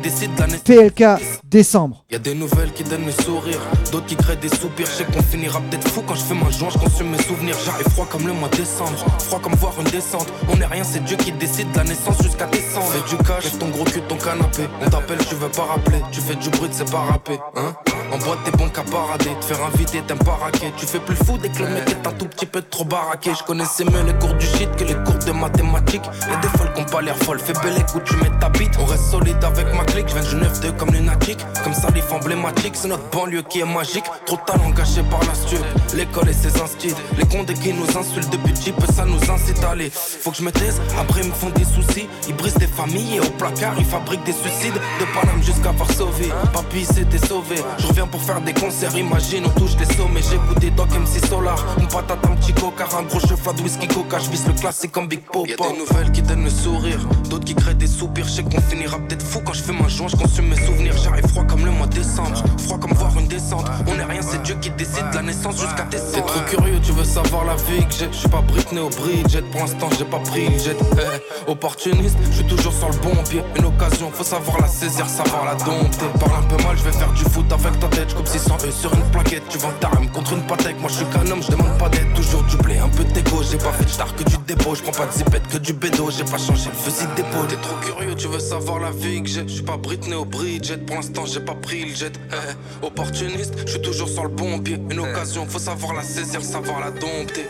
PLK, décembre. Y'a des nouvelles qui donnent le sourire, d'autres qui créent des soupirs. Je sais qu'on finira peut-être fou quand je fais ma joint, je consume mes souvenirs. J'arrive froid comme le mois de décembre, froid comme voir une descente. On est rien, c'est Dieu qui décide de la naissance jusqu'à descendre. Fais du cash, ton gros cul ton canapé. On t'appelle, tu veux pas rappeler. Tu fais du bruit, c'est pas rappé, hein. En boîte, t'es bon qu'à parader. Te faire inviter, t'aimes pas raquer. Tu fais plus fou dès que le mec est un tout petit peu trop baraqué. Je connaissais mieux les cours du shit que les cours de mathématiques. Y'a des folles qui ont pas l'air folles. Fais belle où tu mets ta bite. On reste solide avec ma clique. Je viens du 9-2 comme lunatique. Comme salif emblématique, c'est notre banlieue qui est magique. Trop de talent gâché par la stue. L'école et ses instits. Les condés qui nous insultent depuis petit peu, ça nous incite à aller. Faut que je me taise, après ils me font des soucis. Ils brisent des familles et au placard ils fabriquent des suicides. De Paname jusqu'à Varsovie. Papy s'était sauvé. Je reviens pour faire des concerts, imagine, on touche les sommets. J'écoute des Doc MC Solar. Une patate, un petit coca, un gros cheval de whisky coca. Je vise le classique comme Big Pop. Y'a des nouvelles qui donnent le sourire, d'autres qui créent des soupirs. Je sais qu'on finira peut-être fou quand je fais ma joint, je consume mes souvenirs. J'arrive froid comme le mois de décembre, froid comme voir une descente. On est rien, c'est Dieu qui décide de la naissance jusqu'à descendre. T'es trop curieux, tu veux savoir la vie que j'ai. Je suis pas Britney au Bridget, pour l'instant j'ai pas pris le jet. Eh, opportuniste, je suis toujours sur le bon pied. Une occasion, faut savoir la saisir, savoir la dompter. Parle un peu mal, je vais faire du foot avec ta tête. Je coupe 600 E sur une plaquette. Tu vends ta rame contre une patek. Moi je suis qu'un homme, je demande pas d'aide. Toujours du blé, un peu d'égo. J'ai pas fait de star que du dépôt. Je prends pas de zipette que du bédo. J'ai pas changé le fusil d'épaule. T'es trop curieux, tu veux savoir la vie que j'ai. Je suis pas Britney au Bridget. Pour l'instant, j'ai pas pris le jet. Eh, opportuniste, je suis toujours sur le bon pied. Une occasion, faut savoir la saisir, savoir la dompter.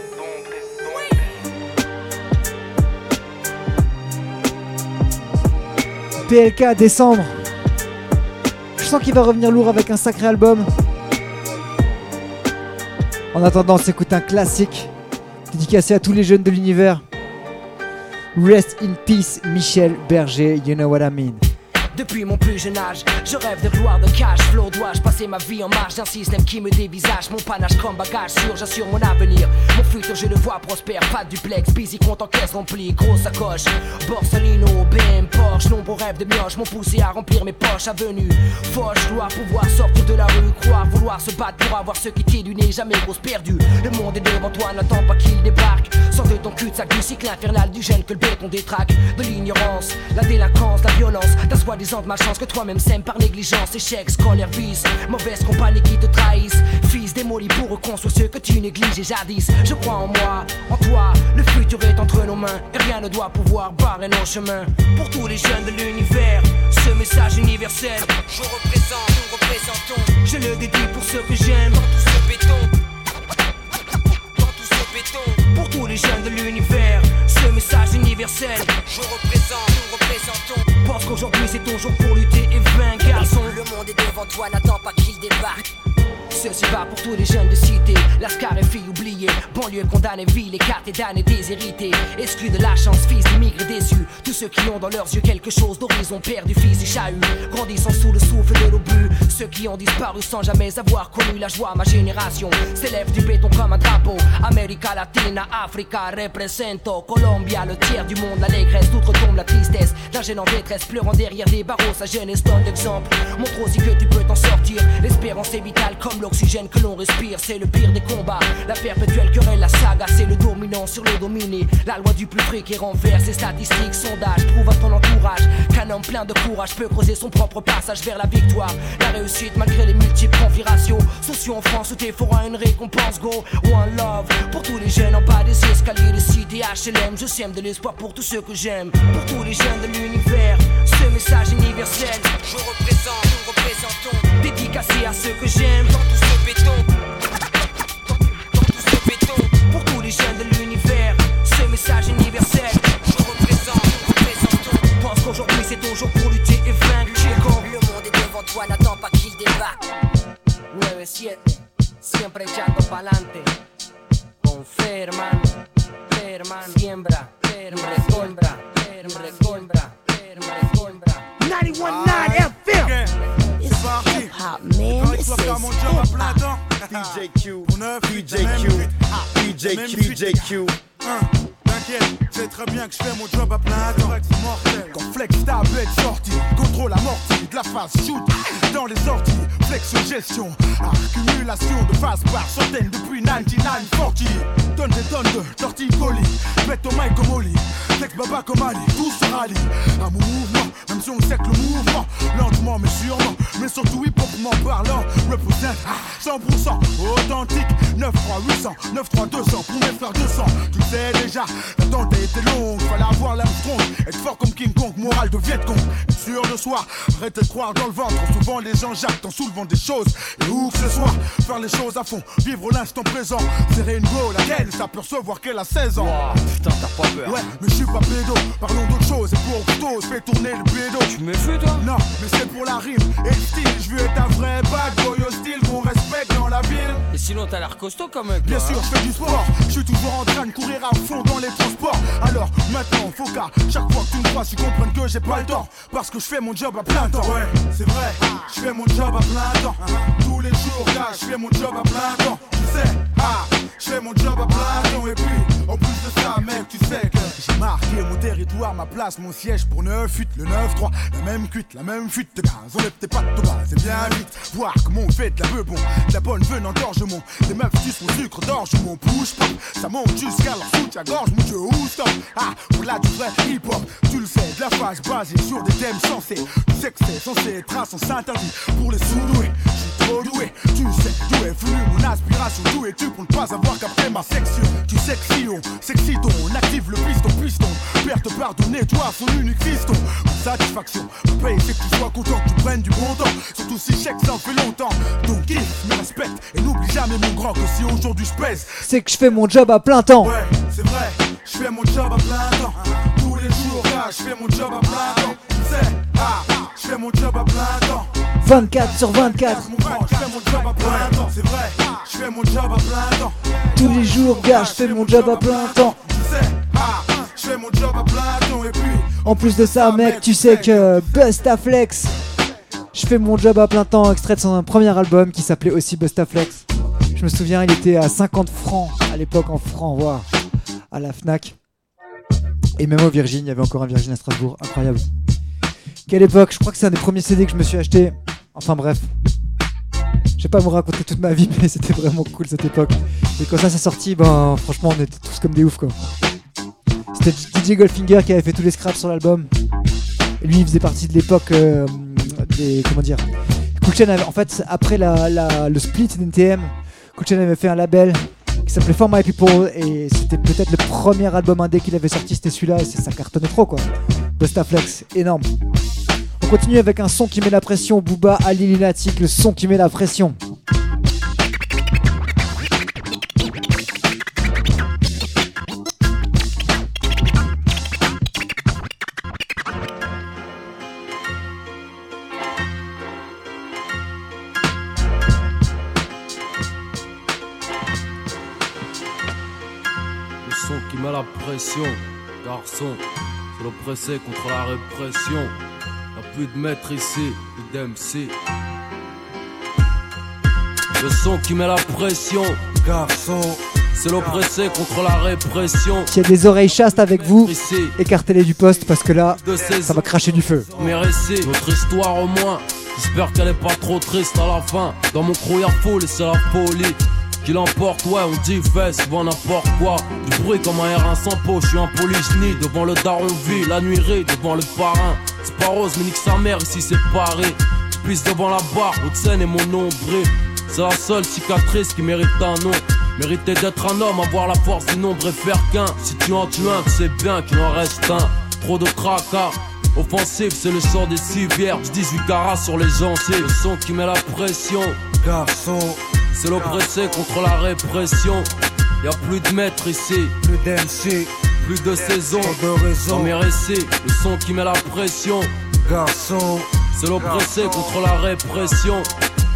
PLK, décembre. Je sens qu'il va revenir lourd avec un sacré album. En attendant, on s'écoute un classique dédicacé à tous les jeunes de l'univers. Rest in peace, Michel Berger, you know what I mean. Depuis mon plus jeune âge, je rêve de gloire, de cash, flow. Dois-je passer ma vie en marge d'un système qui me dévisage Mon panache comme bagage sûr, j'assure mon avenir. Mon futur, je le vois prospère, pas de duplex, busy, compte en caisse remplie, grosse sacoche. Borsalino, BM, Porsche, nombreux rêves de mioche m'ont poussé à remplir mes poches. Avenue, Foch, gloire, pouvoir sortir de la rue, croire, vouloir se battre pour avoir ce qui t'est du nez, jamais grosse perdue. Le monde est devant toi, n'attends pas qu'il débarque. Sors de ton cul-de-sac du cycle infernal du gène que le béton détraque. De l'ignorance, la délinquance, la violence, ta soi-disant de que toi-même sèmes par négligence. Échec, scolaire, vice, mauvaise compagnie qui te trahissent. Fils démoli pour reconstruire ce que tu négligeais jadis. Je crois en moi, en toi, le futur est entre nos mains et rien ne doit pouvoir barrer nos chemins. Pour tous les jeunes de l'univers, ce message universel, je représente, nous représentons. Je le dédie pour ceux que j'aime, dans tout ce béton. Dans tout ce béton. Pour tous les jeunes de l'univers, ce message universel, je représente, nous représentons. Pense qu'aujourd'hui c'est ton jour pour lutter et vaincre, garçon. Le monde est devant toi, n'attends pas qu'il débarque. Ceci va pour tous les jeunes de cité, Lascar et filles oubliées, banlieue condamnée, ville, écartée, damnée, déshérités, exclus de la chance, fils d'immigrés déçus, tous ceux qui ont dans leurs yeux quelque chose d'horizon, perdu, fils du chahut, grandissant sous le souffle de l'obus, ceux qui ont disparu sans jamais avoir connu la joie, ma génération. S'élève du béton comme un drapeau, América Latina, Africa, represento, Colombia, le tiers du monde, l'allégresse, d'outre-tombe la tristesse, d'un jeune en détresse, pleurant derrière des barreaux, sa jeunesse donne l'exemple, montre aussi que tu peux t'en sortir, l'espérance est vitale comme l'oxygène que l'on respire, c'est le pire des combats. La perpétuelle querelle, la saga, c'est le dominant sur le dominé. La loi du plus fric qui renverse statistiques, sondages, prouve à ton entourage qu'un homme plein de courage peut creuser son propre passage vers la victoire. La réussite malgré les multiples configurations. Sociaux en France où t'es fera une récompense, go. One love pour tous les jeunes en bas des escaliers de cité HLM. Je sème de l'espoir pour tous ceux que j'aime. Pour tous les jeunes de l'univers, ce message universel. Je représente, Dédicacé à ceux que j'aime. Shoot dans les sorties. Flex gestion, accumulation de phase par centaines depuis 9940. Donne des tonnes de tortilles colis, mets au mic comme Oli. Flex baba comme Ali, tout se rallie. Mon mouvement, même si on sait que le mouvement, lentement mais sûrement, mais surtout hip hop parlant, représente 100% authentique. 9 3 800, 9 3 200 pour mes frères 200. Tu sais déjà, l'attente a été longue, fallait avoir l'Armstrong. Être fort comme King Kong, moral de Viet Cong. Sûr de soi, arrête de croire dans le ventre. Souvent les gens jactent en soulevant des choses. Et où que ce soit, faire les choses à fond, vivre l'instant présent. Serrer une go, laquelle ça peut recevoir qu'elle a 16 ans. putain, t'as pas peur. Ouais, mais je suis pas pédo, parlons d'autre chose. Et pour je fais tourner le pédo. Tu me fais toi? Non, mais c'est pour la rime et le style. Je veux être un vrai bad boy hostile qu'on respecte dans la ville. Et sinon, t'as l'air costaud comme mec. Bien sûr, hein. je fais du sport. Je suis toujours en train de courir à fond dans les transports. Alors maintenant, faut qu'à chaque fois que tu me crois, tu comprennes que j'ai pas le temps. Parce que je fais mon job à plein temps. Ouais, c'est vrai, je fais mon job à plein temps. Tous les jours, gars, je fais mon job à plein temps. Tu sais, ah, je fais mon job à plein temps. Et puis, en plus de ça, mec, tu sais que j'ai marqué mon territoire, ma place, mon siège pour 9-8, le 9-3. La même cuite, la même fuite de gaz. Enlève tes pattes de base, c'est bien vite. Voir comment on fait de la peu bon, de la bonne veine en. Les meufs sucent mon sucre d'orge, mon push pop. Ça monte jusqu'à leur soutien-gorge, mon dieu, où stop? Ah, pour là du vrai hip-hop, tu le sais, de la phase basée sur des thèmes sensés. Tu sais que c'est censé être un sens interdit pour les sous-doués. Trop doué, tu sais d'où est venu mon aspiration. D'où es-tu pour ne pas avoir capté ma section? Tu sais que si on s'excite, on active le piston, piston. Père te pardonner, toi, son unique fiston. Pour satisfaction, mon paye, c'est que tu sois content, que tu prennes du bon temps. Surtout si chèque, ça en fait longtemps. Donc, kiffe, me respecte et n'oublie jamais mon grand que si aujourd'hui je pèse. C'est que je fais mon job à plein temps. Ouais, c'est vrai, je fais mon job à plein temps. Tous les jours, je fais mon job à plein temps. Tu sais, ah, je fais mon job à plein temps. 24 sur 24. Mon grand, je fais mon job à plein temps. C'est vrai, je fais mon job à plein temps. Tous les jours, gars, je fais mon job à plein temps. En plus de ça, mec, tu sais que Bustaflex, je fais mon job à plein temps, extrait de son premier album qui s'appelait aussi Bustaflex. Je me souviens, il était à 50 francs à l'époque en francs, voire à la Fnac. Et même au Virgin, il y avait encore un Virgin à Strasbourg, incroyable. Quelle époque, je crois que c'est un des premiers CD que je me suis acheté. Enfin bref. Je vais pas vous raconter toute ma vie, [LAUGHS] mais c'était vraiment cool cette époque. Et quand ça s'est sorti, ben franchement, on était tous comme des oufs quoi. C'était DJ Goldfinger qui avait fait tous les scraps sur l'album. Lui, il faisait partie de l'époque euh, des. Comment dire Cool avait- en fait, après le split d'NTM, Cool Chain avait fait un label qui s'appelait For My People et c'était peut-être le premier album indé qu'il avait sorti, c'était celui-là et ça cartonnait trop quoi. Bustaflex, énorme. On continue avec un son qui met la pression, Booba, Ali Lunatic, le son qui met la pression. Qui met la pression, garçon, c'est l'oppressé contre la répression. Plus de maître ici, plus d'MC. Le son qui met la pression, garçon, c'est l'oppressé contre la répression. Y a des oreilles chastes avec vous, écartez-les du poste parce que là, ça va cracher du feu. Mérité, notre histoire au moins. J'espère qu'elle est pas trop triste à la fin. Dans mon y'a foule et c'est la folie. Qui l'emporte, ouais, on dit fait souvent n'importe quoi. Du bruit comme un R1 sans peau, je suis un polychni devant le daron vie, la nuirie devant le parrain. C'est pas rose, mais nique sa mère ici c'est pareil. Je pisse devant la barre, haute scène et mon nombril. C'est la seule cicatrice qui mérite un nom. Mériter d'être un homme, avoir la force du nombre et faire qu'un. Si tu en tues un, tu sais bien qu'il en reste un. Trop de tracas. Offensif, c'est le sort des civières. 18 carats sur les gencives. Le son qui met la pression. Garçon, c'est l'oppressé contre la répression. Y a plus de maître ici. Plus d'MC. Plus de saison. De raison. Dans mes récits, le son qui met la pression. Garçon, c'est l'oppressé contre la répression.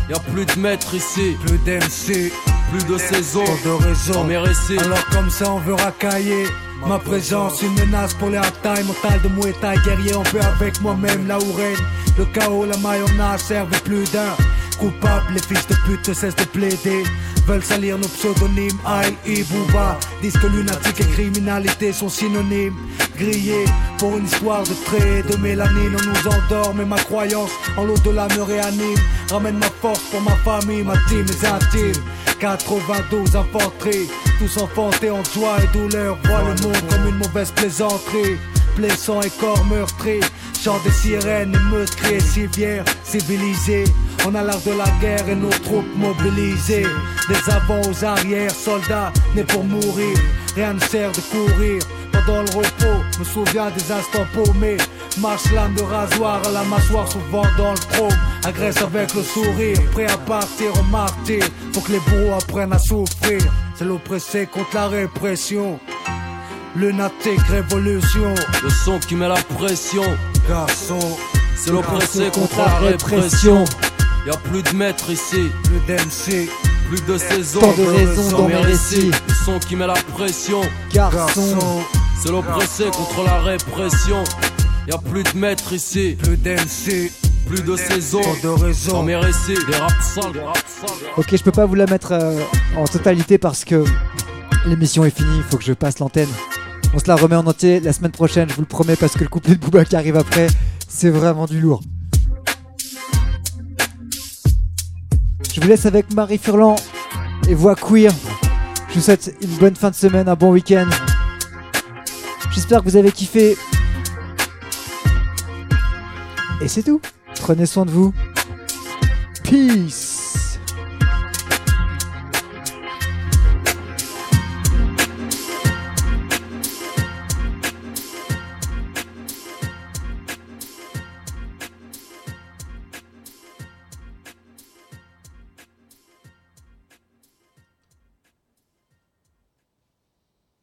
Y a plus de maître ici. Plus d'MC. Plus de saison. De raison. Dans mes récits. Alors comme ça on veut racailler Ma présence, une menace pour les hard-time Mental de Muay Thai, guerrier, on peut avec moi-même là où règne Le chaos, la mayonnaise servent plus d'un Coupable, les fils de pute cessent de plaider veulent salir nos pseudonymes. Aïe et Booba disent que lunatique et criminalité sont synonymes. Grillé pour une histoire de traits, de mélanine, on nous endort, mais ma croyance en l'au-delà me réanime. Ramène ma force pour ma famille, ma team, mes intimes. 92 infanteries, tous enfantés en joie et douleur, voient le monde comme une mauvaise plaisanterie. Blessant et corps meurtris, chant des sirènes et meurtriers, civières, civilisés. On a l'art de la guerre et nos troupes mobilisées. Des avants aux arrières, soldats nés pour mourir. Rien ne sert de courir pendant le repos. Me souviens des instants paumés. Marche lame de rasoir à la mâchoire, souvent dans le chrome. Agresse avec le sourire, prêt à partir au martyr. Faut que les bourreaux apprennent à souffrir. C'est l'oppressé contre la répression. Lunatique révolution. Le son qui met la pression. Garçon. C'est l'oppressé contre la répression. Y a plus de maîtres ici. Plus d'MC. Plus de saison. Tant de raisons dans mes récits. Le son qui met la pression. Garçon. C'est l'oppressé contre la répression. Y a plus de maîtres ici. Plus d'MC. Plus de saison. Tant de raisons. Dans mes récits. Des rap sales, des sales. Ok, je peux pas vous la mettre euh, en totalité parce que l'émission est finie, il faut que je passe l'antenne. On se la remet en entier la semaine prochaine, je vous le promets, parce que le couplet de Booba qui arrive après, c'est vraiment du lourd. Je vous laisse avec Marie Furlan et Voix Queer. Je vous souhaite une bonne fin de semaine, un bon week-end. J'espère que vous avez kiffé. Et c'est tout. Prenez soin de vous. Peace.